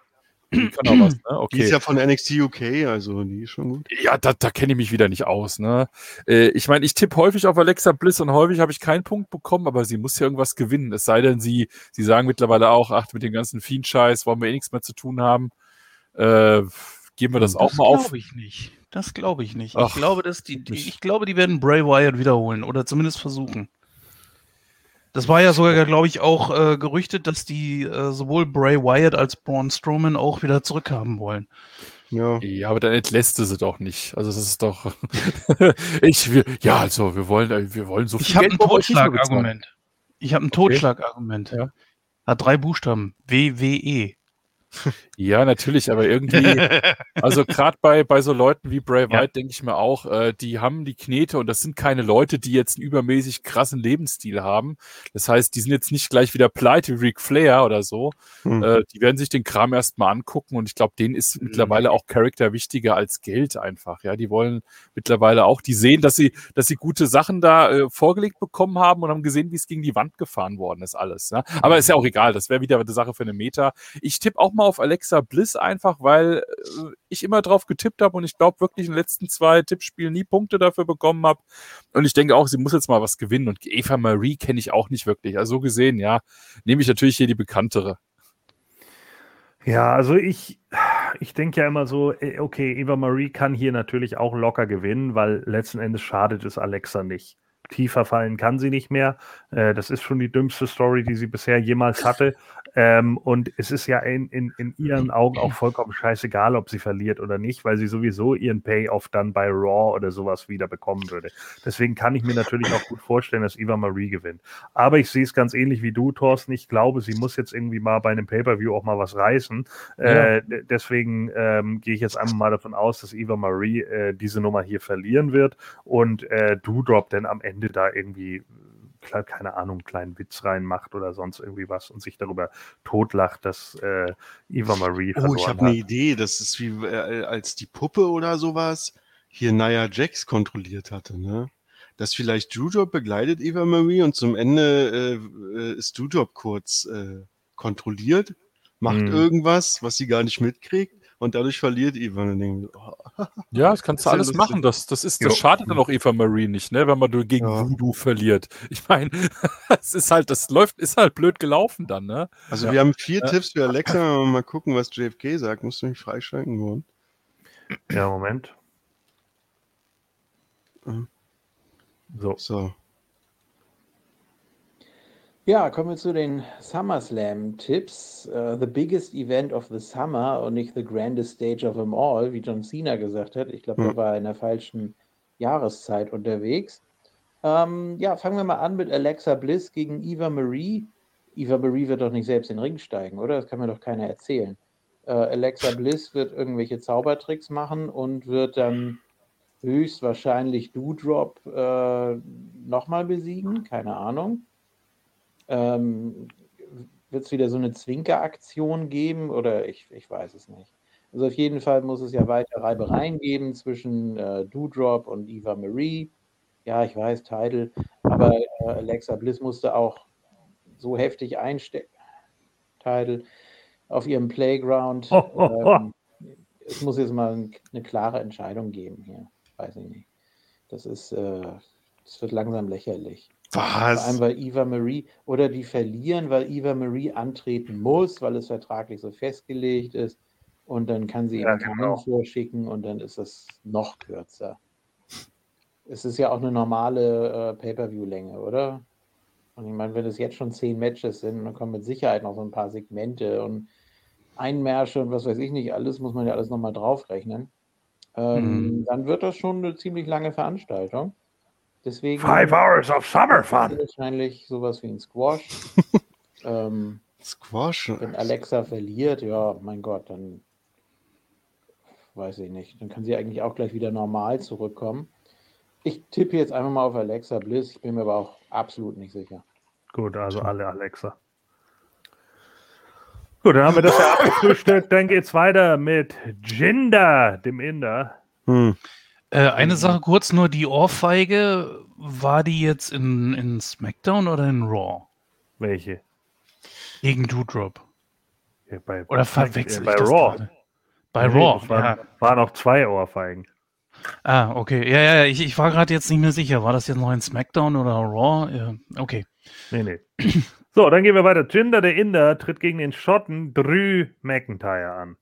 Die kann auch was, ne? Die Okay. ist ja von NXT UK, also die ist schon gut. Ja, da, da kenne ich mich wieder nicht aus. Ne? Äh, ich meine, ich tippe häufig auf Alexa Bliss und häufig habe ich keinen Punkt bekommen, aber sie muss ja irgendwas gewinnen. Es sei denn, sie, sie sagen mittlerweile auch, ach, mit dem ganzen Fiend-Scheiß wollen wir eh nichts mehr zu tun haben. Äh, geben wir das, auch mal auf. glaube ich nicht. Das glaube ich nicht. Ach, ich glaube, dass die, die, ich glaube, die werden Bray Wyatt wiederholen oder zumindest versuchen. Das war ja sogar, glaube ich, auch äh, gerüchtet, dass die äh, sowohl Bray Wyatt als Braun Strowman auch wieder zurückhaben wollen. Ja. Ja, aber dann entlässt du sie doch nicht. Also das ist doch. ich, wir, ja, also wir wollen, äh, wir wollen so viel Ich habe ein. Totschlagargument. Ich habe ein Totschlagargument. Ja. Hat drei Buchstaben. WWE. Ja, natürlich, aber irgendwie, also gerade bei, bei so Leuten wie Bray Ja. Wyatt denke ich mir auch, äh, die haben die Knete und das sind keine Leute, die jetzt einen übermäßig krassen Lebensstil haben. Das heißt, die sind jetzt nicht gleich wieder pleite wie Ric Flair oder so. Hm. Äh, die werden sich den Kram erstmal angucken und ich glaube, denen ist mittlerweile auch Charakter wichtiger als Geld einfach. Ja, die wollen mittlerweile auch, die sehen, dass sie, dass sie gute Sachen da äh, vorgelegt bekommen haben und haben gesehen, wie es gegen die Wand gefahren worden ist, alles. Ja? Aber ist ja auch egal, das wäre wieder eine Sache für eine Meta. Ich tippe auch mal auf Alexa Bliss einfach, weil äh, ich immer drauf getippt habe und ich glaube wirklich in den letzten zwei Tippspielen nie Punkte dafür bekommen habe. Und ich denke auch, sie muss jetzt mal was gewinnen. Und Eva Marie kenne ich auch nicht wirklich. Also so gesehen, ja, nehme ich natürlich hier die bekanntere. Ja, also ich, ich denke ja immer so, eh, okay, Eva Marie kann hier natürlich auch locker gewinnen, weil letzten Endes schadet es Alexa nicht. Tiefer fallen kann sie nicht mehr. Äh, das ist schon die dümmste Story, die sie bisher jemals hatte. Ähm, und es ist ja in, in, in ihren Augen auch vollkommen scheißegal, ob sie verliert oder nicht, weil sie sowieso ihren Payoff dann bei Raw oder sowas wieder bekommen würde. Deswegen kann ich mir natürlich auch gut vorstellen, dass Eva Marie gewinnt. Aber ich sehe es ganz ähnlich wie du, Thorsten. Ich glaube, sie muss jetzt irgendwie mal bei einem Pay-Per-View auch mal was reißen. Äh, d- deswegen ähm, gehe ich jetzt einfach mal davon aus, dass Eva Marie äh, diese Nummer hier verlieren wird und äh, Doudrop dann am Ende da irgendwie, keine Ahnung, einen kleinen Witz reinmacht oder sonst irgendwie was und sich darüber totlacht, dass äh, Eva Marie Oh, ich habe eine Idee. Das ist wie äh, als die Puppe oder sowas hier Nia Jax kontrolliert hatte, ne? Dass vielleicht Doudrop begleitet Eva Marie und zum Ende äh, äh, ist Doudrop kurz äh, kontrolliert, macht Mhm. irgendwas, was sie gar nicht mitkriegt und dadurch verliert Eva. Und wir, oh, Ja, das kannst du alles lustig. machen. Das, das, ist, das Jo. schadet dann auch Eva Marie nicht, ne, wenn man gegen Ja. Voodoo verliert. Ich meine, es ist halt, das läuft, ist halt blöd gelaufen dann, ne? Also Ja. wir haben vier Ja. Tipps für Alexa. Mal gucken, was JFK sagt. Musst du mich freischalten wollen. Ja, Moment. So. So. Ja, kommen wir zu den SummerSlam-Tipps. Äh, the biggest event of the summer und nicht the grandest stage of them all, wie John Cena gesagt hat. Ich glaube, Hm. er war in der falschen Jahreszeit unterwegs. Ähm, ja, fangen wir mal an mit Alexa Bliss gegen Eva Marie. Eva Marie wird doch nicht selbst in den Ring steigen, oder? Das kann mir doch keiner erzählen. Äh, Alexa Bliss wird irgendwelche Zaubertricks machen und wird dann höchstwahrscheinlich Doudrop äh, nochmal besiegen. Keine Ahnung. Ähm, Wird es wieder so eine Zwinkeraktion geben oder ich, ich weiß es nicht. Also auf jeden Fall muss es ja weiter Reibereien geben zwischen äh, Doudrop und Eva Marie. Ja, ich weiß, Title, aber äh, Alexa Bliss musste auch so heftig einstecken. Title auf ihrem Playground. ähm, es muss jetzt mal ein, eine klare Entscheidung geben hier. weiß ich nicht. Das ist, äh, das wird langsam lächerlich. Vor allem, Was? weil Eva Marie oder die verlieren, weil Eva Marie antreten muss, weil es vertraglich so festgelegt ist. Und dann kann sie Ja, ihren genau. vorschicken und dann ist es noch kürzer. Es ist ja auch eine normale äh, Pay-Per-View-Länge, oder? Und ich meine, wenn es jetzt schon zehn Matches sind, dann kommen mit Sicherheit noch so ein paar Segmente und Einmärsche und was weiß ich nicht alles, muss man ja alles nochmal draufrechnen. Ähm, Mhm. Dann wird das schon eine ziemlich lange Veranstaltung. Deswegen Five hours of summer fun. wahrscheinlich sowas wie ein Squash. ähm, Squash. wenn Alexa verliert, ja, mein Gott, dann weiß ich nicht. Dann kann sie eigentlich auch gleich wieder normal zurückkommen. Ich tippe jetzt einfach mal auf Alexa Bliss. Ich bin mir aber auch absolut nicht sicher. Gut, also alle Alexa. Gut, dann haben wir das ja abgefrühstückt. Dann geht's weiter mit Jinder, dem Inder. Hm. Äh, eine Sache kurz nur, die Ohrfeige, war die jetzt in, in SmackDown oder in Raw? Welche? Gegen Doudrop. Ja, bei, Oder äh, bei ich das Raw. gerade? Bei Nee, Raw, waren, ja. waren noch zwei Ohrfeigen. Ah, okay. Ja, ja, ich, ich war gerade jetzt nicht mehr sicher. War das jetzt noch in SmackDown oder Raw? Ja, okay. Nee, nee. So, dann gehen wir weiter. Jinder, der Inder, tritt gegen den Schotten Drew McIntyre an.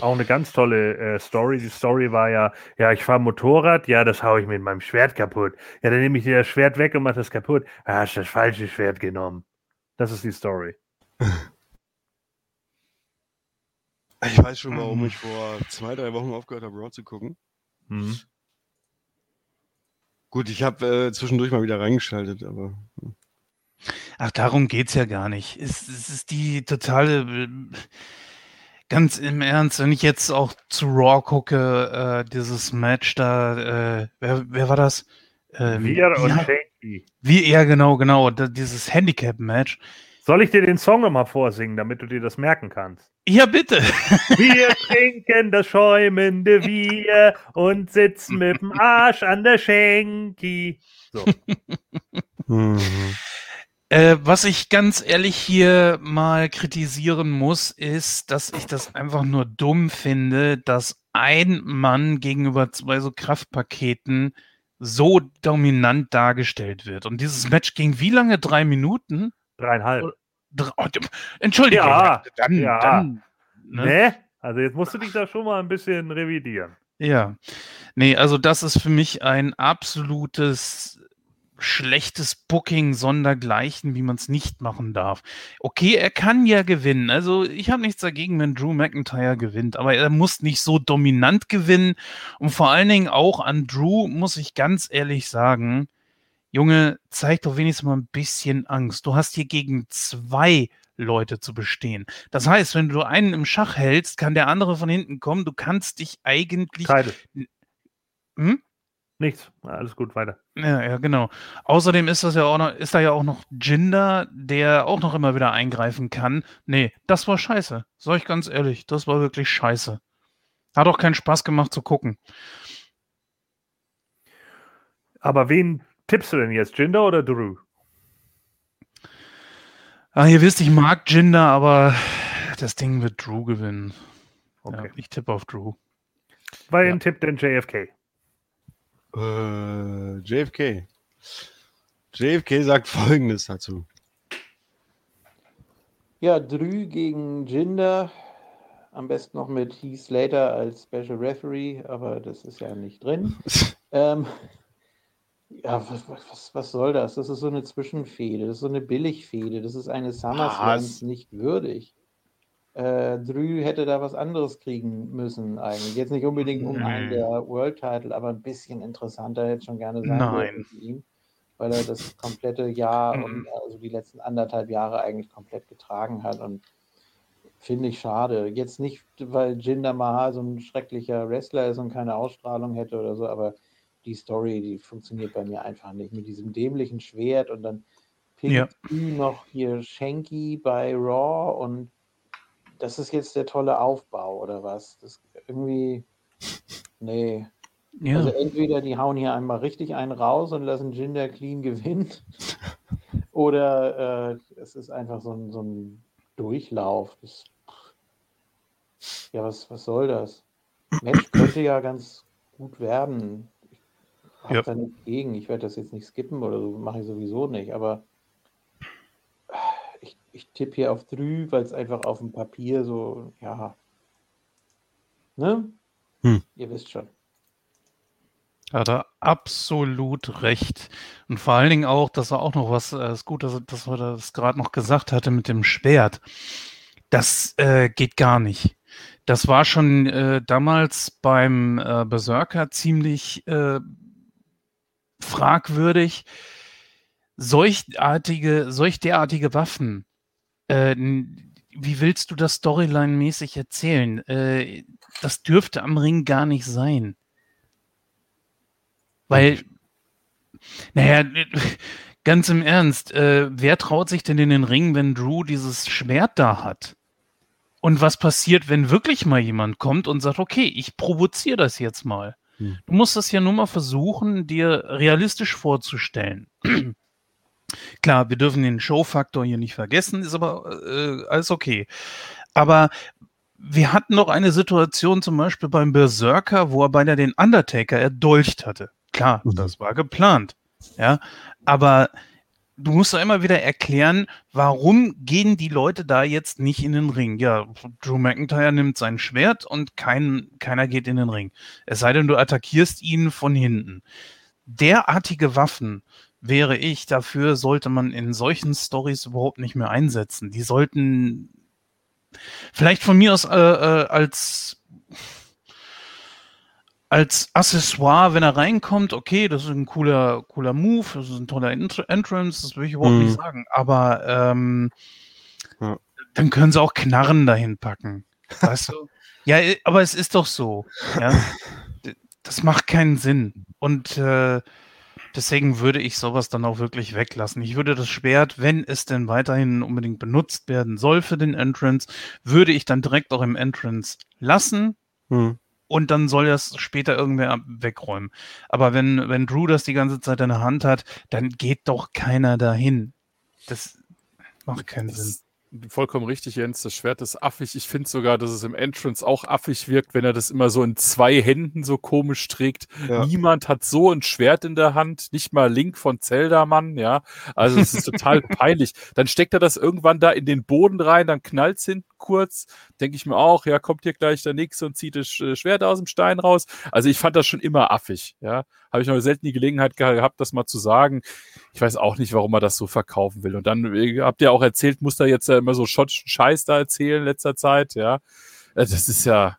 Auch eine ganz tolle äh, Story. Die Story war ja, ja, ich fahre Motorrad, ja, das haue ich mit meinem Schwert kaputt. Ja, dann nehme ich dir das Schwert weg und mache das kaputt. Ah, hast das falsche Schwert genommen. Das ist die Story. Ich weiß schon, warum Mhm. ich vor zwei, drei Wochen aufgehört habe, Raw zu gucken. Mhm. Gut, ich habe äh, zwischendurch mal wieder reingeschaltet, aber Ach, darum geht's ja gar nicht. Es, es ist die totale. Ganz im Ernst, wenn ich jetzt auch zu Raw gucke, äh, dieses Match da, äh, wer, wer war das? Ähm, Wir und ja, Shanky. wie er genau, genau, da, dieses Handicap-Match. Soll ich dir den Song nochmal vorsingen, damit du dir das merken kannst? Ja, bitte. Wir trinken das schäumende Bier und sitzen mit dem Arsch an der Schenki. So. Äh, was ich ganz ehrlich hier mal kritisieren muss, ist, dass ich das einfach nur dumm finde, dass ein Mann gegenüber zwei so Kraftpaketen so dominant dargestellt wird. Und dieses Match ging wie lange? Drei Minuten? Dreieinhalb. Dr- oh, Entschuldigung. Ja, dann, ja. dann. Ne? Ne? Also jetzt musst du dich da schon mal ein bisschen revidieren. Ja. Nee, also das ist für mich ein absolutes schlechtes Booking sondergleichen, wie man es nicht machen darf. Okay, er kann ja gewinnen. Also ich habe nichts dagegen, wenn Drew McIntyre gewinnt, aber er muss nicht so dominant gewinnen. Und vor allen Dingen auch an Drew muss ich ganz ehrlich sagen, Junge, zeig doch wenigstens mal ein bisschen Angst. Du hast hier gegen zwei Leute zu bestehen. Das heißt, wenn du einen im Schach hältst, kann der andere von hinten kommen. Du kannst dich eigentlich. Title. Hm? Nichts. Alles gut, weiter. Ja, ja, genau. Außerdem ist das ja auch noch, ist da ja auch noch Jinder, der auch noch immer wieder eingreifen kann. Nee, das war scheiße. Sag ich ganz ehrlich, das war wirklich scheiße. Hat auch keinen Spaß gemacht zu gucken. Aber wen tippst du denn jetzt? Jinder oder Drew? Ah, ihr wisst, ich mag Jinder, aber das Ding wird Drew gewinnen. Okay. Ja, ich tippe auf Drew. Wen Ja. tippt denn JFK? Äh, JFK. JFK sagt folgendes dazu. Ja, Drü gegen Jinder. Am besten noch mit Heath Slater als Special Referee, aber das ist ja nicht drin. Ähm, ja, was, was, was soll das? Das ist so eine Zwischenfehde, das ist so eine Billigfehde, das ist eine SummerSlams Was? nicht würdig. Äh, Drü hätte da was anderes kriegen müssen eigentlich. Jetzt nicht unbedingt um einen der World Title, aber ein bisschen interessanter hätte schon gerne sein Nein. ihn, weil er das komplette Jahr Mhm. und also die letzten anderthalb Jahre eigentlich komplett getragen hat und finde ich schade. Jetzt nicht, weil Jinder Mahal so ein schrecklicher Wrestler ist und keine Ausstrahlung hätte oder so, aber die Story, die funktioniert bei mir einfach nicht. Mit diesem dämlichen Schwert und dann pinkt Ja. Noch hier Shanky bei Raw und das ist jetzt der tolle Aufbau oder was? Das irgendwie, nee. Ja. Also entweder die hauen hier einmal richtig einen raus und lassen Jinder clean gewinnen oder äh, es ist einfach so ein, so ein Durchlauf. Das, ja, was, was soll das? Match könnte ja ganz gut werden. Ich habe Ja. da nichts gegen. Ich werde das jetzt nicht skippen oder so, mache ich sowieso nicht. Aber ich, tippe hier auf Drü, weil es einfach auf dem Papier so, ja. Ne? Hm. Ihr wisst schon. Hat er absolut recht. Und vor allen Dingen auch, dass er auch noch was, äh, ist gut, dass, er- dass er das gerade noch gesagt hatte mit dem Schwert. Das äh, geht gar nicht. Das war schon äh, damals beim äh, Berserker ziemlich äh, fragwürdig. Solchartige, solch derartige Waffen, äh, wie willst du das Storyline-mäßig erzählen? Äh, das dürfte am Ring gar nicht sein. Weil, naja, ganz im Ernst, äh, wer traut sich denn in den Ring, wenn Drew dieses Schwert da hat? Und was passiert, wenn wirklich mal jemand kommt und sagt, okay, ich provoziere das jetzt mal? Hm. Du musst das ja nur mal versuchen, dir realistisch vorzustellen. Klar, wir dürfen den Show-Faktor hier nicht vergessen, ist aber äh, alles okay. Aber wir hatten noch eine Situation zum Beispiel beim Berserker, wo er beinahe den Undertaker erdolcht hatte. Klar, Mhm. das war geplant. Ja, aber du musst doch immer wieder erklären, warum gehen die Leute da jetzt nicht in den Ring? Ja, Drew McIntyre nimmt sein Schwert und kein, keiner geht in den Ring. Es sei denn, du attackierst ihn von hinten. Derartige Waffen wäre ich dafür, sollte man in solchen Stories überhaupt nicht mehr einsetzen. Die sollten vielleicht von mir aus äh, äh, als als Accessoire, wenn er reinkommt, okay, das ist ein cooler, cooler Move, das ist ein toller Ent Entrance, das will ich überhaupt Mhm. nicht sagen. Aber ähm, Ja. dann können sie auch Knarren dahin packen. Weißt du? Ja, äh, aber es ist doch so. Ja? Das macht keinen Sinn. Und äh, deswegen würde ich sowas dann auch wirklich weglassen. Ich würde das Schwert, wenn es denn weiterhin unbedingt benutzt werden soll für den Entrance, würde ich dann direkt auch im Entrance lassen Hm. und dann soll das später irgendwer wegräumen. Aber wenn, wenn Drew das die ganze Zeit in der Hand hat, dann geht doch keiner dahin. Das macht keinen Das Sinn. Vollkommen richtig, Jens. Das Schwert ist affig. Ich finde sogar, dass es im Entrance auch affig wirkt, wenn er das immer so in zwei Händen so komisch trägt. Ja. Niemand hat so ein Schwert in der Hand, nicht mal Link von Zelda, Mann, ja. Also es ist total peinlich. Dann steckt er das irgendwann da in den Boden rein, dann knallt's hinten kurz. Denke ich mir auch, ja, kommt hier gleich der Nächste und zieht das Sch- Schwert aus dem Stein raus. Also ich fand das schon immer affig, ja. Habe ich noch selten die Gelegenheit ge- gehabt, das mal zu sagen. Ich weiß auch nicht, warum er das so verkaufen will. Und dann äh, habt ihr auch erzählt, muss er jetzt ja immer so schottischen Scheiß da erzählen in letzter Zeit, ja. Äh, Das ist ja,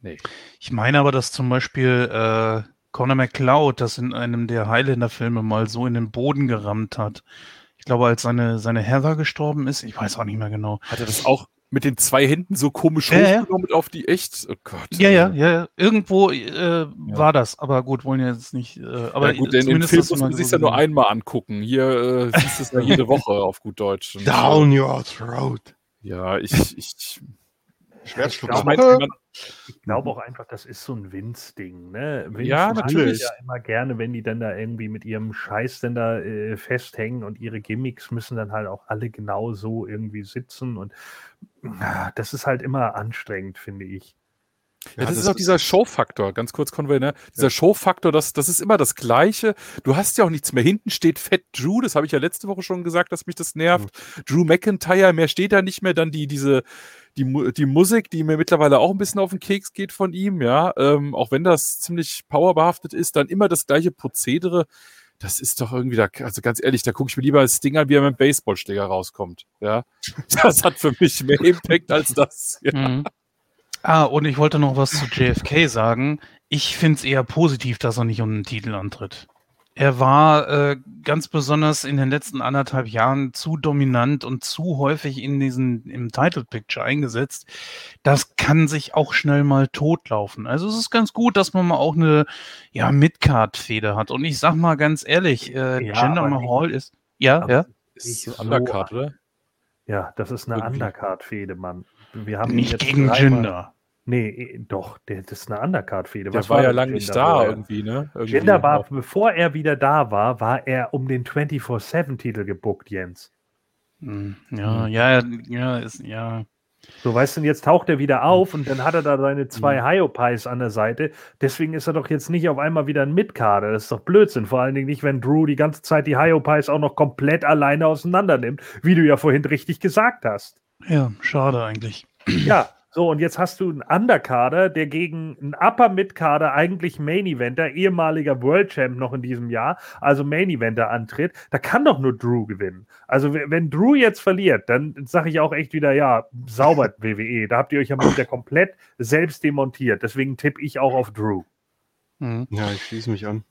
nee. Ich meine aber, dass zum Beispiel äh, Conor McLeod das in einem der Highlander-Filme mal so in den Boden gerammt hat. Ich glaube, als seine, seine Heather gestorben ist, ich weiß auch nicht mehr genau. Hat er das auch mit den zwei Händen so komisch Ja, ja. hochgenommen auf die echt? Oh Gott. Ja, ja, ja, ja. Irgendwo äh, war das, aber gut, wollen ja jetzt nicht. Äh, aber ja, gut, denn im zumindest Film muss man sich so ja nur einmal angucken. Hier äh, siehst du es ja jede Woche auf gut Deutsch. Down your throat. Ja, ich, ich, Schwertschluck. ich glaube- Ich glaube auch einfach, das ist so ein Vince-Ding. Ne? Vince Ja, natürlich. Ja immer gerne, wenn die dann da irgendwie mit ihrem Scheiß dann da äh, festhängen und ihre Gimmicks müssen dann halt auch alle genau so irgendwie sitzen und ah, das ist halt immer anstrengend, finde ich. Ja, das, ist auch dieser Showfaktor, ganz kurz, Conway, ne? Dieser Showfaktor, das, das ist immer das Gleiche. Du hast ja auch nichts mehr. Hinten steht Fett Drew, das habe ich ja letzte Woche schon gesagt, dass mich das nervt. Drew McIntyre, mehr steht da nicht mehr. Dann die, diese, die, die Musik, die mir mittlerweile auch ein bisschen auf den Keks geht von ihm, ja. Ähm, auch wenn das ziemlich powerbehaftet ist, dann immer das gleiche Prozedere. Das ist doch irgendwie da, also ganz ehrlich, da gucke ich mir lieber das Ding an, wie er mit dem Baseballschläger rauskommt. Ja. Das hat für mich mehr Impact als das. Ja. Mhm. Ah, und ich wollte noch was zu JFK sagen. Ich finde es eher positiv, dass er nicht um den Titel antritt. Er war äh, ganz besonders in den letzten anderthalb Jahren zu dominant und zu häufig in diesen im Title Picture eingesetzt. Das kann sich auch schnell mal totlaufen. Also es ist ganz gut, dass man mal auch eine ja Midcard-Fehde hat. Und ich sag mal ganz ehrlich, äh, Ja, nicht- Mahal ist ja ja Ist so Undercard, so- oder? Ja, das ist eine Irgendwie. Undercard-Fehde, Mann. Wir haben nicht jetzt gegen dreimal- Jinder. Nee, eh, doch, der, das ist eine Undercard-Fehde. Der Was war ja lange nicht da irgendwie, ne? Irgendwie Jinder war, auch. bevor er wieder da war, war er um den 24-7-Titel gebuckt, Jens. Hm, Ja, ja, ja, ist, ja. So, weißt du, jetzt taucht er wieder auf und dann hat er da seine zwei Hyopies an der Seite. Deswegen ist er doch jetzt nicht auf einmal wieder ein Mitkader. Das ist doch Blödsinn. Vor allen Dingen nicht, wenn Drew die ganze Zeit die Hyopies auch noch komplett alleine auseinander nimmt, wie du ja vorhin richtig gesagt hast. Ja, schade eigentlich. Ja, so, und jetzt hast du einen Underkader, der gegen einen Upper Mid-Kader eigentlich Main Eventer, ehemaliger World Champ noch in diesem Jahr, also Main Eventer antritt. Da kann doch nur Drew gewinnen. Also, wenn Drew jetzt verliert, dann sage ich auch echt wieder, ja, sauber WWE. Da habt ihr euch ja wieder komplett selbst demontiert. Deswegen tippe ich auch auf Drew. Mhm. Ja, ich schließe mich an.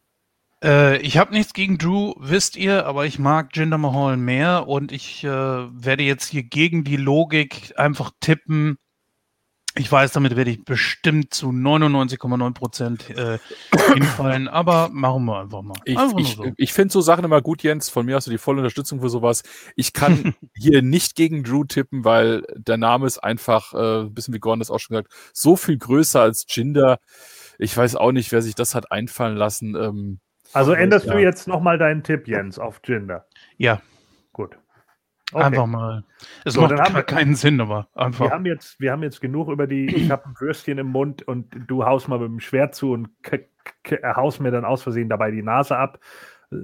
Äh, ich habe nichts gegen Drew, wisst ihr, aber ich mag Jinder Mahal mehr und ich äh, werde jetzt hier gegen die Logik einfach tippen. Ich weiß, damit werde ich bestimmt zu 99,9 Prozent äh, hinfallen, aber machen wir einfach mal. Ich, einfach ich, so. ich finde so Sachen immer gut, Jens. Von mir hast du die volle Unterstützung für sowas. Ich kann hier nicht gegen Drew tippen, weil der Name ist einfach, äh, ein bisschen wie Gordon das auch schon gesagt, so viel größer als Jinder. Ich weiß auch nicht, wer sich das hat einfallen lassen. Ähm, Also Ja. änderst du jetzt nochmal deinen Tipp, Jens, auf Jinder. Ja. Einfach mal. Es So, macht dann haben wir- keinen Sinn, aber Wir einfach. haben, jetzt, wir haben jetzt genug über die, ich habe ein Würstchen im Mund und du haust mal mit dem Schwert zu und haust mir dann aus Versehen dabei die Nase ab.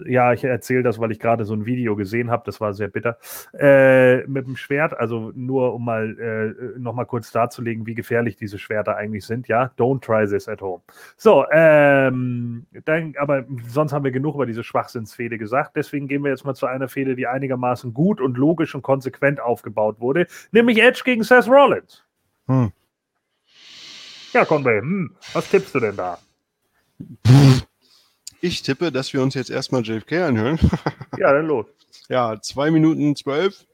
Ja, ich erzähle das, weil ich gerade so ein Video gesehen habe, das war sehr bitter. Äh, mit dem Schwert, also nur um mal äh, nochmal kurz darzulegen, wie gefährlich diese Schwerter eigentlich sind, ja. Don't try this at home. So, ähm, dann, aber sonst haben wir genug über diese Schwachsinnsfehde gesagt. Deswegen gehen wir jetzt mal zu einer Fehde, die einigermaßen gut und logisch und konsequent aufgebaut wurde, nämlich Edge gegen Seth Rollins. Hm. Ja, Conway, hm, was tippst du denn da? Ich tippe, dass wir uns jetzt erstmal JFK anhören. Ja, dann los. ja, zwei Minuten zwölf.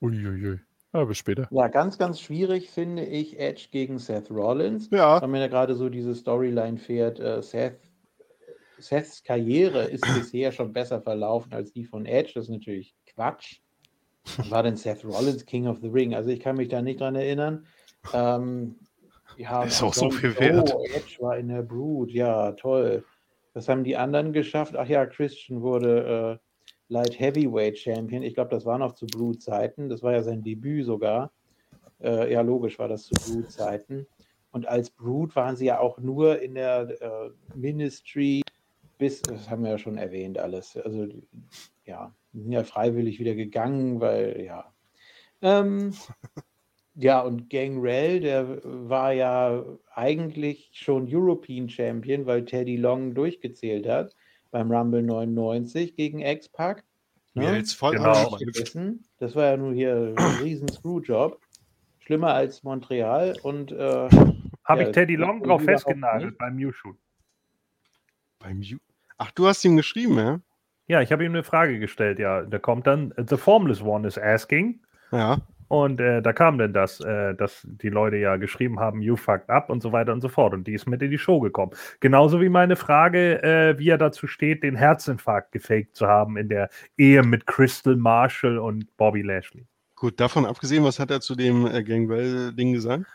uiuiui. Ja, bis später. Ja, ganz, ganz schwierig finde ich Edge gegen Seth Rollins. Ja, Weil mir da gerade so diese Storyline fährt, äh, Seth, Seths Karriere ist bisher schon besser verlaufen als die von Edge. Das ist natürlich Quatsch. War denn Seth Rollins King of the Ring? Also ich kann mich da nicht dran erinnern. Ähm, ja, Ist auch so viel wert. Oh, Edge war in der Brood, ja, toll. Was haben die anderen geschafft? Ach ja, Christian wurde äh, Light Heavyweight Champion. Ich glaube, das war noch zu Brood-Zeiten. Das war ja sein Debüt sogar. Äh, ja, logisch war das zu Brood-Zeiten. Und als Brood waren sie ja auch nur in der äh, Ministry bis, das haben wir ja schon erwähnt alles. Also ja, sind ja freiwillig wieder gegangen, weil ja. Ähm, ja, und Gangrel, der war ja eigentlich schon European Champion, weil Teddy Long durchgezählt hat beim Rumble 99 gegen X-Pac. mir Ne? jetzt voll Genau. Das war ja nur hier ein riesen Screwjob. Schlimmer als Montreal und äh, Habe Ja, ich Teddy Long drauf festgenagelt nicht. beim New-Shoot. Beim Ju Ach, du hast ihm geschrieben, ja? Ja, ich habe ihm eine Frage gestellt, ja. Da kommt dann, The Formless One is asking. Ja. Und äh, da kam denn das, äh, dass die Leute ja geschrieben haben, you fucked up und so weiter und so fort. Und die ist mit in die Show gekommen. Genauso wie meine Frage, äh, wie er dazu steht, den Herzinfarkt gefaked zu haben in der Ehe mit Crystal Marshall und Bobby Lashley. Gut, davon abgesehen, was hat er zu dem äh, Gangrel-Ding gesagt?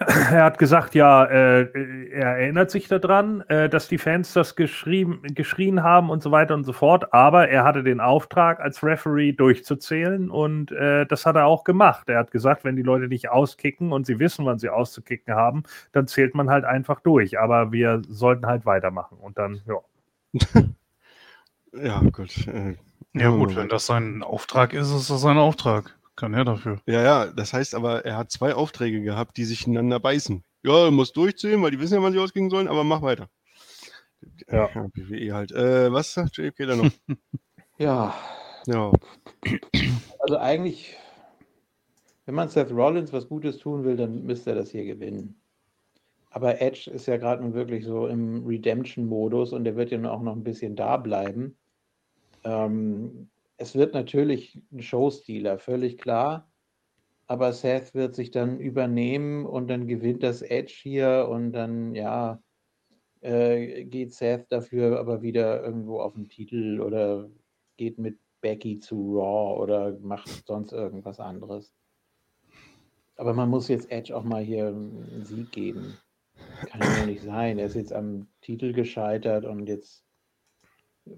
Er hat gesagt, ja, äh, er erinnert sich daran, äh, dass die Fans das geschrieben, geschrien haben und so weiter und so fort, aber er hatte den Auftrag, als Referee durchzuzählen und äh, das hat er auch gemacht. Er hat gesagt, wenn die Leute nicht auskicken und sie wissen, wann sie auszukicken haben, dann zählt man halt einfach durch, aber wir sollten halt weitermachen und dann, ja. Ja, gut. Äh, Ja, gut, wenn das sein Auftrag ist, ist das sein Auftrag. Kann er dafür. Ja, ja, das heißt aber, er hat zwei Aufträge gehabt, die sich ineinander beißen. Ja, er muss durchzählen, weil die wissen ja, wann sie ausgehen sollen, aber mach weiter. Ja. BWE halt. Äh, was sagt JFK da noch? ja, ja, also eigentlich, wenn man Seth Rollins was Gutes tun will, dann müsste er das hier gewinnen. Aber Edge ist ja gerade nun wirklich so im Redemption-Modus und der wird ja nun auch noch ein bisschen da bleiben. Ähm, es wird natürlich ein Showstealer, völlig klar. Aber Seth wird sich dann übernehmen und dann gewinnt das Edge hier und dann, ja, äh, geht Seth dafür aber wieder irgendwo auf den Titel oder geht mit Becky zu Raw oder macht sonst irgendwas anderes. Aber man muss jetzt Edge auch mal hier einen Sieg geben. Kann ja nicht sein. Er ist jetzt am Titel gescheitert und jetzt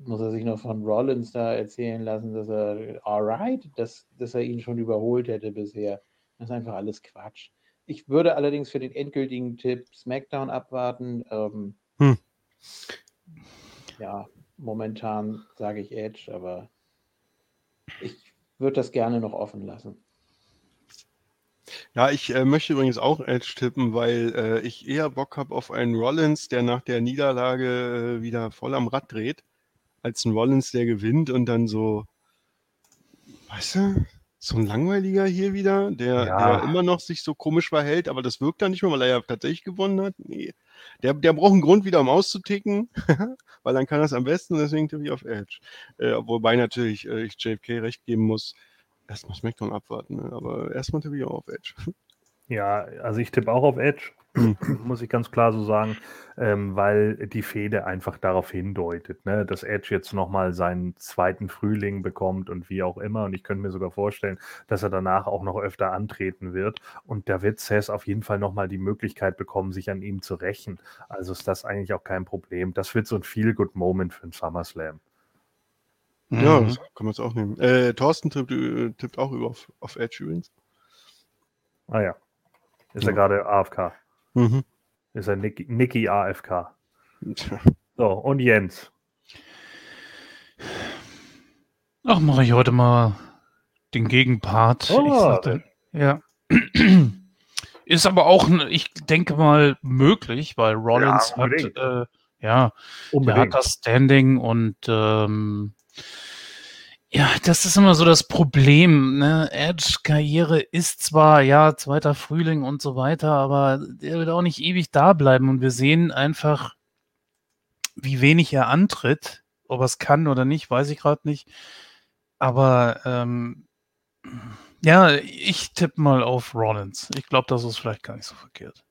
muss er sich noch von Rollins da erzählen lassen, dass er alright, dass, dass er ihn schon überholt hätte bisher. Das ist einfach alles Quatsch. Ich würde allerdings für den endgültigen Tipp SmackDown abwarten. Ähm, Hm. Ja, momentan sage ich Edge, aber ich würde das gerne noch offen lassen. Ja, ich äh, möchte übrigens auch Edge tippen, weil äh, ich eher Bock habe auf einen Rollins, der nach der Niederlage äh, wieder voll am Rad dreht, als einen Rollins, der gewinnt und dann so, weißt du, so ein langweiliger hier wieder, der, Ja. der immer noch sich so komisch verhält, aber das wirkt dann nicht mehr, weil er ja tatsächlich gewonnen hat. Nee. Der, der braucht einen Grund wieder, um auszuticken, weil dann kann er es am besten, deswegen tippe ich auf Edge. Äh, wobei natürlich äh, ich JFK recht geben muss, erstmal SmackDown abwarten, ne? aber erstmal tippe ich auch auf Edge. Ja, also ich tippe auch auf Edge, muss ich ganz klar so sagen, ähm, weil die Fehde einfach darauf hindeutet, ne, dass Edge jetzt nochmal seinen zweiten Frühling bekommt und wie auch immer. Und ich könnte mir sogar vorstellen, dass er danach auch noch öfter antreten wird. Und da wird Seth auf jeden Fall nochmal die Möglichkeit bekommen, sich an ihm zu rächen. Also ist das eigentlich auch kein Problem. Das wird so ein Feel-Good-Moment für den SummerSlam. Ja, Mhm. das kann man jetzt auch nehmen. Äh, Thorsten tippt, äh, tippt auch über auf, auf Edge übrigens. Ah ja. Ist Ja. er gerade AFK? Mhm. Ist er Nicky, Nicky AFK? So, und Jens. Ach, mache ich heute mal den Gegenpart. Oh, ich sagte, ja. Ist aber auch, ich denke mal, möglich, weil Rollins Ja, hat, äh, ja, der hat das Standing und ähm, ja, das ist immer so das Problem. Ne? Edge-Karriere ist zwar, ja, zweiter Frühling und so weiter, aber der wird auch nicht ewig da bleiben und wir sehen einfach, wie wenig er antritt. Ob er es kann oder nicht, weiß ich gerade nicht. Aber ähm, ja, ich tippe mal auf Rollins. Ich glaube, das ist vielleicht gar nicht so verkehrt.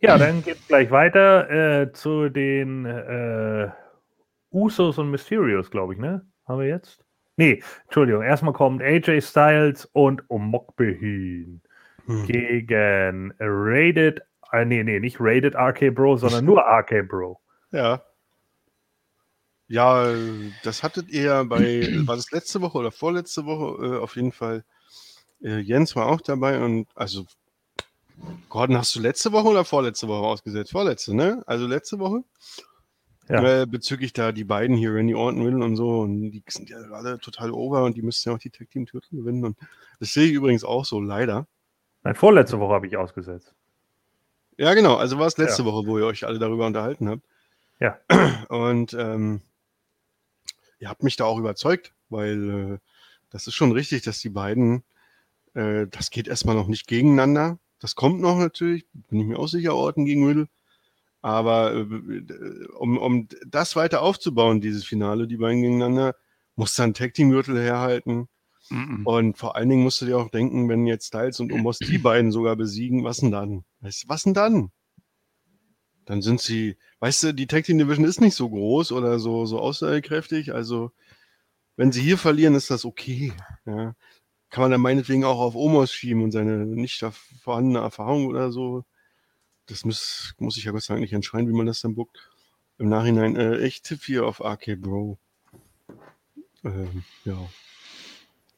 Ja, dann geht gleich weiter äh, zu den äh, Usos und Mysterios, glaube ich, ne? Haben wir jetzt? Nee, Entschuldigung. Erstmal kommt AJ Styles und Omokbehin Hm. gegen Rated, äh, nee, nee, nicht Rated RK Bro, sondern nur RK Bro. Ja. Ja, das hattet ihr ja bei, war das letzte Woche oder vorletzte Woche äh, auf jeden Fall. Äh, Jens war auch dabei und also Gordon, hast du letzte Woche oder vorletzte Woche ausgesetzt? Vorletzte, ne? Also letzte Woche? Ja. Äh, bezüglich da die beiden hier, Randy Orton, Riddle und so, und die sind ja alle total over und die müssten ja auch die Tag Team Titel gewinnen. Und das sehe ich übrigens auch so, leider. Nein, vorletzte Woche habe ich ausgesetzt. Ja, genau. Also war es letzte Ja. Woche, wo ihr euch alle darüber unterhalten habt. Ja. Und ähm, ihr habt mich da auch überzeugt, weil äh, das ist schon richtig, dass die beiden, äh, das geht erstmal noch nicht gegeneinander. Das kommt noch natürlich, bin ich mir auch sicher, Orten gegen Riddle. Aber äh, um, um das weiter aufzubauen, dieses Finale, die beiden gegeneinander, muss dann Tag Team Gürtel herhalten. Mhm. Und vor allen Dingen musst du dir auch denken, wenn jetzt Styles und Omos die beiden sogar besiegen, was denn dann? Weißt du, was denn dann? Dann sind sie, weißt du, die Tag Team Division ist nicht so groß oder so, so aussagekräftig. Also, wenn sie hier verlieren, ist das okay. Ja. Kann man dann meinetwegen auch auf Omos schieben und seine nicht vorhandene Erfahrung oder so. Das muss, muss ich ja Gott sei Dank nicht entscheiden, wie man das dann bookt. Im Nachhinein, äh, ich tippe hier auf RK Bro. Ähm, ja.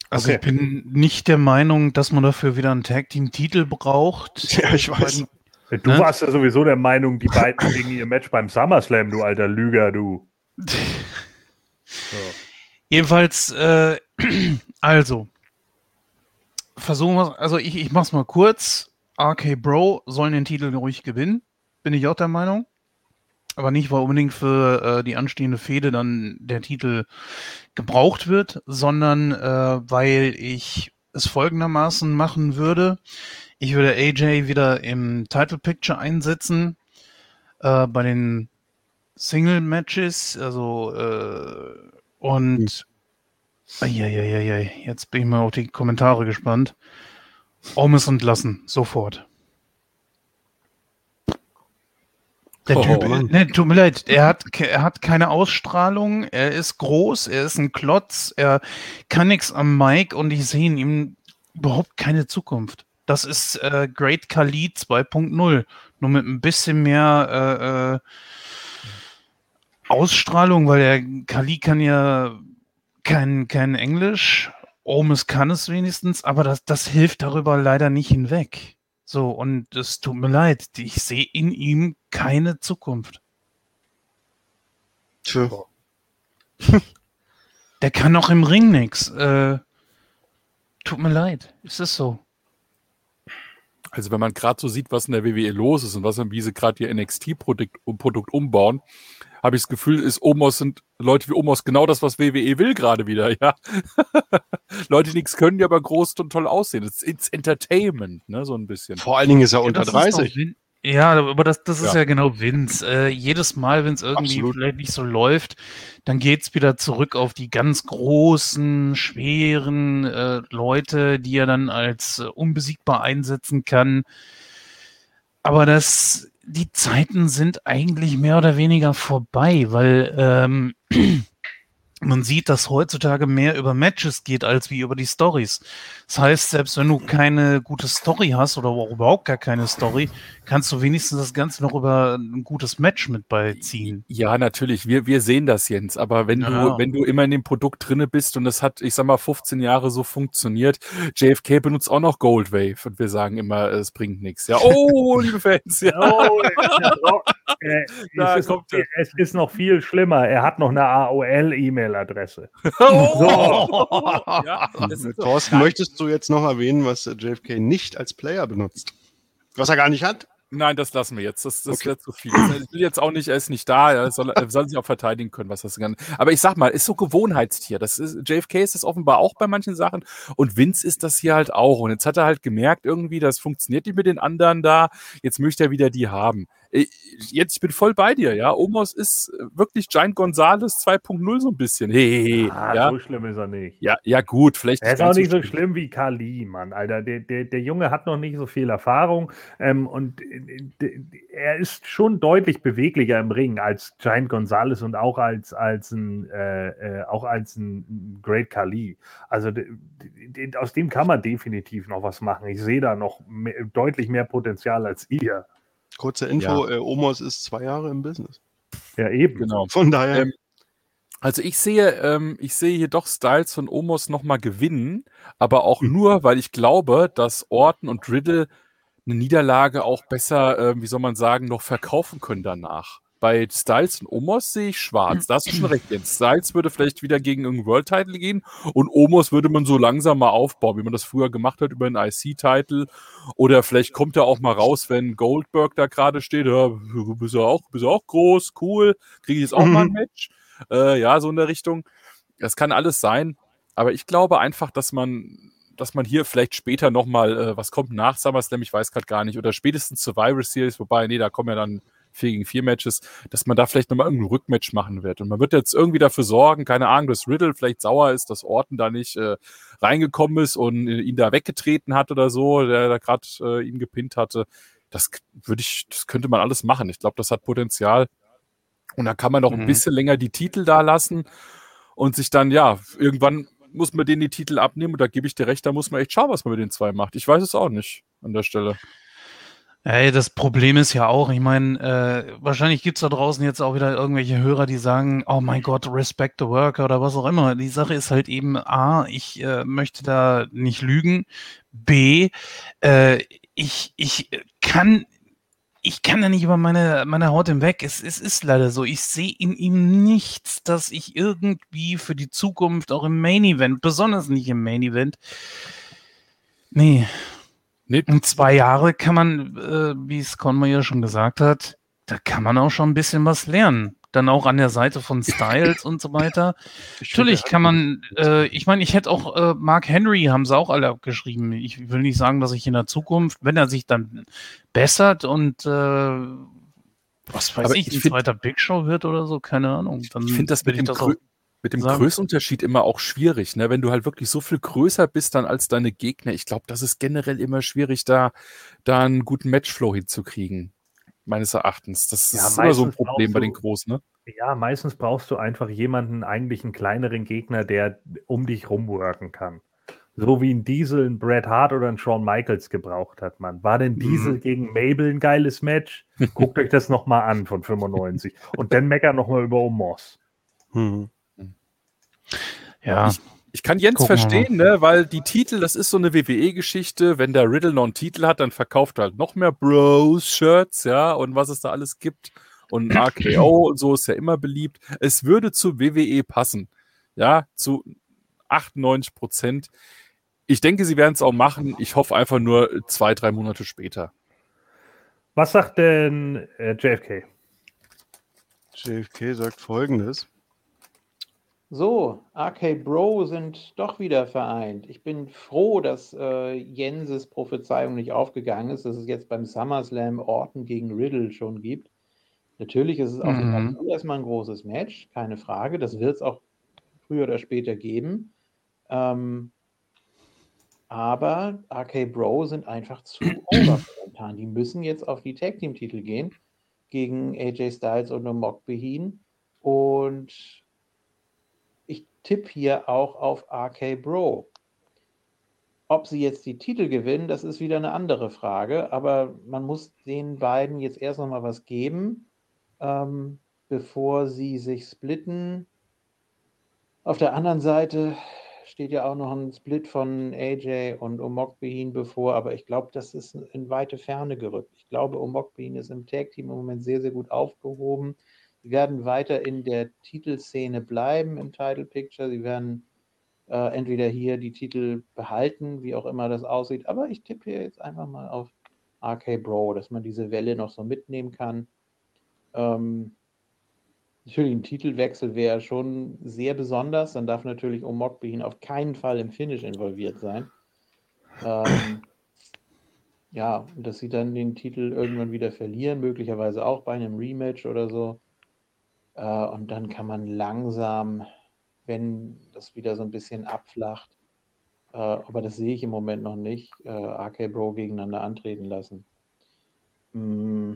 Also Okay. ich bin nicht der Meinung, dass man dafür wieder einen Tag Team Titel braucht. Ja, ich weiß. Du Ne? warst ja sowieso der Meinung, die beiden kriegen ihr Match beim SummerSlam, du alter Lüger, du. So. Jedenfalls, äh, also, versuchen wir, also ich, ich mach's mal kurz. RK Bro sollen den Titel ruhig gewinnen, bin ich auch der Meinung. Aber nicht, weil unbedingt für äh, die anstehende Fehde dann der Titel gebraucht wird, sondern äh, weil ich es folgendermaßen machen würde. Ich würde AJ wieder im Title Picture einsetzen äh, bei den Single Matches, also äh, und Eieieiei, jetzt bin ich mal auf die Kommentare gespannt. Omis entlassen, sofort. Der Oh, Typ, Mann. ne, tut mir leid, er hat, er hat keine Ausstrahlung, er ist groß, er ist ein Klotz, er kann nichts am Mic und ich sehe in ihm überhaupt keine Zukunft. Das ist äh, Great Khali 2.0, nur mit ein bisschen mehr äh, äh, Ausstrahlung, weil der Kali kann ja kein, kein Englisch Omes kann es wenigstens, aber das, das hilft darüber leider nicht hinweg. So, und es tut mir leid, ich sehe in ihm keine Zukunft. Tja. Der kann auch im Ring nix. Äh, tut mir leid, ist es so. Also wenn man gerade so sieht, was in der WWE los ist und was wie sie gerade ihr NXT-Produkt Produkt umbauen, habe ich das Gefühl, ist Omos sind Leute wie Omos genau das, was WWE will gerade wieder, ja. Leute, die nichts können, die aber groß und toll aussehen. It's, it's Entertainment, ne, so ein bisschen. Vor allen Dingen ist er unter ist doch 30. Vin- Ja, aber das, das ist Ja. ja, genau Vince. Äh, jedes Mal, wenn es irgendwie Absolut. vielleicht nicht so läuft, dann geht's wieder zurück auf die ganz großen, schweren äh, Leute, die er dann als äh, unbesiegbar einsetzen kann. Aber das, die Zeiten sind eigentlich mehr oder weniger vorbei, weil ähm, man sieht, dass heutzutage mehr über Matches geht als wie über die Stories. Das heißt, selbst wenn du keine gute Story hast oder überhaupt gar keine Story, kannst du wenigstens das Ganze noch über ein gutes Match mit beiziehen. Ja, natürlich. Wir, wir sehen das, Jens. Aber wenn Ja. du, wenn du immer in dem Produkt drinne bist und es hat, ich sag mal, 15 Jahre so funktioniert, JFK benutzt auch noch Gold Wave und wir sagen immer, es bringt nichts. Ja, oh, liebe Fans, ja. Oh, äh, Da es, ist es ist noch viel schlimmer. Er hat noch eine AOL-E-Mail-Adresse. Oh! ja, das ist so. Thorsten, möchtest du jetzt noch erwähnen, was äh, JFK nicht als Player benutzt? Was er gar nicht hat? Nein, das lassen wir jetzt. Das, das Okay. wird zu viel. Ich will jetzt auch nicht, er ist nicht da, er soll, er soll sich auch verteidigen können, was das kann. Aber ich sag mal, ist so Gewohnheitstier. Das ist, JFK ist das offenbar auch bei manchen Sachen und Vince ist das hier halt auch. Und jetzt hat er halt gemerkt, irgendwie, das funktioniert nicht mit den anderen da. Jetzt möchte er wieder die haben. Jetzt, ich bin voll bei dir, ja. Omos ist wirklich Giant Gonzalez 2.0 so ein bisschen. Hey, Ah, ja. So schlimm ist er nicht. ja, ja, gut, vielleicht Er ist auch nicht so schlimm. wie Kali, Mann, Alter. Der, der, der Junge hat noch nicht so viel Erfahrung ähm, und äh, er ist schon deutlich beweglicher im Ring als Giant Gonzalez und auch als, als ein äh, äh, auch als ein Great Kali. Also aus dem kann man definitiv noch was machen. Ich sehe da noch mehr, deutlich mehr Potenzial als ihr. Kurze Info, äh, Omos ist zwei Jahre im Business. Ja, eben. Genau. Von daher, Ähm, Also ich sehe, ähm, ich sehe hier doch Styles von Omos nochmal gewinnen, aber auch nur, weil ich glaube, dass Orton und Riddle eine Niederlage auch besser, ähm, wie soll man sagen, noch verkaufen können danach. Bei Styles und Omos sehe ich schwarz. Da hast du schon recht, Jens. Styles würde vielleicht wieder gegen irgendeinen World Title gehen und Omos würde man so langsam mal aufbauen, wie man das früher gemacht hat über einen IC-Title. Oder vielleicht kommt er auch mal raus, wenn Goldberg da gerade steht. Ja, du bist ja auch, bist ja auch groß, cool. Kriege ich jetzt auch mal ein Mhm. Match? Äh, ja, so in der Richtung. Das kann alles sein. Aber ich glaube einfach, dass man, dass man hier vielleicht später nochmal, äh, was kommt nach SummerSlam, ich weiß gerade gar nicht, oder spätestens Survivor Series, wobei, nee, da kommen ja dann vier gegen vier Matches, dass man da vielleicht nochmal irgendein Rückmatch machen wird. Und man wird jetzt irgendwie dafür sorgen, keine Ahnung, dass Riddle vielleicht sauer ist, dass Orton da nicht äh, reingekommen ist und äh, ihn da weggetreten hat oder so, der da gerade äh, ihn gepinnt hatte. Das würde ich, das könnte man alles machen. Ich glaube, das hat Potenzial. Und da kann man noch ein Mhm. bisschen länger die Titel da lassen und sich dann, ja, irgendwann muss man denen die Titel abnehmen und da gebe ich dir recht, da muss man echt schauen, was man mit den zwei macht. Ich weiß es auch nicht an der Stelle. Ey, das Problem ist ja auch, ich meine, äh, wahrscheinlich gibt's da draußen jetzt auch wieder irgendwelche Hörer, die sagen, oh mein Gott, respect the worker oder was auch immer. Die Sache ist halt eben, A, ich äh, möchte da nicht lügen. B, äh, ich, ich kann, ich kann da nicht über meine, meine Haut hinweg. Es, es ist leider so. Ich sehe in ihm nichts, dass ich irgendwie für die Zukunft auch im Main Event, besonders nicht im Main Event, nee, Nee, und zwei Jahre kann man, äh, wie es Conway ja schon gesagt hat, da kann man auch schon ein bisschen was lernen. Dann auch an der Seite von Styles und so weiter. Natürlich kann man, äh, ich meine, ich hätte auch äh, Mark Henry, haben sie auch alle abgeschrieben. Ich will nicht sagen, dass ich in der Zukunft, wenn er sich dann bessert und äh, was weiß Aber ich, ich ein zweiter Big Show wird oder so, keine Ahnung. Dann Ich finde das mit dem, das mit dem sagen. Größenunterschied immer auch schwierig, ne? Wenn du halt wirklich so viel größer bist dann als deine Gegner. Ich glaube, das ist generell immer schwierig, da, da einen guten Matchflow hinzukriegen. Meines Erachtens. Das Ja, ist immer so ein Problem bei den Großen, ne? Ja, meistens brauchst du einfach jemanden, eigentlich einen kleineren Gegner, der um dich rumworken kann. So wie ein Diesel, ein Bret Hart oder ein Shawn Michaels gebraucht hat, man. War denn Diesel gegen Mabel ein geiles Match? Guckt euch das nochmal an von 95. Und dann meckert nochmal über Omos. hm. Ja, Ich- Ich kann Jens Gucken verstehen, ne, weil die Titel, das ist so eine WWE-Geschichte. Wenn der Riddle noch einen Titel hat, dann verkauft er halt noch mehr Bros-Shirts, ja, und was es da alles gibt. Und RKO und so ist ja immer beliebt. Es würde zu WWE passen, ja, zu 98 Prozent. Ich denke, sie werden es auch machen. Ich hoffe einfach nur zwei, drei Monate später. Was sagt denn äh, JFK? JFK sagt folgendes. So, RK Bro sind doch wieder vereint. Ich bin froh, dass äh, Jenses Prophezeiung nicht aufgegangen ist, dass es jetzt beim SummerSlam Orton gegen Riddle schon gibt. Natürlich ist es auch Mhm. mhm. erstmal ein großes Match, keine Frage. Das wird es auch früher oder später geben. Ähm, aber RK Bro sind einfach zu over momentan. Die müssen jetzt auf die Tag Team Titel gehen gegen AJ Styles und Omok Behin. Und ich tippe hier auch auf RK Bro. Ob sie jetzt die Titel gewinnen, das ist wieder eine andere Frage. Aber man muss den beiden jetzt erst noch mal was geben, ähm, bevor sie sich splitten. Auf der anderen Seite steht ja auch noch ein Split von AJ und Omokbehin bevor, aber ich glaube, das ist in weite Ferne gerückt. Ich glaube, Omokbehin ist im Tag-Team im Moment sehr, sehr gut aufgehoben. Sie werden weiter in der Titelszene bleiben im Title Picture. Sie werden äh, entweder hier die Titel behalten, wie auch immer das aussieht. Aber ich tippe hier jetzt einfach mal auf RK Bro, dass man diese Welle noch so mitnehmen kann. Ähm, Natürlich, ein Titelwechsel wäre schon sehr besonders. Dann darf natürlich Omokbehin auf keinen Fall im Finish involviert sein. Ähm, ja, dass sie dann den Titel irgendwann wieder verlieren, möglicherweise auch bei einem Rematch oder so. Äh, und dann kann man langsam, wenn das wieder so ein bisschen abflacht, äh, aber das sehe ich im Moment noch nicht, äh, RK Bro gegeneinander antreten lassen. Mm.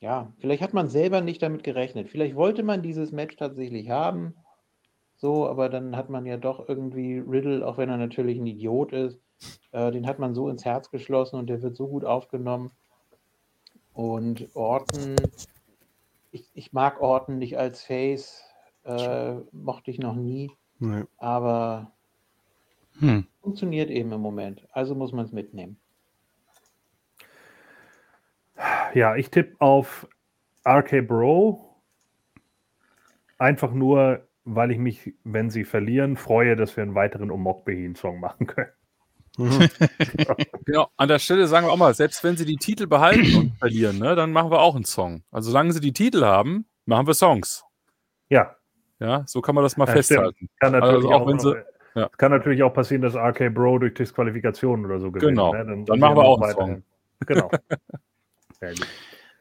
Ja, vielleicht hat man selber nicht damit gerechnet. Vielleicht wollte man dieses Match tatsächlich haben. So, aber dann hat man ja doch irgendwie Riddle, auch wenn er natürlich ein Idiot ist, äh, den hat man so ins Herz geschlossen und der wird so gut aufgenommen. Und Orton, ich, ich mag Orton nicht als Face, äh, mochte ich noch nie, Nee. aber Hm. funktioniert eben im Moment. Also muss man es mitnehmen. Ja, ich tippe auf RK Bro. Einfach nur, weil ich mich, wenn sie verlieren, freue, dass wir einen weiteren Omok-Behin-Song machen können. Mhm. Genau, an der Stelle sagen wir auch mal, selbst wenn sie die Titel behalten und verlieren, ne, dann machen wir auch einen Song. Also solange sie die Titel haben, machen wir Songs. Ja, Ja, so kann man das mal Ja, festhalten. kann natürlich, Also auch auch, wenn noch, sie- ja. kann natürlich auch passieren, dass RK Bro durch Disqualifikation oder so gewinnt. Genau. Ne? Dann sind machen wir auch einen weiterhin- Genau.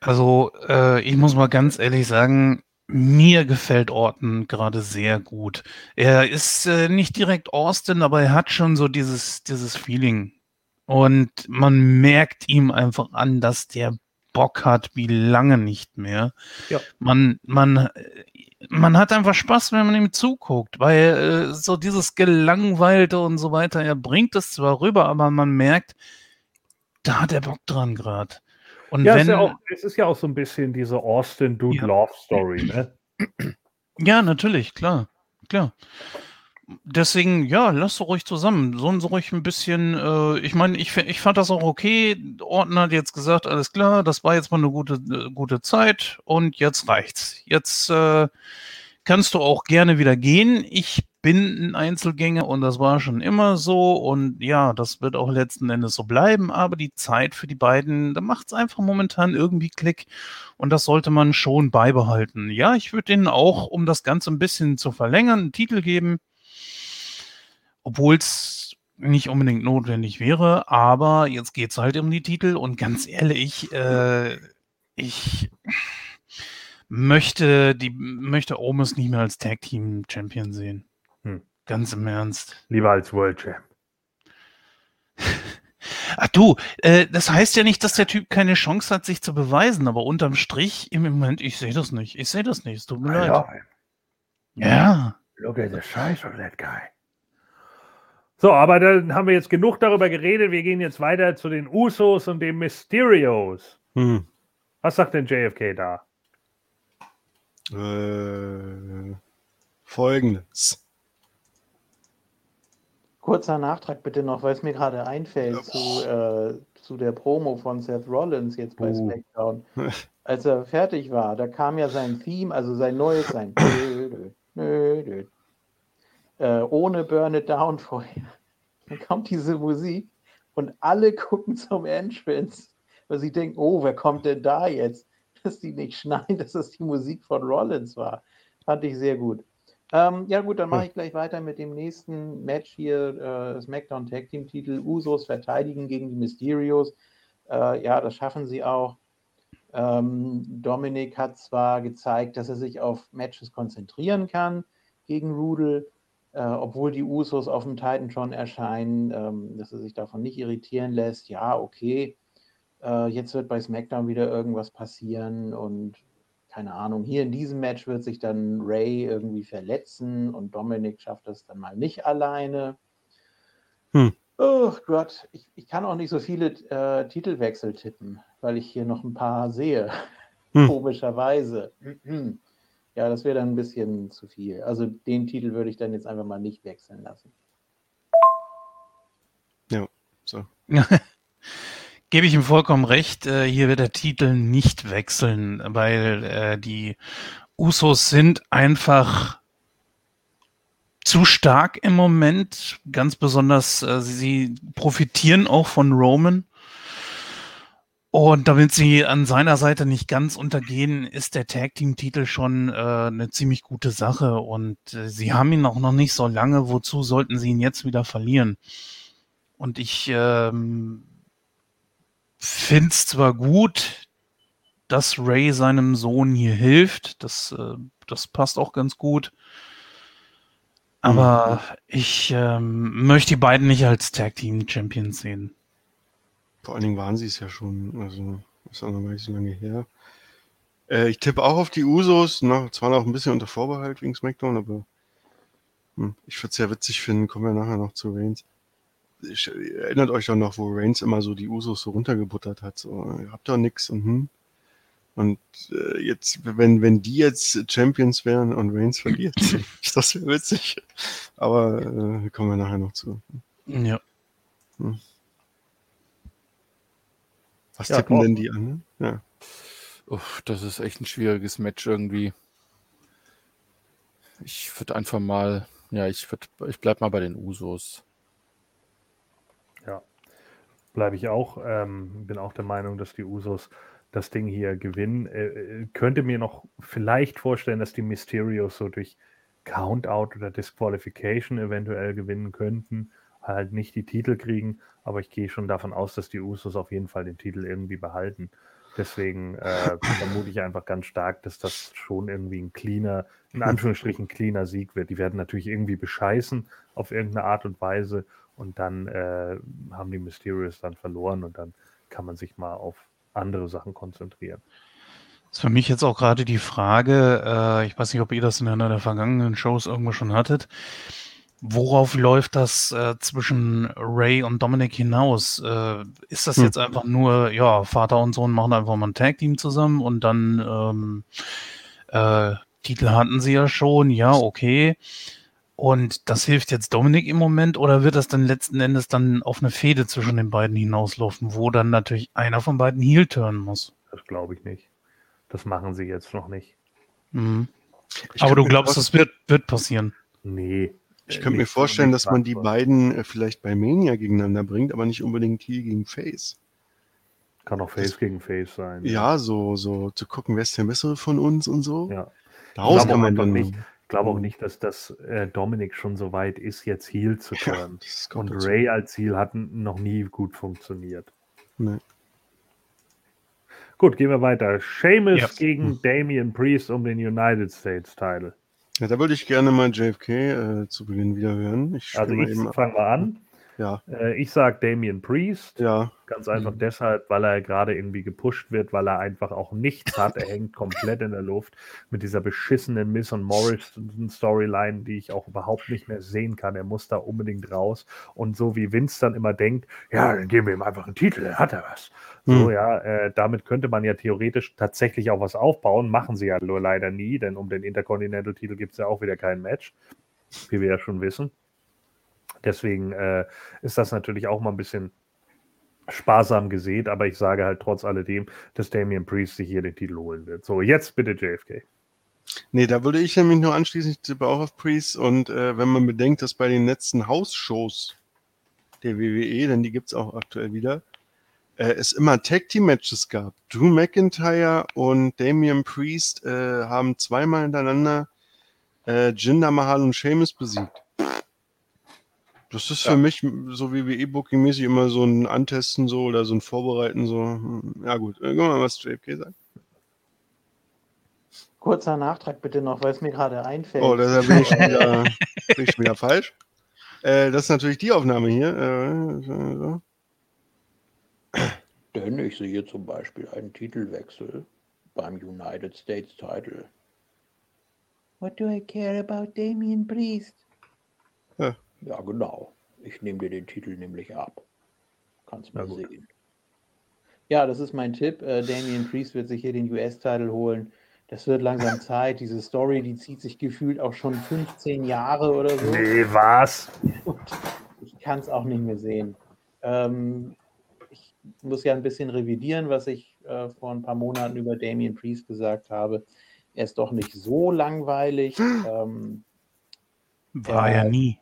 Also, äh, ich muss mal ganz ehrlich sagen, mir gefällt Orton gerade sehr gut. Er ist äh, nicht direkt Austin, aber er hat schon so dieses, dieses Feeling. Und man merkt ihm einfach an, dass der Bock hat, wie lange nicht mehr. Ja. Man, man, äh, man hat einfach Spaß, wenn man ihm zuguckt, weil äh, so dieses Gelangweilte und so weiter, er bringt es zwar rüber, aber man merkt, da hat er Bock dran gerade. Und Ja, wenn, ist ja auch, es ist ja auch so ein bisschen diese Austin Dude Ja. Love Story, ne? Ja, natürlich, klar, klar. Deswegen, ja, lass doch ruhig zusammen. Sie ruhig ein bisschen, äh, ich meine, ich, ich fand das auch okay. Orton hat jetzt gesagt, alles klar, das war jetzt mal eine gute, äh, gute Zeit und jetzt reicht's. Jetzt äh, kannst du auch gerne wieder gehen. Ich bin ein Einzelgänger und das war schon immer so und ja, das wird auch letzten Endes so bleiben, aber die Zeit für die beiden, da macht's einfach momentan irgendwie Klick und das sollte man schon beibehalten. Ja, ich würde denen auch, um das Ganze ein bisschen zu verlängern, einen Titel geben, obwohl es nicht unbedingt notwendig wäre, aber jetzt geht's halt um die Titel und ganz ehrlich, äh, ich möchte die möchte Omis nicht mehr als Tag Team Champion sehen. Ganz im Ernst. Lieber als World Champ. Ach du, äh, das heißt ja nicht, dass der Typ keine Chance hat, sich zu beweisen, aber unterm Strich im Moment, ich sehe das nicht. Ich sehe das nicht. Es tut mir leid. Ja, Ja. look at the size of that guy. So, aber dann haben wir jetzt genug darüber geredet. Wir gehen jetzt weiter zu den Usos und den Mysterios. Hm. Was sagt denn JFK da? Äh, folgendes. Kurzer Nachtrag bitte noch, weil es mir gerade einfällt zu, äh, zu der Promo von Seth Rollins jetzt bei Uh. SmackDown. Als er fertig war, da kam ja sein Theme, also sein neues, sein. Äh, ohne Burn It Down vorher. Dann kommt diese Musik und alle gucken zum Entrance, weil sie denken, oh, wer kommt denn da jetzt? Dass die nicht schneiden, dass das die Musik von Rollins war. Fand ich sehr gut. Ähm, ja gut, dann mache ich gleich weiter mit dem nächsten Match hier, äh, SmackDown Tag Team Titel. Usos verteidigen gegen die Mysterios. Äh, ja, das schaffen sie auch. Ähm, Dominik hat zwar gezeigt, dass er sich auf Matches konzentrieren kann gegen Rudel, äh, obwohl die Usos auf dem Titantron erscheinen, ähm, dass er sich davon nicht irritieren lässt. Ja, okay. Äh, jetzt wird bei SmackDown wieder irgendwas passieren und keine Ahnung, hier in diesem Match wird sich dann Ray irgendwie verletzen und Dominik schafft das dann mal nicht alleine. Hm. Oh Gott, ich, ich kann auch nicht so viele äh, Titelwechsel tippen, weil ich hier noch ein paar sehe. Hm. Komischerweise. Mhm. Ja, das wäre dann ein bisschen zu viel. Also den Titel würde ich dann jetzt einfach mal nicht wechseln lassen. So. Gebe ich ihm vollkommen recht. Äh, hier wird der Titel nicht wechseln, weil äh, die Usos sind einfach zu stark im Moment. Ganz besonders, äh, sie profitieren auch von Roman. Und damit sie an seiner Seite nicht ganz untergehen, ist der Tag Team Titel schon äh, eine ziemlich gute Sache. Und äh, sie haben ihn auch noch nicht so lange. Wozu sollten sie ihn jetzt wieder verlieren? Und ich ähm, finde es zwar gut, dass Ray seinem Sohn hier hilft. Das, äh, das passt auch ganz gut. Aber ich ähm, möchte die beiden nicht als Tag Team Champions sehen. Vor allen Dingen waren sie es ja schon. Also, ist auch noch gar nicht so lange her. Äh, ich tippe auch auf die Usos. Na, zwar noch ein bisschen unter Vorbehalt wegen SmackDown, aber hm, ich würde es sehr witzig finden. Kommen wir nachher noch zu Reigns. Ich, erinnert euch doch noch, wo Reigns immer so die Usos so runtergebuttert hat. So, ihr habt doch nix und hm. Und äh, jetzt, wenn, wenn die jetzt Champions wären und Reigns verliert, ist das sehr witzig. Aber äh, kommen wir nachher noch zu. Ja. Was Ja, tippen denn die an? Ja. Uff, das ist echt ein schwieriges Match irgendwie. Ich würde einfach mal, ja, ich würd, ich bleib mal bei den Usos. Bleibe ich auch. Ähm, bin auch der Meinung, dass die Usos das Ding hier gewinnen. Äh, äh, könnte mir noch vielleicht vorstellen, dass die Mysterios so durch Countout oder Disqualification eventuell gewinnen könnten. Halt nicht die Titel kriegen, aber ich gehe schon davon aus, dass die Usos auf jeden Fall den Titel irgendwie behalten. Deswegen äh, vermute ich einfach ganz stark, dass das schon irgendwie ein cleaner, in Anführungsstrichen cleaner Sieg wird. Die werden natürlich irgendwie bescheißen auf irgendeine Art und Weise und dann äh, haben die Mysterios dann verloren und dann kann man sich mal auf andere Sachen konzentrieren. ist für mich jetzt auch gerade die Frage, äh, ich weiß nicht, ob ihr das in einer der vergangenen Shows irgendwo schon hattet. Worauf läuft das äh, zwischen Ray und Dominic hinaus? Äh, ist das Hm. jetzt einfach nur, ja, Vater und Sohn machen einfach mal ein Tag-Team zusammen und dann ähm, äh, Titel hatten sie ja schon, ja, okay. Und das hilft jetzt Dominik im Moment oder wird das dann letzten Endes dann auf eine Fehde zwischen den beiden hinauslaufen, wo dann natürlich einer von beiden Heel turnen muss? Das glaube ich nicht. Das machen sie jetzt noch nicht. Mhm. Aber du mir glaubst, das wird, wird passieren. Nee. Ich äh, könnte mir nicht- vorstellen, dass man die beiden äh, vielleicht bei Mania gegeneinander bringt, aber nicht unbedingt Heel gegen Face. Kann auch Face gegen Face sein. Ja, so, so zu gucken, wer ist der bessere von uns und so. Ja. Daraus kann man einfach dann nicht, ich glaube auch Mhm. nicht, dass das äh, Dominik schon so weit ist, jetzt Heel zu Ja, turnen. kommt Und dazu. Ray als Ziel hat noch nie gut funktioniert. Nee. Gut, gehen wir weiter. Sheamus Ja. gegen Damian Priest um den United States Title. Ja, da würde ich gerne mal JFK äh, zu Beginn wieder hören. Ich Also ich fange mal an. Ja, Äh, ich sage Damian Priest. ja. Ganz einfach Mhm. deshalb, weil er gerade irgendwie gepusht wird, weil er einfach auch nichts hat. Er hängt komplett in der Luft mit dieser beschissenen Miss und Morris-Storyline, die ich auch überhaupt nicht mehr sehen kann. Er muss da unbedingt raus. Und so wie Vince dann immer denkt, ja, dann geben wir ihm einfach einen Titel, dann hat er was. So, Hm. ja, äh, damit könnte man ja theoretisch tatsächlich auch was aufbauen. Machen sie ja nur leider nie, denn um den Intercontinental-Titel gibt es ja auch wieder kein Match, wie wir ja schon wissen. Deswegen äh, ist das natürlich auch mal ein bisschen sparsam gesät, aber ich sage halt trotz alledem, dass Damian Priest sich hier den Titel holen wird. So, jetzt bitte JFK. Nee, da würde ich nämlich nur anschließen, ich tippe auch auf Priest. Und äh, wenn man bedenkt, dass bei den letzten Hausshows der WWE, denn die gibt es auch aktuell wieder, äh, es immer Tag Team Matches gab. Drew McIntyre und Damian Priest äh, haben zweimal hintereinander äh, Jinder Mahal und Sheamus besiegt. Das ist für mich so WWE-Booking-mäßig immer so ein Antesten so oder so ein Vorbereiten so. hm, Ja gut, äh, guck mal, was JFK sagt. Kurzer Nachtrag bitte noch, weil es mir gerade einfällt. Oh, da bin ich wieder, bin ich schon wieder falsch. Äh, das ist natürlich die Aufnahme hier. Äh, so. Denn ich sehe zum Beispiel einen Titelwechsel beim United States Title. What do I care about Damien Priest? Ja. Genau. Ich nehme dir den Titel nämlich ab. Kannst Na mal sehen. Ja, das ist mein Tipp. Äh, Damien Priest wird sich hier den US-Titel holen. Das wird langsam Zeit. Diese Story, die zieht sich gefühlt auch schon 15 Jahre oder so. Nee, was? Und ich kann es auch nicht mehr sehen. Ähm, ich muss ja ein bisschen revidieren, was ich äh, vor ein paar Monaten über Damien Priest gesagt habe. Er ist doch nicht so langweilig, ähm, War Ja. ja nie.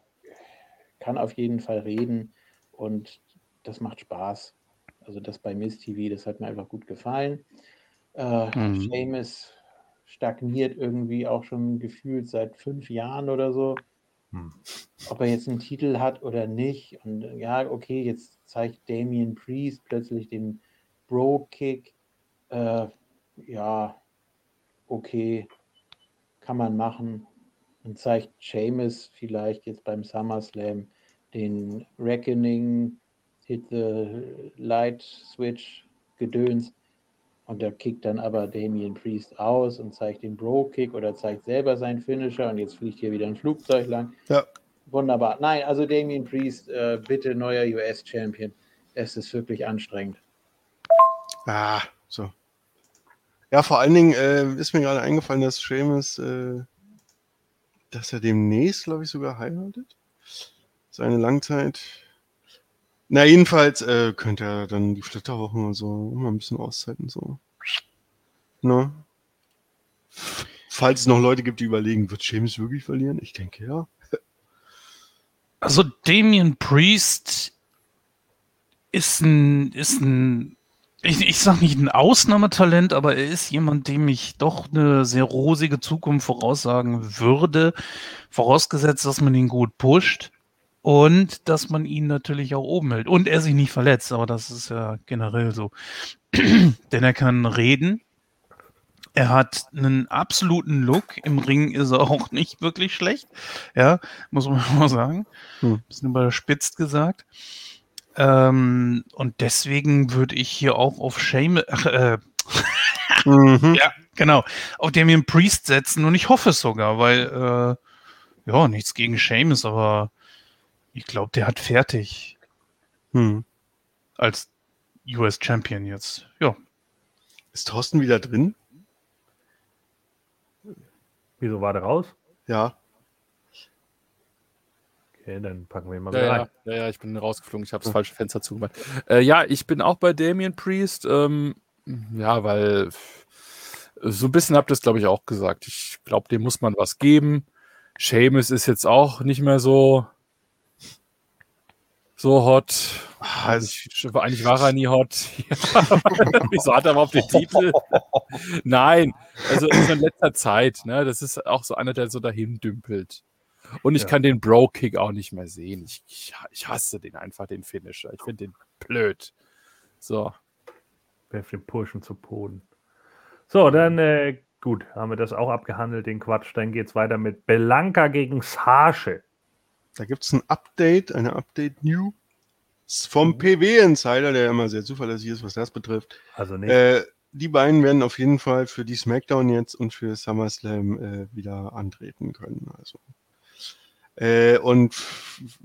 Kann auf jeden Fall reden und das macht Spaß. Also das bei Miss TV, das hat mir einfach gut gefallen. Äh, Mhm. Seamus stagniert irgendwie auch schon gefühlt seit fünf Jahren oder so. Hm. ob er jetzt einen Titel hat oder nicht. Und äh, ja, okay, jetzt zeigt Damien Priest plötzlich den Bro-Kick. Äh, ja, okay, kann man machen. Und zeigt Seamus vielleicht jetzt beim SummerSlam den Reckoning, Hit the Light Switch Gedöns. Und der kickt dann aber Damien Priest aus und zeigt den Bro-Kick oder zeigt selber seinen Finisher und jetzt fliegt hier wieder ein Flugzeug lang. Ja. Wunderbar. Nein, also Damien Priest, äh, bitte neuer US-Champion. Es ist wirklich anstrengend. Ah, so. Ja, vor allen Dingen äh, ist mir gerade eingefallen, dass Seamus, äh, dass er demnächst, glaube ich, sogar heiratet. Seine Langzeit. Na, jedenfalls äh, könnte er dann die Flitterwochen und so immer ein bisschen auszeiten. So. Ne? Falls es noch Leute gibt, die überlegen, wird Seamus wirklich verlieren? Ich denke ja. Also Damien Priest ist ein, ist ein, ich, ich sag nicht ein Ausnahmetalent, aber er ist jemand, dem ich doch eine sehr rosige Zukunft voraussagen würde, vorausgesetzt, dass man ihn gut pusht und dass man ihn natürlich auch oben hält und er sich nicht verletzt, aber das ist ja generell so. Denn er kann reden, er hat einen absoluten Look. Im Ring ist er auch nicht wirklich schlecht. Ja, muss man mal sagen. Hm. Bisschen überspitzt gesagt. Ähm, und deswegen würde ich hier auch auf Shame, ach, äh, Mhm. ja, genau, auf Damien Priest setzen und ich hoffe es sogar, weil, äh, ja, nichts gegen Seamus, aber ich glaube, der hat fertig Hm. als US Champion jetzt. Ja, Ist Thorsten wieder drin? Wieso war der raus? Ja. Okay, dann packen wir ihn mal Ja, wieder ja, rein. ja, ja, ich bin rausgeflogen. Ich habe das falsche Fenster zugemacht. Äh, ja, ich bin auch bei Damien Priest. Ähm, ja, weil so ein bisschen habt ihr es, glaube ich, auch gesagt. Ich glaube, dem muss man was geben. Seamus ist jetzt auch nicht mehr so so hot. Eigentlich, eigentlich war er nie hot. Wieso hat er überhaupt den Titel? Nein, also so in letzter Zeit. Ne, das ist auch so einer, der so dahin dümpelt. Und ich Ja. kann den Bro-Kick auch nicht mehr sehen. Ich, ich, ich hasse den einfach, den Finisher. Ich finde den blöd. So. Werft den Pushen zu Boden. So, dann äh, gut, haben wir das auch abgehandelt, den Quatsch. Dann geht es weiter mit Belanca gegen Sasche. Da gibt es ein Update, eine Update-New vom PW-Insider, der immer sehr zuverlässig ist, was das betrifft. Also nicht. Äh, die beiden werden auf jeden Fall für die SmackDown jetzt und für SummerSlam äh, wieder antreten können. Also. Äh, und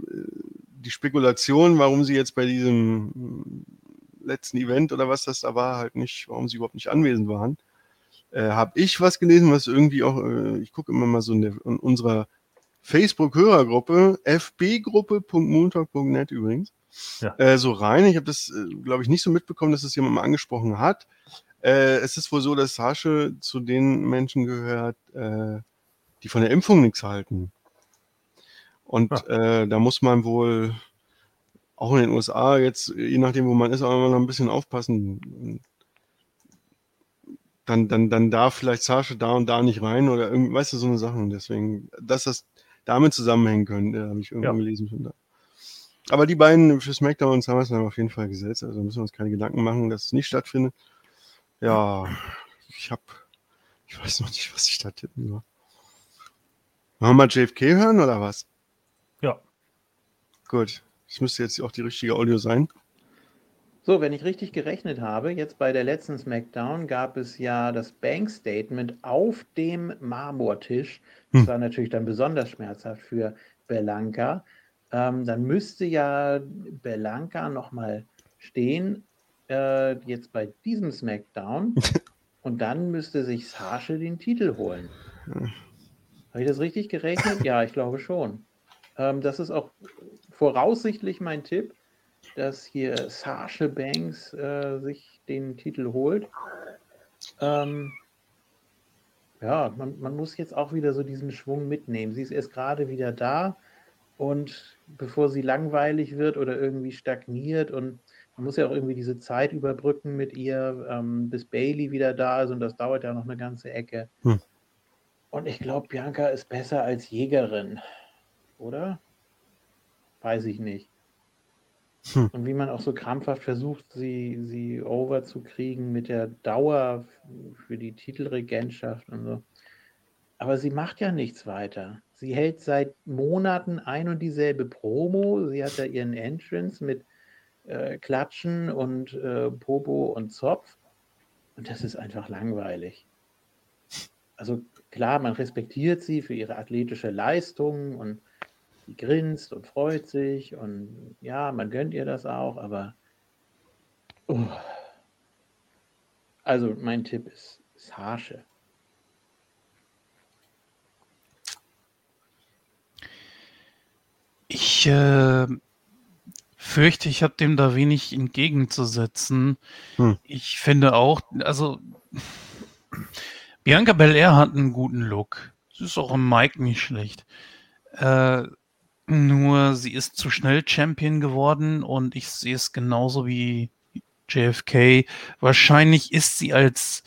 die Spekulation, warum sie jetzt bei diesem letzten Event oder was das da war, halt nicht, warum sie überhaupt nicht anwesend waren, äh, habe ich was gelesen, was irgendwie auch, äh, ich gucke immer mal so in, der, in unserer Facebook-Hörergruppe, fbgruppe.moontalk.net übrigens, Ja. äh, so rein. Ich habe das, äh, glaube ich, nicht so mitbekommen, dass es jemand mal angesprochen hat. Äh, es ist wohl so, dass Sasche zu den Menschen gehört, äh, die von der Impfung nichts halten. Und äh, da muss man wohl auch in den USA jetzt, je nachdem, wo man ist, auch immer noch ein bisschen aufpassen. Dann, dann, dann darf vielleicht Sascha da und da nicht rein oder irgendwie, weißt du, so eine Sache. Und deswegen, dass das damit zusammenhängen könnte, habe ich irgendwo Ja. gelesen schon da. Aber die beiden für SmackDown und SummerSlam auf jeden Fall gesetzt. Also müssen wir uns keine Gedanken machen, dass es nicht stattfindet. Ja, ich habe, ich weiß noch nicht, was ich da tippen soll. Wollen wir mal JFK hören oder was? Gut. Das müsste jetzt auch die richtige Audio sein. So, wenn ich richtig gerechnet habe, jetzt bei der letzten SmackDown gab es ja das Bank-Statement auf dem Marmortisch. Das Hm. war natürlich dann besonders schmerzhaft für Belanca. Ähm, dann müsste ja Belanca nochmal stehen, äh, jetzt bei diesem SmackDown. Und dann müsste sich Sasha den Titel holen. Habe ich das richtig gerechnet? Ja, ich glaube schon. Ähm, das ist auch voraussichtlich mein Tipp, dass hier Sasha Banks äh, sich den Titel holt. Ähm, ja, man, man muss jetzt auch wieder so diesen Schwung mitnehmen. Sie ist erst gerade wieder da und bevor sie langweilig wird oder irgendwie stagniert und man muss ja auch irgendwie diese Zeit überbrücken mit ihr, ähm, bis Bailey wieder da ist und das dauert ja noch eine ganze Ecke. Hm. Und ich glaube, Bianca ist besser als Jägerin, oder? Weiß ich nicht. Hm. Und wie man auch so krampfhaft versucht, sie, sie over zu kriegen mit der Dauer für die Titelregentschaft und so. Aber sie macht ja nichts weiter. Sie hält seit Monaten ein und dieselbe Promo. Sie hat ja ihren Entrance mit äh, Klatschen und äh, Popo und Zopf. Und das ist einfach langweilig. Also klar, man respektiert sie für ihre athletische Leistung und sie grinst und freut sich und ja, man gönnt ihr das auch, aber oh. also mein Tipp ist, ist Harsche. Ich äh, fürchte, ich habe dem da wenig entgegenzusetzen. Hm. Ich finde auch, also Bianca Belair hat einen guten Look. Sie ist auch im Mic nicht schlecht. Äh, nur sie ist zu schnell Champion geworden und ich sehe es genauso wie JFK. Wahrscheinlich ist sie als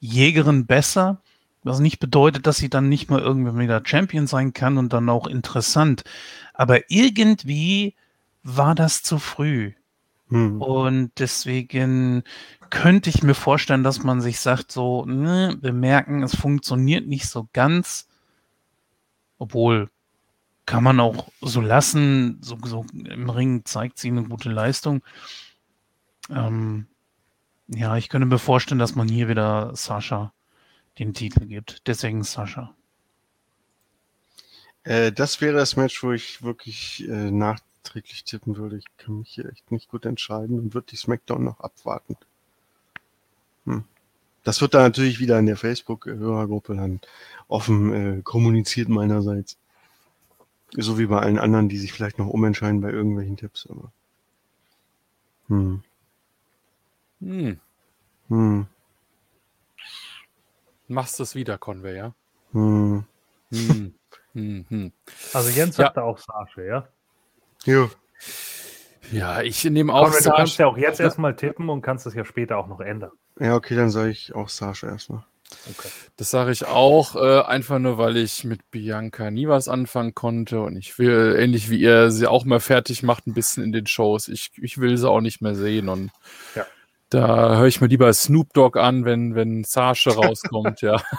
Jägerin besser, was nicht bedeutet, dass sie dann nicht mal irgendwann wieder Champion sein kann und dann auch interessant. Aber irgendwie war das zu früh. Hm. Und deswegen könnte ich mir vorstellen, dass man sich sagt, so, ne, wir merken, es funktioniert nicht so ganz. Obwohl, kann man auch so lassen, so, so im Ring zeigt sie eine gute Leistung. Ähm, ja, ich könnte mir vorstellen, dass man hier wieder Sascha den Titel gibt. Deswegen Sascha. Äh, das wäre das Match, wo ich wirklich äh, nachträglich tippen würde. Ich kann mich hier echt nicht gut entscheiden und würde die SmackDown noch abwarten. Hm. Das wird dann natürlich wieder in der Facebook-Hörergruppe dann offen äh, kommuniziert meinerseits. So wie bei allen anderen, die sich vielleicht noch umentscheiden bei irgendwelchen Tipps. Aber. Hm. Hm. Hm. Machst es wieder, Conway, ja? Hm. Hm. hm, hm. Also Jens Ja. sagte auch Sascha, ja? Jo. Ja, ich nehme auch Conrad, du kannst ja auch jetzt erstmal tippen und kannst es ja später auch noch ändern. Ja, okay, dann sage ich auch Sascha erstmal. Okay. Das sage ich auch, äh, einfach nur, weil ich mit Bianca nie was anfangen konnte und ich will, ähnlich wie ihr, sie auch mal fertig macht, ein bisschen in den Shows. Ich, ich will sie auch nicht mehr sehen und Ja. da höre ich mir lieber Snoop Dogg an, wenn, wenn Sascha rauskommt, ja.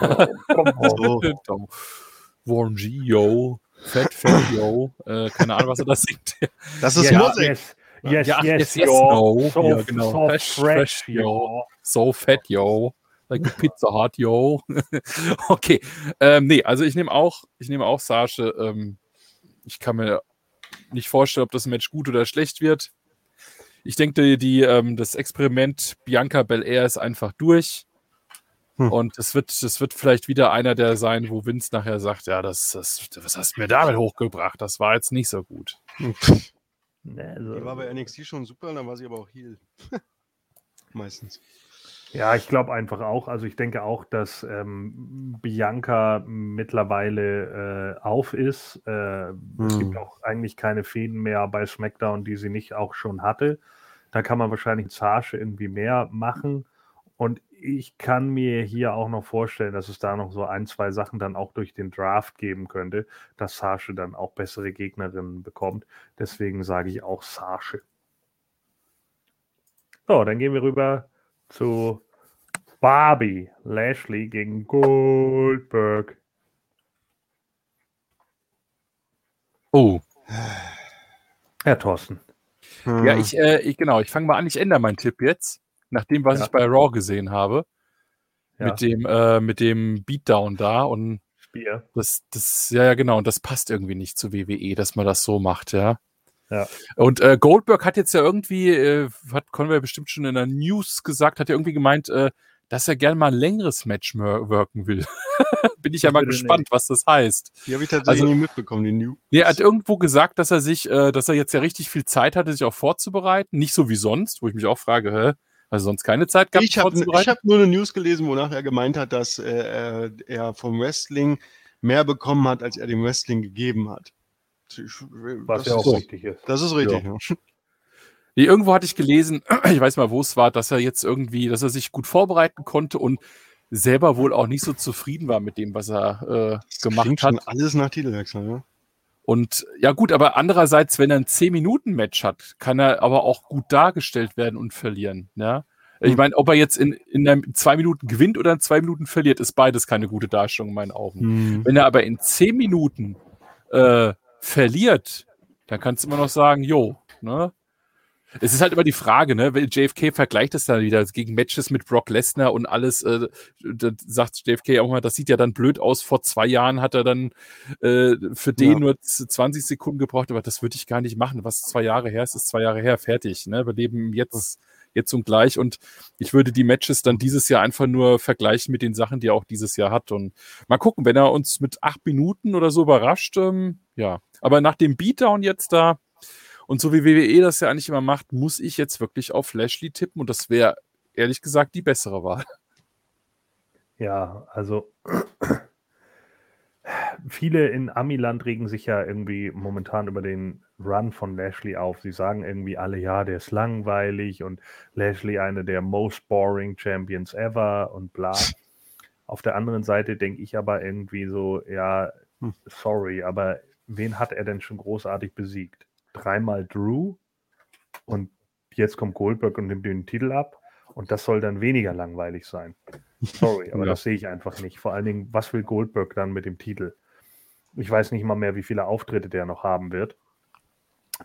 Warm G, yo. Fett, fett, yo. Äh, keine Ahnung, was er da singt. Das ist yes, Musik. yes, yes, Ja, yes, yes, yes, yo. no. So, Ja, genau. so Fresh, fresh, fresh, yo. yo. So fett, yo. Like a Pizza Hut, yo. okay. Ähm, nee, also ich nehme auch, ich nehme auch Sascha. Ähm, ich kann mir nicht vorstellen, ob das Match gut oder schlecht wird. Ich denke, die, ähm, das Experiment Bianca Belair ist einfach durch. Hm. Und es wird, das wird vielleicht wieder einer der sein, wo Vince nachher sagt, ja, das, das, was hast du mir damit hochgebracht? Das war jetzt nicht so gut. Ne, also, Die war bei NXT schon super, dann war sie aber auch Heal. Meistens. Ja, ich glaube einfach auch, also ich denke auch, dass ähm, Bianca mittlerweile äh, auf ist. Äh, Es gibt Hm. auch eigentlich keine Fäden mehr bei SmackDown, die sie nicht auch schon hatte. Da kann man wahrscheinlich Zasche irgendwie mehr machen. Und ich kann mir hier auch noch vorstellen, dass es da noch so ein, zwei Sachen dann auch durch den Draft geben könnte, dass Sasche dann auch bessere Gegnerinnen bekommt. Deswegen sage ich auch Sasche. So, dann gehen wir rüber zu Barbie Lashley gegen Goldberg. Oh. Herr Thorsten. Ja, Hm. ich, äh, ich genau, ich fange mal an, ich ändere meinen Tipp jetzt, nach dem, was Ja. ich bei Raw gesehen habe, Ja, mit dem, äh, mit dem Beatdown da und Bier. das, das, ja, ja, genau, und das passt irgendwie nicht zu WWE, dass man das so macht, ja. Ja. Und äh, Goldberg hat jetzt ja irgendwie, äh, hat Conway bestimmt schon in der News gesagt, hat ja irgendwie gemeint, äh, dass er gerne mal ein längeres Match worken will. Bin ich ja mal gespannt, was das heißt. Die habe ich tatsächlich Also- nie mitbekommen, die New. Nee, er hat irgendwo gesagt, dass er sich, äh, dass er jetzt ja richtig viel Zeit hatte, sich auch vorzubereiten. Nicht so wie sonst, wo ich mich auch frage, hä? Also sonst keine Zeit gehabt, Ich habe vorzubereiten? hab nur eine News gelesen, wonach er gemeint hat, dass äh, äh, er vom Wrestling mehr bekommen hat, als er dem Wrestling gegeben hat. Was das, ja auch ist, richtig ist. das ist richtig. Ja. Nee, irgendwo hatte ich gelesen, ich weiß mal, wo es war, dass er jetzt irgendwie, dass er sich gut vorbereiten konnte und selber wohl auch nicht so zufrieden war mit dem, was er äh, Das gemacht klingt hat. schon alles nach Titelwechsel. Ja? Und ja gut, aber andererseits, wenn er ein 10-Minuten-Match hat, kann er aber auch gut dargestellt werden und verlieren. Ja? Ich Hm. meine, ob er jetzt in, in einem zwei Minuten gewinnt oder in zwei Minuten verliert, ist beides keine gute Darstellung in meinen Augen. Hm. Wenn er aber in 10 Minuten äh, verliert, dann kannst du immer noch sagen, jo, ne? Es ist halt immer die Frage, ne? JFK vergleicht es dann wieder gegen Matches mit Brock Lesnar und alles. Äh, da sagt JFK auch mal, das sieht ja dann blöd aus. Vor zwei Jahren hat er dann äh, für den Ja. nur z- 20 Sekunden gebraucht, aber das würde ich gar nicht machen. Was zwei Jahre her ist, ist zwei Jahre her, fertig. Ne? Wir leben jetzt, jetzt und gleich und ich würde die Matches dann dieses Jahr einfach nur vergleichen mit den Sachen, die er auch dieses Jahr hat. Und mal gucken, wenn er uns mit acht Minuten oder so überrascht, ähm, ja. Aber nach dem Beatdown jetzt da, und so wie WWE das ja eigentlich immer macht, muss ich jetzt wirklich auf Lashley tippen und das wäre ehrlich gesagt die bessere Wahl. Ja, also viele in Amiland regen sich ja irgendwie momentan über den Run von Lashley auf. Sie sagen irgendwie alle, ja, der ist langweilig und Lashley eine der most boring Champions ever und bla. Auf der anderen Seite denke ich aber irgendwie so, ja, Hm. sorry, aber wen hat er denn schon großartig besiegt? Dreimal Drew und jetzt kommt Goldberg und nimmt den Titel ab und das soll dann weniger langweilig sein. Sorry, aber Ja. das sehe ich einfach nicht. Vor allen Dingen, was will Goldberg dann mit dem Titel? Ich weiß nicht mal mehr, wie viele Auftritte der noch haben wird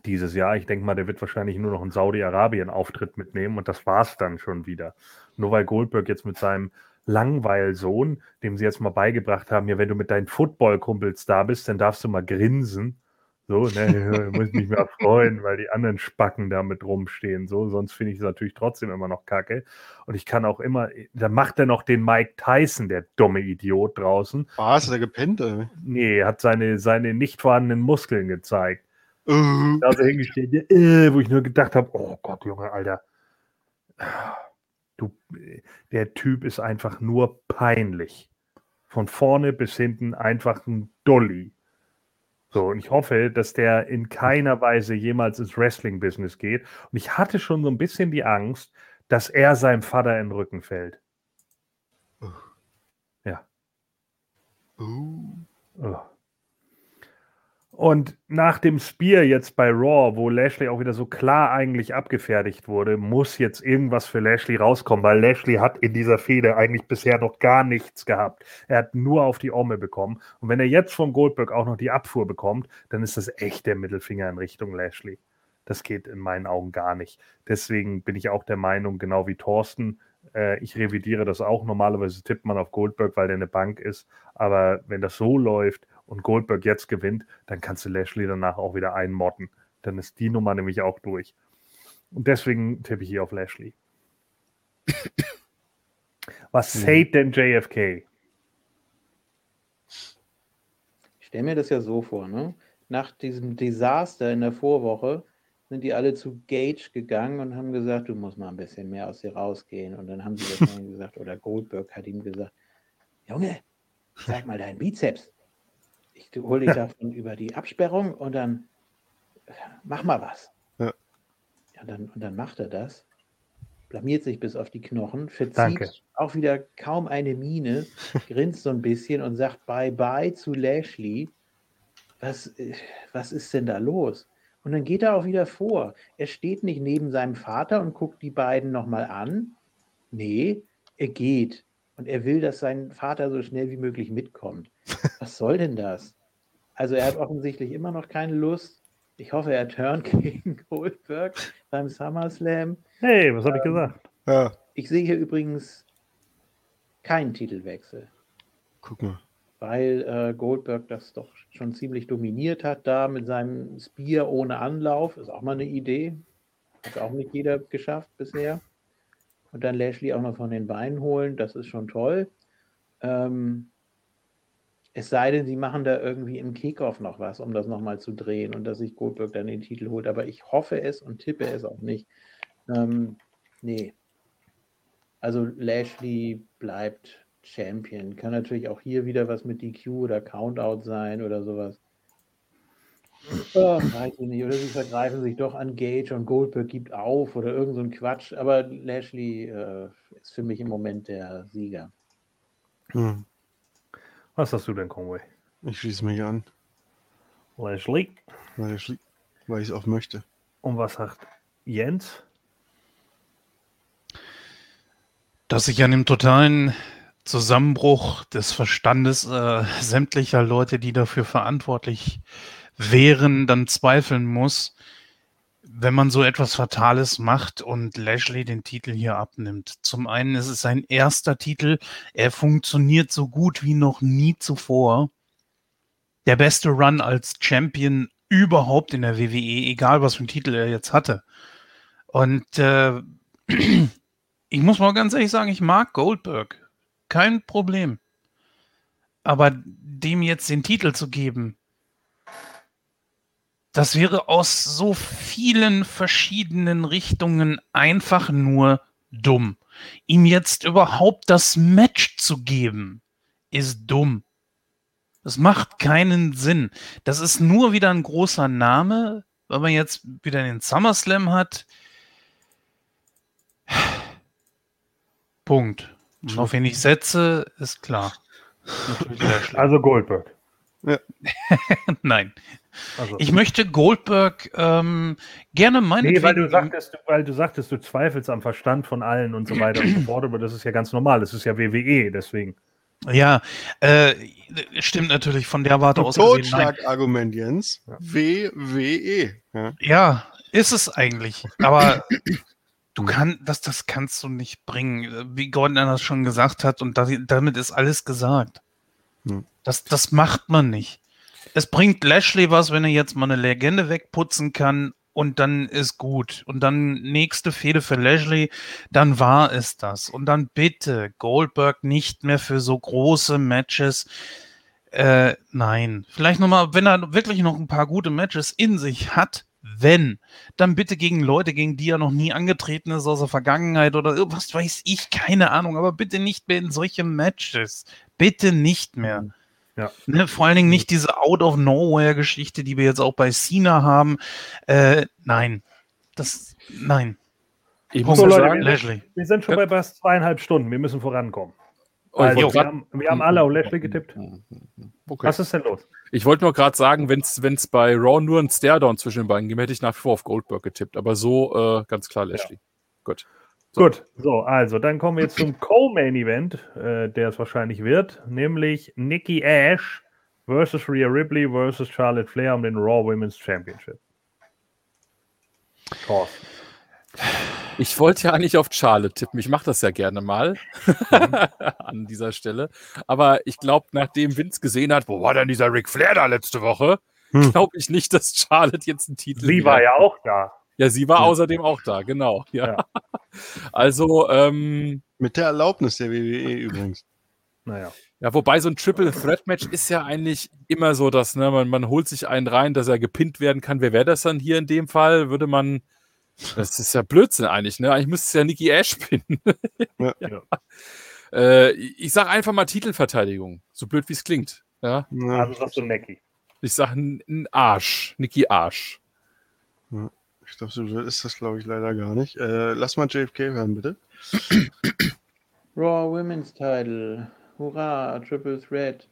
dieses Jahr. Ich denke mal, der wird wahrscheinlich nur noch einen Saudi-Arabien-Auftritt mitnehmen und das war's dann schon wieder. Nur weil Goldberg jetzt mit seinem Langweilsohn, dem sie jetzt mal beigebracht haben, ja, wenn du mit deinen Football-Kumpels da bist, dann darfst du mal grinsen. So, ne, muss mich mal freuen, weil die anderen Spacken da mit rumstehen. So, sonst finde ich es natürlich trotzdem immer noch kacke. Und ich kann auch immer, dann macht er noch den Mike Tyson, der dumme Idiot draußen. Was, hat er gepennt? Ey? Nee, hat seine, seine nicht vorhandenen Muskeln gezeigt. Uh, Da so hingestellt, äh, wo ich nur gedacht habe, oh Gott, Junge, Alter. Du, der Typ ist einfach nur peinlich. Von vorne bis hinten einfach ein Dolly. So, und ich hoffe, dass der in keiner Weise jemals ins Wrestling-Business geht. Und ich hatte schon so ein bisschen die Angst, dass er seinem Vater in den Rücken fällt. uh. Oh. Und nach dem Spear jetzt bei Raw, wo Lashley auch wieder so klar eigentlich abgefertigt wurde, muss jetzt irgendwas für Lashley rauskommen, weil Lashley hat in dieser Fehde eigentlich bisher noch gar nichts gehabt. Er hat nur auf die Omme bekommen. Und wenn er jetzt von Goldberg auch noch die Abfuhr bekommt, dann ist das echt der Mittelfinger in Richtung Lashley. Das geht in meinen Augen gar nicht. Deswegen bin ich auch der Meinung, genau wie Thorsten, äh, ich revidiere das auch. Normalerweise tippt man auf Goldberg, weil der eine Bank ist. Aber wenn das so läuft und Goldberg jetzt gewinnt, dann kannst du Lashley danach auch wieder einmotten. Dann ist die Nummer nämlich auch durch. Und deswegen tippe ich hier auf Lashley. Was sagt denn JFK? Ich stelle mir das ja so vor, ne? Nach diesem Desaster in der Vorwoche sind die alle zu Gage gegangen und haben gesagt, du musst mal ein bisschen mehr aus dir rausgehen. Und dann haben sie das gesagt, oder Goldberg hat ihm gesagt, Junge, zeig mal deinen Bizeps. Ich hole dich davon über die Absperrung und dann äh, mach mal was. Ja. Ja, dann, und dann macht er das, blamiert sich bis auf die Knochen, verzieht Danke. auch wieder kaum eine Miene, grinst so ein bisschen und sagt Bye-bye zu Lashley. Was, äh, was ist denn da los? Und dann geht er auch wieder vor. Er steht nicht neben seinem Vater und guckt die beiden nochmal an. Nee, er geht. Und er will, dass sein Vater so schnell wie möglich mitkommt. Was soll denn das? Also er hat offensichtlich immer noch keine Lust. Ich hoffe, er turnt gegen Goldberg beim SummerSlam. Hey, was habe ich gesagt? Ja, Ich sehe hier übrigens keinen Titelwechsel, guck mal. weil äh, Goldberg das doch schon ziemlich dominiert hat da mit seinem Spear ohne Anlauf. Ist auch mal eine Idee. Hat auch nicht jeder geschafft bisher. Und dann Lashley auch noch von den Beinen holen, das ist schon toll. Ähm, es sei denn, sie machen da irgendwie im Kickoff noch was, um das nochmal zu drehen und dass sich Goldberg dann den Titel holt. Aber ich hoffe es und tippe es auch nicht. Ähm, nee. Also Lashley bleibt Champion. Kann natürlich auch hier wieder was mit DQ oder Countout sein oder sowas. Oh, weiß ich nicht. Oder sie vergreifen sich doch an Gage und Goldberg gibt auf oder irgend so ein Quatsch. Aber Lashley äh, ist für mich im Moment der Sieger. Hm. Was hast du denn, Conway? Ich schließe mich an, Lashley. weil ich weil ich es auch möchte. Und was sagt Jens? dass sich an dem totalen Zusammenbruch des Verstandes äh, sämtlicher Leute, die dafür verantwortlich wären, dann zweifeln muss, wenn man so etwas Fatales macht und Lashley den Titel hier abnimmt. Zum einen ist es sein erster Titel, er funktioniert so gut wie noch nie zuvor. Der beste Run als Champion überhaupt in der WWE, egal was für einen Titel er jetzt hatte. Und äh, ich muss mal ganz ehrlich sagen, ich mag Goldberg. Kein Problem. Aber dem jetzt den Titel zu geben, das wäre aus so vielen verschiedenen Richtungen einfach nur dumm. Ihm jetzt überhaupt das Match zu geben, ist dumm. Das macht keinen Sinn. Das ist nur wieder ein großer Name, weil man jetzt wieder den SummerSlam hat. Punkt. Und auf wen ich setze, ist klar. Also Goldberg. Nein. Also, Ich möchte Goldberg ähm, gerne meinen. nee, weil du sagtest, weil du sagtest, du zweifelst am Verstand von allen und so weiter und so fort, aber das ist ja ganz normal. Das ist ja WWE, deswegen. Ja, äh, stimmt natürlich von der Warte aus. Totschlagargument, Jens. WWE. Ja. Ja, ist es eigentlich. Aber du kannst, das, das kannst du nicht bringen, wie Gordon das schon gesagt hat, und da, damit ist alles gesagt. Das, das macht man nicht. Es bringt Lashley was, wenn er jetzt mal eine Legende wegputzen kann und dann ist gut. Und dann nächste Fehde für Lashley, dann war es das. Und dann bitte Goldberg nicht mehr für so große Matches. Äh, nein. Vielleicht nochmal, wenn er wirklich noch ein paar gute Matches in sich hat, wenn, dann bitte gegen Leute, gegen die er noch nie angetreten ist aus der Vergangenheit oder was weiß ich, keine Ahnung, aber bitte nicht mehr in solche Matches. Bitte nicht mehr. Ja. Ne, vor allen Dingen nicht diese Out-of-Nowhere-Geschichte, die wir jetzt auch bei Cena haben. Äh, nein. Das, nein. Ich muss So, ja Leute, sagen, Lashley. Wir sind schon bei fast zweieinhalb Stunden. Wir müssen vorankommen. oh, Also, wollte wir, haben, wir haben alle auf Lashley getippt. okay. Was ist denn los? Ich wollte nur gerade sagen, wenn es bei Raw nur einen Staredown zwischen den beiden gegeben hätte ich nach wie vor auf Goldberg getippt. Aber so äh, ganz klar Lashley. Gut. So. Gut, so, also dann kommen wir jetzt zum Co-Main-Event, äh, der es wahrscheinlich wird, nämlich Nikki Ash versus Rhea Ripley versus Charlotte Flair um den Raw Women's Championship. Thorsten. Ich wollte ja eigentlich auf Charlotte tippen. Ich mache das ja gerne mal an dieser Stelle. Aber ich glaube, nachdem Vince gesehen hat, wo war denn dieser Ric Flair da letzte Woche, Hm. glaube ich nicht, dass Charlotte jetzt einen Titel Sie wieder- war ja auch da. Ja, sie war Ja. außerdem auch da, genau. Ja. Ja. Also, ähm, Mit der Erlaubnis der WWE übrigens. Naja. ja, wobei so ein Triple Threat Match ist ja eigentlich immer so, dass ne, man, man holt sich einen rein, dass er gepinnt werden kann. Wer wäre das dann hier in dem Fall? Würde man. Das ist ja Blödsinn eigentlich, ne? Eigentlich müsste es ja Nikki Ash pinnen. Ja. Ja. Äh, ich sage einfach mal Titelverteidigung. So blöd wie es klingt. Ja? Ja, Also sagst du Necki. Ich sage ein Arsch. Nikki Arsch. Ich glaube, so ist das, glaube ich, leider gar nicht. Äh, lass mal JFK hören, bitte. Raw Women's Title. Hurra, Triple Threat.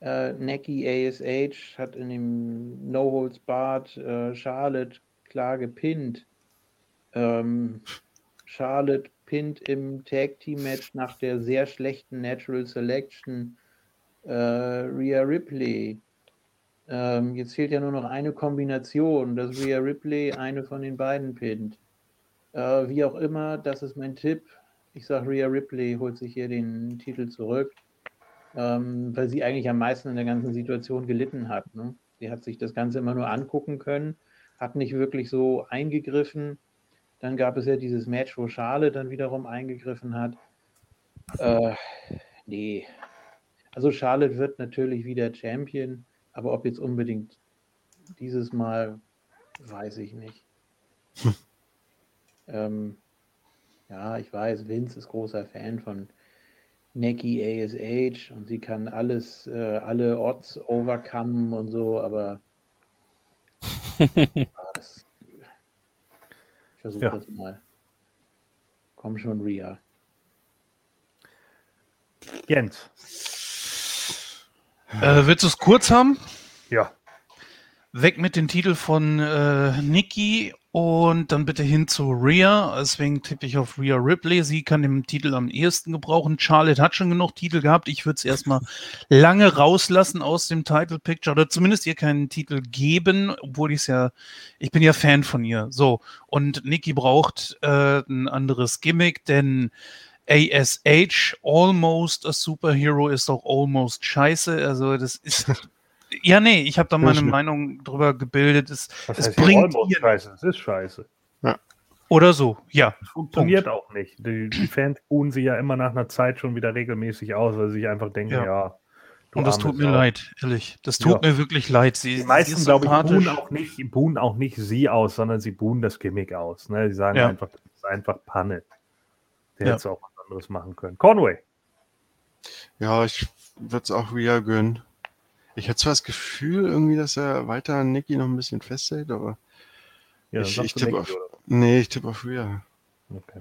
Äh, Neki ASH hat in dem No Holds Barred äh, Charlotte klar gepinnt. Ähm, Charlotte pinnt im Tag Team Match nach der sehr schlechten Natural Selection äh, Rhea Ripley. Ähm, jetzt fehlt ja nur noch eine Kombination, dass Rhea Ripley eine von den beiden pinnt. Äh, wie auch immer, das ist mein Tipp. Ich sage, Rhea Ripley holt sich hier den Titel zurück, ähm, weil sie eigentlich am meisten in der ganzen Situation gelitten hat. Ne? Sie hat sich das Ganze immer nur angucken können, hat nicht wirklich so eingegriffen. Dann gab es ja dieses Match, wo Charlotte dann wiederum eingegriffen hat. Äh, nee. Also Charlotte wird natürlich wieder Champion, aber ob jetzt unbedingt dieses Mal, weiß ich nicht. ähm, ja, ich weiß, Vince ist großer Fan von Neki ASH und sie kann alles, äh, alle Odds overcome und so, aber ja, das, ich versuche Ja. das mal. Komm schon, Ria. Jens. Äh, willst du es kurz haben? Ja. Weg mit dem Titel von äh, Nikki und dann bitte hin zu Rhea. Deswegen tippe ich auf Rhea Ripley. Sie kann den Titel am ehesten gebrauchen. Charlotte hat schon genug Titel gehabt. Ich würde es erstmal lange rauslassen aus dem Title Picture oder zumindest ihr keinen Titel geben, obwohl ich es ja, ich bin ja Fan von ihr. So. Und Nikki braucht äh, ein anderes Gimmick, denn ASH, Almost a Superhero, ist doch almost scheiße. Also, das ist. Ja, nee, ich habe da meine. Meinung drüber gebildet. Es, Was es heißt bringt almost scheiße. Es ist scheiße. oder so, ja. Es funktioniert auch nicht. Die, die Fans buhen sie ja immer nach einer Zeit schon wieder regelmäßig aus, weil sie sich einfach denken, Ja. ja. du Und das tut mir Sau. leid, ehrlich. Das tut Ja. mir wirklich leid. Sie, Die sie meisten, ist glaube ich, buhen auch, nicht, buhen auch nicht sie aus, sondern sie buhen das Gimmick aus. Ne? Sie sagen Ja. einfach, das ist einfach Panne. Der Ja. hätte auch anderes machen können. Conway. Ja, ich würde es auch Rhea gönnen. Ich hätte zwar das Gefühl irgendwie, dass er weiter an Nikki noch ein bisschen festhält, aber Ja, Ich- ich tippe auf- oder? nee, ich tippe auf Rhea. Okay.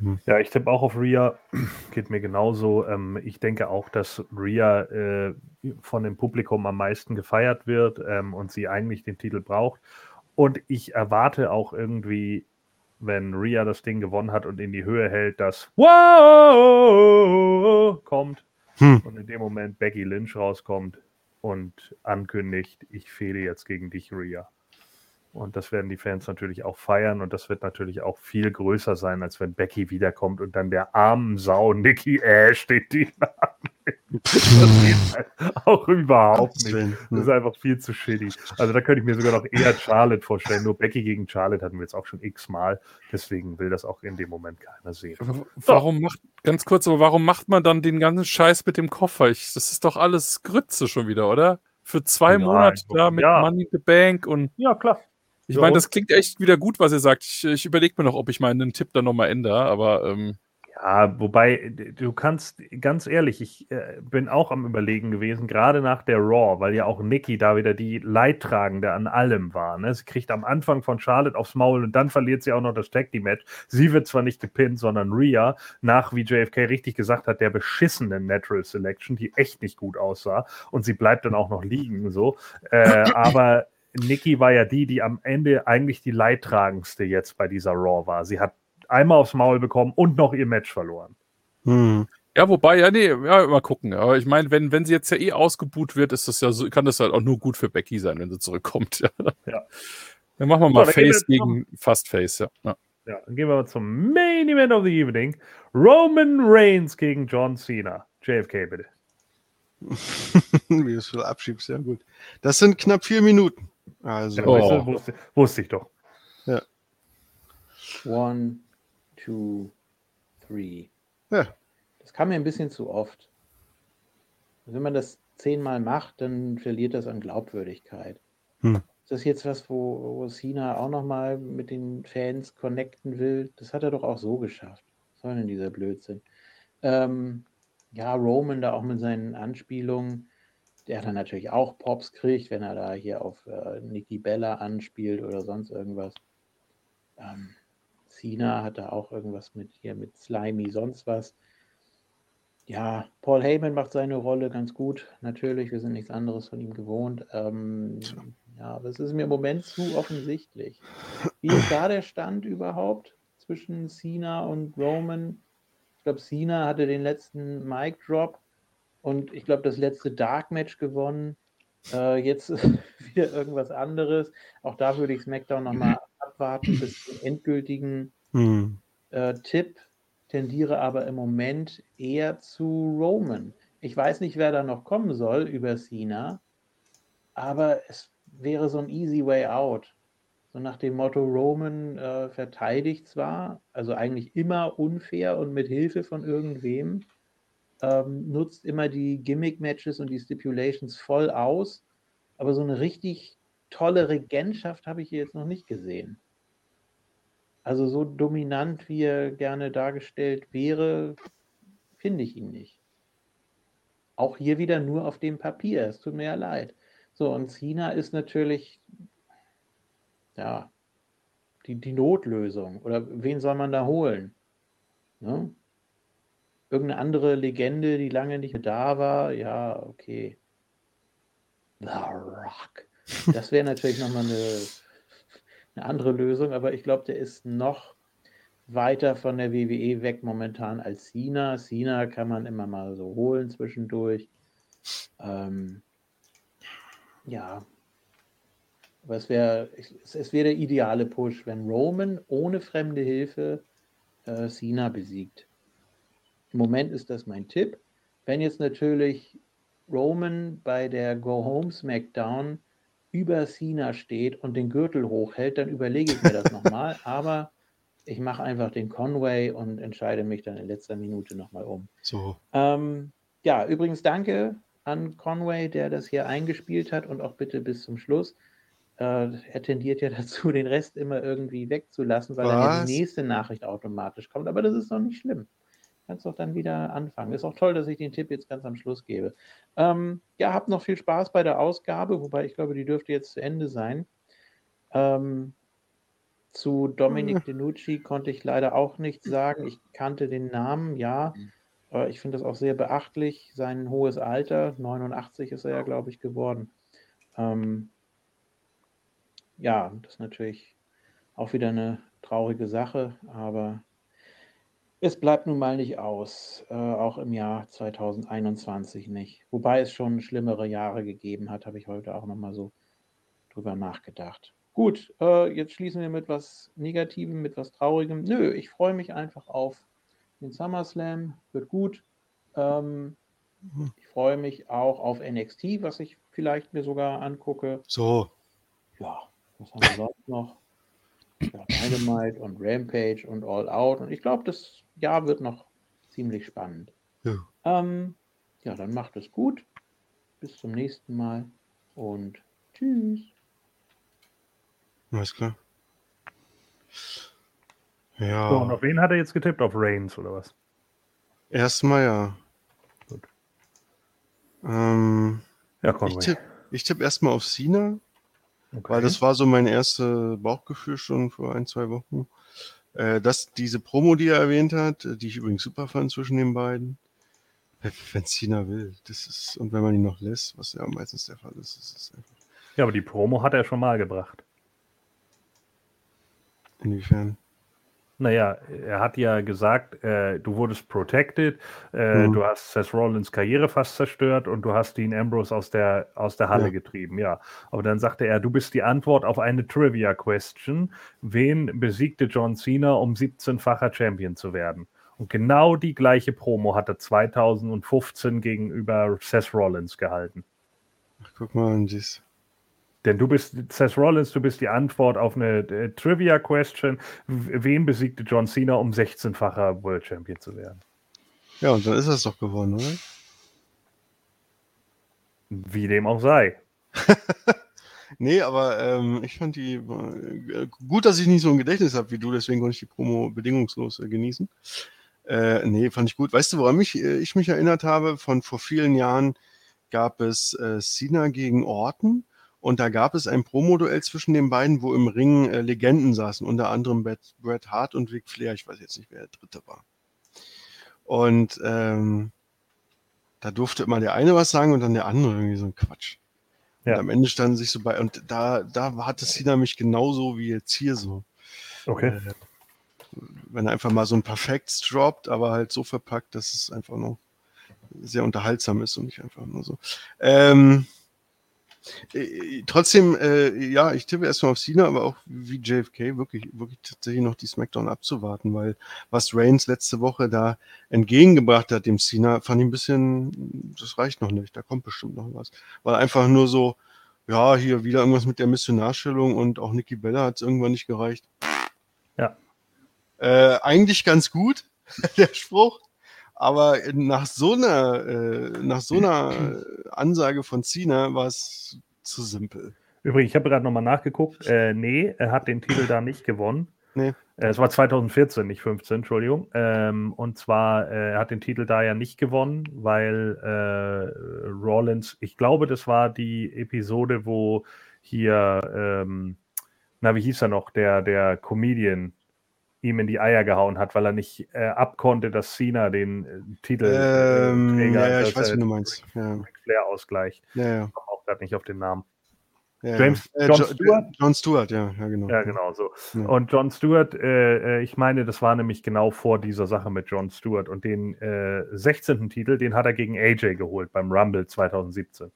Hm. Ja, ich tippe auch auf Rhea. Geht mir genauso. Ähm, ich denke auch, dass Rhea äh, von dem Publikum am meisten gefeiert wird ähm, und sie eigentlich den Titel braucht. Und ich erwarte auch irgendwie, wenn Rhea das Ding gewonnen hat und in die Höhe hält, dass Wow kommt Hm. und in dem Moment Becky Lynch rauskommt und ankündigt, ich fehle jetzt gegen dich, Rhea. Und das werden die Fans natürlich auch feiern und das wird natürlich auch viel größer sein, als wenn Becky wiederkommt und dann der armen Sau Nikki Ash den Titel annimmt. Das geht auch überhaupt nicht. Das ist einfach viel zu shitty. Also da könnte ich mir sogar noch eher Charlotte vorstellen. Nur Becky gegen Charlotte hatten wir jetzt auch schon x-mal. Deswegen will das auch in dem Moment keiner sehen. W- Warum macht, ganz kurz, aber warum macht man dann den ganzen Scheiß mit dem Koffer? Ich, das ist doch alles Grütze schon wieder, oder? Für zwei Nein, Monate da mit ja. Money in the Bank und Ja, klar. ich Ja, meine, das klingt echt wieder gut, was ihr sagt. Ich, ich überlege mir noch, ob ich meinen Tipp dann nochmal ändere, aber ähm, Ja, wobei, d- du kannst, ganz ehrlich, ich äh, bin auch am Überlegen gewesen, gerade nach der Raw, weil ja auch Nikki da wieder die Leidtragende an allem war. Ne? Sie kriegt am Anfang von Charlotte aufs Maul und dann verliert sie auch noch das Tag Team Match. Sie wird zwar nicht gepinnt, sondern Rhea nach, wie JFK richtig gesagt hat, der beschissenen Natural Selection, die echt nicht gut aussah. Und sie bleibt dann auch noch liegen, so. Äh, aber Nikki war ja die, die am Ende eigentlich die Leidtragendste jetzt bei dieser Raw war. Sie hat einmal aufs Maul bekommen und noch ihr Match verloren. Hm. ja, wobei, ja, nee, ja, mal gucken. Aber ich meine, wenn, wenn sie jetzt ja eh ausgebuht wird, ist das ja so, kann das halt auch nur gut für Becky sein, wenn sie zurückkommt. Ja. Dann machen wir mal wir Face noch- gegen Fast Face, ja. ja. Ja, dann gehen wir mal zum Main Event of the Evening. Roman Reigns gegen John Cena. JFK, bitte. Wie du es viel abschiebst, ja gut. Das sind knapp vier Minuten. Also, Ja, Oh. wusste, wusste ich doch. Ja. One, two, three. Ja. Das kam mir ein bisschen zu oft. Wenn man das zehnmal macht, dann verliert das an Glaubwürdigkeit. Hm. Ist das jetzt was, wo, wo Cena auch nochmal mit den Fans connecten will? Das hat er doch auch so geschafft. Was soll denn dieser Blödsinn? Ähm, ja, Roman da auch mit seinen Anspielungen, der dann natürlich auch Pops kriegt, wenn er da hier auf äh, Nikki Bella anspielt oder sonst irgendwas. Ähm, Cena hat da auch irgendwas mit hier mit Slimy, sonst was. Ja, Paul Heyman macht seine Rolle ganz gut, natürlich. Wir sind nichts anderes von ihm gewohnt. Ähm, ja, aber es ist mir im Moment zu offensichtlich. Wie ist da der Stand überhaupt zwischen Cena und Roman? Ich glaube, Cena hatte den letzten Mic Drop und ich glaube, das letzte Dark Match gewonnen. Äh, jetzt wieder irgendwas anderes. Auch da würde ich SmackDown nochmal abwarten bis zum endgültigen Hm. äh, Tipp. Tendiere aber im Moment eher zu Roman. Ich weiß nicht, wer da noch kommen soll über Cena, aber es wäre so ein easy way out. So nach dem Motto, Roman äh, verteidigt zwar, also eigentlich immer unfair und mit Hilfe von irgendwem, ähm, nutzt immer die Gimmick-Matches und die Stipulations voll aus, aber so eine richtig tolle Regentschaft habe ich hier jetzt noch nicht gesehen. Also so dominant, wie er gerne dargestellt wäre, finde ich ihn nicht. Auch hier wieder nur auf dem Papier. Es tut mir ja leid. So, und Cena ist natürlich, ja, die, die Notlösung. Oder wen soll man da holen? Ne? Irgendeine andere Legende, die lange nicht mehr da war? Ja, okay. The Rock. Das wäre natürlich nochmal eine, eine andere Lösung, aber ich glaube, der ist noch weiter von der WWE weg momentan als Cena. Cena kann man immer mal so holen zwischendurch. Ähm, ja. Aber es wäre es, es wär der ideale Push, wenn Roman ohne fremde Hilfe äh, Cena besiegt. Im Moment ist das mein Tipp. Wenn jetzt natürlich Roman bei der Go Home SmackDown über Cena steht und den Gürtel hochhält, dann überlege ich mir das nochmal. Aber ich mache einfach den Conway und entscheide mich dann in letzter Minute nochmal um. So. Ähm, ja, übrigens danke an Conway, der das hier eingespielt hat und auch bitte bis zum Schluss. Äh, er tendiert ja dazu, den Rest immer irgendwie wegzulassen, weil dann Was? die nächste Nachricht automatisch kommt. Aber das ist doch nicht schlimm. Kannst doch dann wieder anfangen. Ist auch toll, dass ich den Tipp jetzt ganz am Schluss gebe. Ähm, ja, habt noch viel Spaß bei der Ausgabe, wobei ich glaube, die dürfte jetzt zu Ende sein. Ähm, zu Dominic DeNucci konnte ich leider auch nichts sagen. Ich kannte den Namen, ja. Aber ich finde das auch sehr beachtlich. Sein hohes Alter, 89 ist er ja, glaube ich, geworden. Ähm, ja, das ist natürlich auch wieder eine traurige Sache, aber es bleibt nun mal nicht aus, äh, auch im Jahr 2021 nicht. Wobei es schon schlimmere Jahre gegeben hat, habe ich heute auch nochmal so drüber nachgedacht. Gut, äh, jetzt schließen wir mit was Negativem, mit was Traurigem. Nö, ich freue mich einfach auf den SummerSlam, wird gut. Ähm, ich freue mich auch auf NXT, was ich vielleicht mir sogar angucke. So. Ja, was haben wir sonst noch? Ja, Dynamite und Rampage und All Out. Und ich glaube, das Jahr wird noch ziemlich spannend. Ja. Ähm, ja, dann macht es gut. Bis zum nächsten Mal und tschüss. Alles klar. So, und Ja. auf wen hat er jetzt getippt? Auf Reigns oder was? Erstmal ja. Gut. Ähm, Ja, ich Conway. tippe ich tipp erstmal auf Cena, Okay. weil das war so mein erste Bauchgefühl schon vor ein, zwei Wochen. Äh, dass diese Promo, die er erwähnt hat, äh, die ich übrigens super fand zwischen den beiden, wenn Cena will, das ist, und wenn man ihn noch lässt, was ja meistens der Fall ist, ist es einfach. ja, aber die Promo hat er schon mal gebracht. Inwiefern? Naja, er hat ja gesagt, äh, du wurdest protected, äh, Mhm. du hast Seth Rollins Karriere fast zerstört und du hast Dean Ambrose aus der, aus der Halle Ja. getrieben, ja. Aber dann sagte er, du bist die Antwort auf eine Trivia-Question. Wen besiegte John Cena, um 17-facher Champion zu werden? Und genau die gleiche Promo hat er 2015 gegenüber Seth Rollins gehalten. Ach, guck mal, und dies. Denn du bist Seth Rollins, du bist die Antwort auf eine äh, Trivia-Question. Wen besiegte John Cena, um 16-facher World Champion zu werden? Ja, und dann ist es doch gewonnen, oder? Wie dem auch sei. Nee, aber ähm, ich fand die äh, gut, dass ich nicht so ein Gedächtnis habe wie du, deswegen konnte ich die Promo bedingungslos äh, genießen. Äh, nee, fand ich gut. Weißt du, woran mich, äh, ich mich erinnert habe? Von vor vielen Jahren gab es äh, Cena gegen Orton und da gab es ein Promo-Duell zwischen den beiden, wo im Ring äh, Legenden saßen, unter anderem Bret, Hart und Ric Flair. Ich weiß jetzt nicht, wer der dritte war. Und ähm, da durfte immer der eine was sagen und dann der andere irgendwie so ein Quatsch. Ja. Und am Ende standen sich so bei, und da, da hatte Cena mich genauso wie jetzt hier so. Okay. Äh, wenn er einfach mal so ein Perfekts droppt, aber halt so verpackt, dass es einfach noch sehr unterhaltsam ist und nicht einfach nur so. Ähm, äh, trotzdem, äh, ja, ich tippe erstmal auf Cena, aber auch wie JFK wirklich, wirklich tatsächlich noch die Smackdown abzuwarten, weil was Reigns letzte Woche da entgegengebracht hat dem Cena, fand ich ein bisschen, das reicht noch nicht, da kommt bestimmt noch was. Weil einfach nur so, ja, hier wieder irgendwas mit der Missionarstellung und auch Nikki Bella hat es irgendwann nicht gereicht. Ja. Äh, eigentlich ganz gut, der Spruch. Aber nach so einer, äh, nach so einer Ansage von Cena war es zu simpel. Übrigens, ich habe gerade nochmal nachgeguckt. Äh, nee, er hat den Titel da nicht gewonnen. Nee. Äh, es war 2014, nicht 15, Entschuldigung. Ähm, und zwar, äh, er hat den Titel da ja nicht gewonnen, weil äh, Rollins, ich glaube, das war die Episode, wo hier, ähm, na, wie hieß er noch, der, der Comedian ihm in die Eier gehauen hat, weil er nicht äh, abkonnte, dass Cena den äh, Titel äh, Ähm, Träger, ja, ja, ich weiß, wie du meinst. Ja, Flair ausgleicht. ja, ja. Ich komme auch gerade nicht auf den Namen. ja, James- ja. John Jo- Stewart? John Stewart, ja, ja, genau. Ja, genau so. Ja. Und John Stewart, äh, äh, ich meine, das war nämlich genau vor dieser Sache mit John Stewart. Und den äh, 16. Titel, den hat er gegen AJ geholt beim Rumble 2017.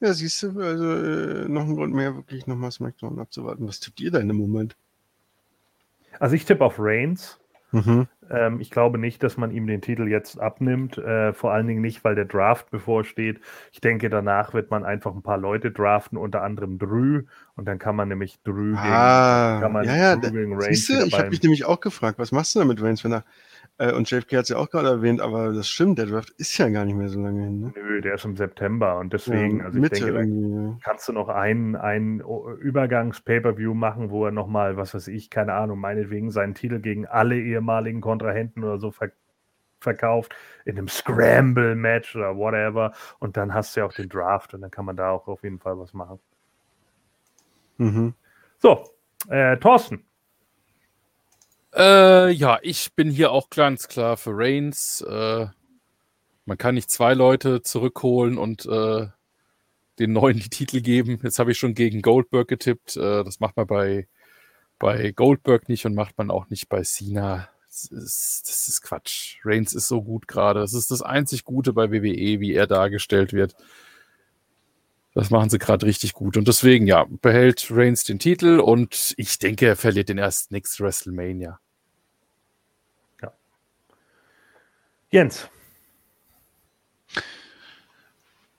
Ja, siehst du, also äh, noch ein Grund mehr, wirklich nochmal SmackDown abzuwarten. Was tippt ihr denn im Moment? Also ich tippe auf Reigns. Mhm. Ähm, ich glaube nicht, dass man ihm den Titel jetzt abnimmt. Äh, vor allen Dingen nicht, weil der Draft bevorsteht. Ich denke, danach wird man einfach ein paar Leute draften, unter anderem Drew. Und dann kann man nämlich Drew Ah, kann man ja, ja, Drew gegen Reigns Siehst du, wieder ich habe mich nämlich auch gefragt, was machst du damit Reigns, wenn er, äh, und JFK hat es ja auch gerade erwähnt, aber das stimmt, der Draft ist ja gar nicht mehr so lange hin. Ne? Nö, der ist im September. Und deswegen, ja, also ich denke, kannst du noch ein, ein Übergangs-Pay-Per-View machen, wo er nochmal, was weiß ich, keine Ahnung, meinetwegen seinen Titel gegen alle ehemaligen Kontrahenten oder so ver verkauft, in einem Scramble-Match oder whatever. Und dann hast du ja auch den Draft und dann kann man da auch auf jeden Fall was machen. Mhm. So, äh, Thorsten. Äh, ja, ich bin hier auch ganz klar für Reigns. Äh, man kann nicht zwei Leute zurückholen und äh, den neuen die Titel geben. Jetzt habe ich schon gegen Goldberg getippt. Äh, das macht man bei, bei Goldberg nicht und macht man auch nicht bei Cena. Das ist, das ist Quatsch. Reigns ist so gut gerade. Das ist das einzig Gute bei WWE, wie er dargestellt wird. Das machen sie gerade richtig gut. Und deswegen, ja, behält Reigns den Titel und ich denke, er verliert den erst nächste WrestleMania. Jens.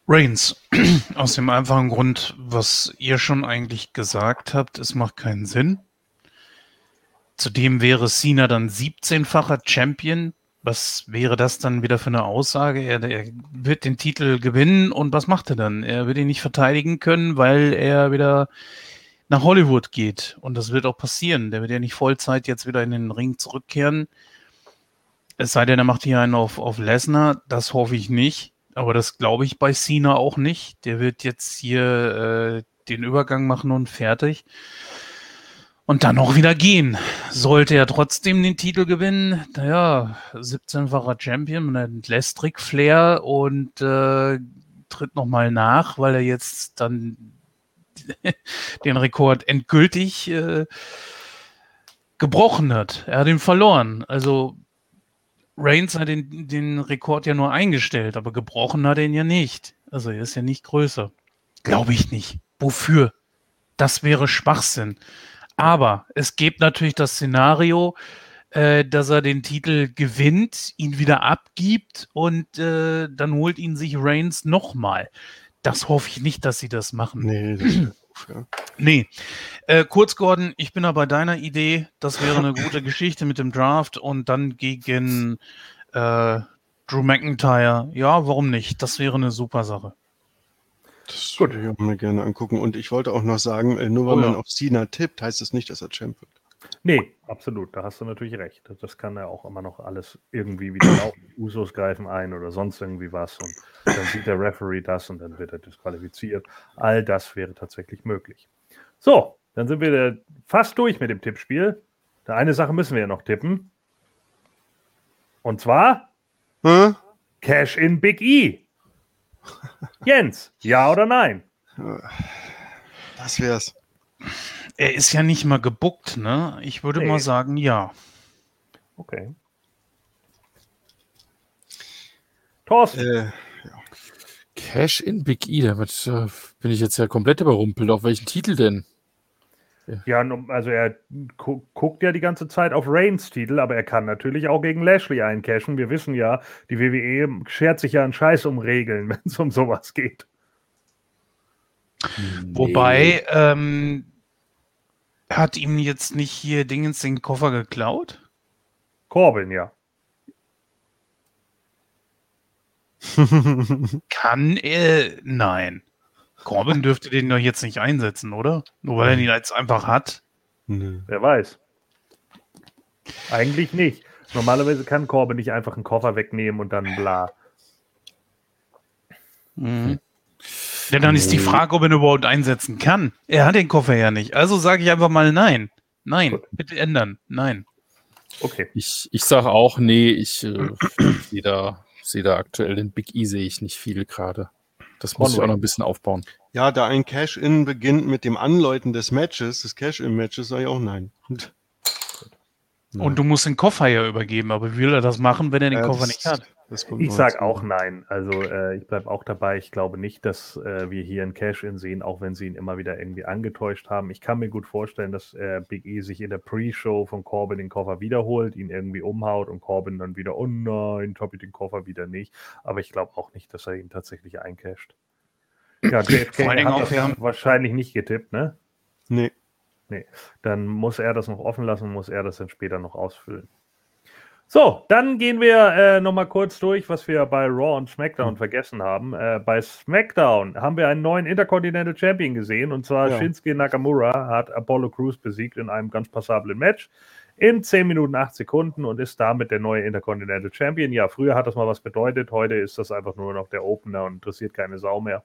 Reigns. Aus dem einfachen Grund, was ihr schon eigentlich gesagt habt, es macht keinen Sinn. Zudem wäre Cena dann 17-facher Champion. Was wäre das dann wieder für eine Aussage? Er, er wird den Titel gewinnen und was macht er dann? Er wird ihn nicht verteidigen können, weil er wieder nach Hollywood geht. Und das wird auch passieren. Der wird ja nicht Vollzeit jetzt wieder in den Ring zurückkehren. Es sei denn, er macht hier einen auf, auf Lesnar. Das hoffe ich nicht. Aber das glaube ich bei Cena auch nicht. Der wird jetzt hier äh, den Übergang machen und fertig. Und dann auch wieder gehen. Sollte er trotzdem den Titel gewinnen, naja, 17-facher Champion, man entlässt Ric Flair und äh, tritt nochmal nach, weil er jetzt dann den Rekord endgültig äh, gebrochen hat. Er hat ihn verloren. Also Reigns hat den, den Rekord ja nur eingestellt, aber gebrochen hat er ihn ja nicht. Also er ist ja nicht größer. Glaube ich nicht. Wofür? Das wäre Schwachsinn. Aber es gibt natürlich das Szenario, äh, dass er den Titel gewinnt, ihn wieder abgibt und äh, dann holt ihn sich Reigns nochmal. Das hoffe ich nicht, dass sie das machen. Nee, das doof, ja. Nee. Äh, kurz, Gordon, ich bin da bei deiner Idee. Das wäre eine gute Geschichte mit dem Draft und dann gegen äh, Drew McIntyre. Ja, warum nicht? Das wäre eine super Sache. Das würde ich auch mir gerne angucken. Und ich wollte auch noch sagen, äh, nur weil Oh ja. man auf Cena tippt, heißt das nicht, dass er Champ wird. Nee, absolut, da hast du natürlich recht. Das kann ja auch immer noch alles irgendwie wieder laufen. Usos greifen ein oder sonst irgendwie was und dann sieht der Referee das und dann wird er disqualifiziert. All das wäre tatsächlich möglich. So, dann sind wir fast durch mit dem Tippspiel. Da eine Sache müssen wir ja noch tippen. Und zwar Hä? Cash in Big E. Jens, ja oder nein? Das wär's. Er ist ja nicht mal gebuckt, ne? Ich würde Nee. mal sagen, ja. Okay. Thorsten, Äh, Cash in Big E, damit äh, bin ich jetzt ja komplett überrumpelt. Auf welchen Titel denn? Ja, also er gu guckt ja die ganze Zeit auf Reigns Titel, aber er kann natürlich auch gegen Lashley eincashen. Wir wissen ja, die WWE schert sich ja einen Scheiß um Regeln, wenn es um sowas geht. Wobei, ähm, hat ihm jetzt nicht hier Dingens den Koffer geklaut? Corbin, ja. Kann er? Nein. Corbin dürfte den doch jetzt nicht einsetzen, oder? Nur weil er ihn jetzt einfach hat. nö. Wer weiß. Eigentlich nicht. Normalerweise kann Corbin nicht einfach einen Koffer wegnehmen und dann bla. Mhm. Ja, dann ist die Frage, ob er ihn überhaupt einsetzen kann. Er hat den Koffer ja nicht. Also sage ich einfach mal nein. Nein, Gut. bitte ändern. Nein. Okay. Ich, ich sage auch, nee, ich äh, sehe da, seh da aktuell den Big E sehe ich nicht viel gerade. Das muss ich auch noch ein bisschen aufbauen. Ja, da ein Cash-In beginnt mit dem Anläuten des Matches, des Cash-In-Matches, sage ich auch nein. Und, du musst den Koffer ja übergeben. Aber wie will er das machen, wenn er den ja, Koffer nicht hat? Ich noch sag dazu. auch nein. Also äh, ich bleibe auch dabei. Ich glaube nicht, dass äh, wir hier einen Cash-In sehen, auch wenn sie ihn immer wieder irgendwie angetäuscht haben. Ich kann mir gut vorstellen, dass äh, Big E sich in der Pre-Show von Corbin den Koffer wiederholt, ihn irgendwie umhaut und Corbin dann wieder, oh nein, hab ich den Koffer wieder nicht. Aber ich glaube auch nicht, dass er ihn tatsächlich eincasht. Ja, JFK Vor allen Dingen hat auch, das wir haben- wahrscheinlich nicht getippt, ne? Nee. Dann muss er das noch offen lassen, muss er das dann später noch ausfüllen. So, dann gehen wir äh, nochmal kurz durch, was wir bei Raw und SmackDown vergessen haben. Äh, bei SmackDown haben wir einen neuen Intercontinental Champion gesehen und zwar Ja. Shinsuke Nakamura hat Apollo Crews besiegt in einem ganz passablen Match in 10 Minuten 8 Sekunden und ist damit der neue Intercontinental Champion. Ja, früher hat das mal was bedeutet, heute ist das einfach nur noch der Opener und interessiert keine Sau mehr.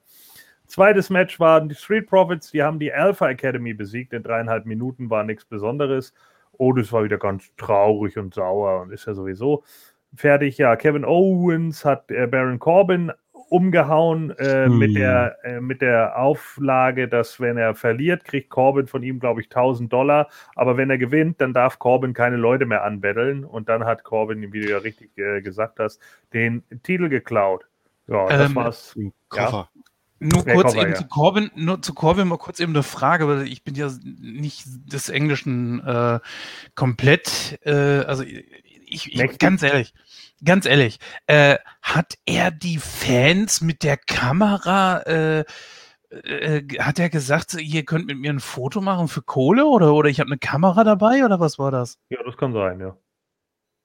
Zweites Match waren die Street Profits, die haben die Alpha Academy besiegt. In dreieinhalb Minuten war nichts Besonderes. Otis war wieder ganz traurig und sauer und ist ja sowieso fertig. Ja, Kevin Owens hat äh, Baron Corbin umgehauen äh, Hm. mit, der, äh, mit der Auflage, dass wenn er verliert, kriegt Corbin von ihm, glaube ich, 1000 Dollar. Aber wenn er gewinnt, dann darf Corbin keine Leute mehr anbetteln. Und dann hat Corbin, wie du ja richtig äh, gesagt hast, den Titel geklaut. Ja, das Ähm, war's. Im Koffer. Nur Der kurz Koffer, eben ja. zu Corbin, nur zu Corbin mal kurz eben eine Frage, weil ich bin ja nicht des Englischen äh, komplett, äh, also ich, ich ganz ehrlich, ganz ehrlich, äh, hat er die Fans mit der Kamera, äh, äh, hat er gesagt, ihr könnt mit mir ein Foto machen für Kohle oder, oder ich habe eine Kamera dabei oder was war das? Ja, das kann sein, ja.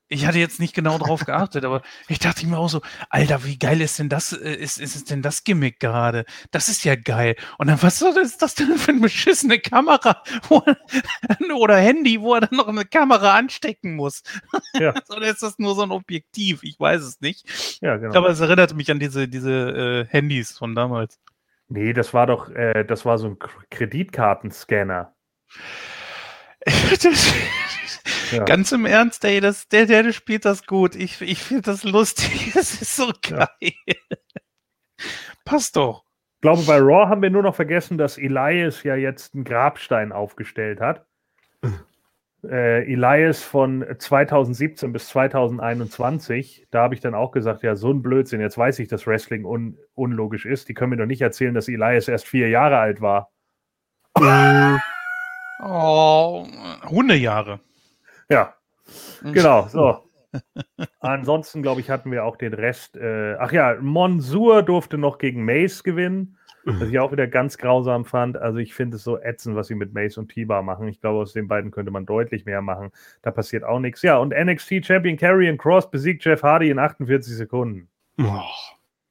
Ich hatte jetzt nicht genau drauf geachtet, aber ich dachte mir auch so, Alter, wie geil ist denn das, äh, ist, ist denn das Gimmick gerade? Das ist ja geil. Und dann, was ist das denn für eine beschissene Kamera er, oder Handy, wo er dann noch eine Kamera anstecken muss? Ja. oder ist das nur so ein Objektiv? Ich weiß es nicht. Ja, genau. Aber es erinnert mich an diese, diese äh, Handys von damals. Nee, das war doch, äh, das war so ein Kreditkartenscanner. Das, Ja. Ganz im Ernst, ey, das, der, der spielt das gut. Ich, ich finde das lustig. Das ist so geil. Passt doch. Ich glaube, bei Raw haben wir nur noch vergessen, dass Elias ja jetzt einen Grabstein aufgestellt hat. Äh, Elias von 2017 bis 2021, da habe ich dann auch gesagt, ja, so ein Blödsinn. Jetzt weiß ich, dass Wrestling un unlogisch ist. Die können mir doch nicht erzählen, dass Elias erst vier Jahre alt war. Oh, Hundejahre. Ja, genau, so. Ansonsten, glaube ich, hatten wir auch den Rest. Äh, ach ja, Monsur durfte noch gegen Mace gewinnen. Was ich auch wieder ganz grausam fand. Also ich finde es so ätzend, was sie mit Mace und T-Bar machen. Ich glaube, aus den beiden könnte man deutlich mehr machen. Da passiert auch nichts. Ja, und NXT Champion Karrion Cross besiegt Jeff Hardy in 48 Sekunden. Oh,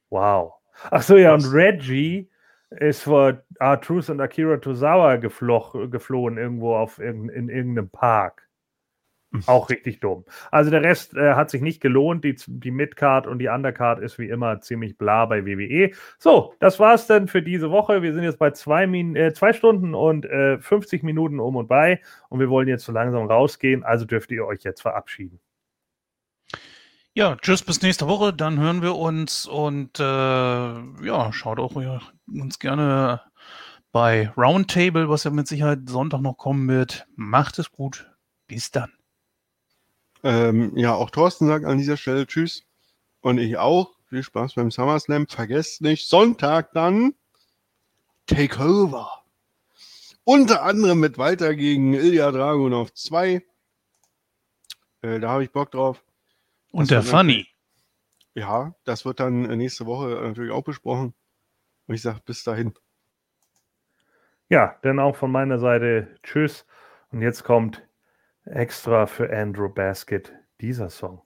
Wow. Ach so, ja, und Reggie ist vor R-Truth und Akira Tozawa geflohen irgendwo auf irgend, in irgendeinem Park. Auch richtig dumm. Also der Rest äh, hat sich nicht gelohnt. Die, die Midcard und die Undercard ist wie immer ziemlich bla bei WWE. So, das war's dann für diese Woche. Wir sind jetzt bei zwei, Min äh, zwei Stunden und äh, 50 Minuten um und bei und wir wollen jetzt so langsam rausgehen. Also dürft ihr euch jetzt verabschieden. Ja, tschüss, bis nächste Woche. Dann hören wir uns und äh, ja, schaut auch uns gerne bei Roundtable, was ja mit Sicherheit Sonntag noch kommen wird. Macht es gut. Bis dann. Ähm, ja, auch Thorsten sagt an dieser Stelle Tschüss. Und ich auch. Viel Spaß beim SummerSlam. Vergesst nicht, Sonntag dann Takeover. Unter anderem mit Walter gegen Ilya Dragunov 2. Äh, da habe ich Bock drauf. Und Das der wird Funny. Ja, das wird dann nächste Woche natürlich auch besprochen. Und ich sage bis dahin. Ja, dann auch von meiner Seite Tschüss. Und jetzt kommt extra für Andrew Basket dieser Song.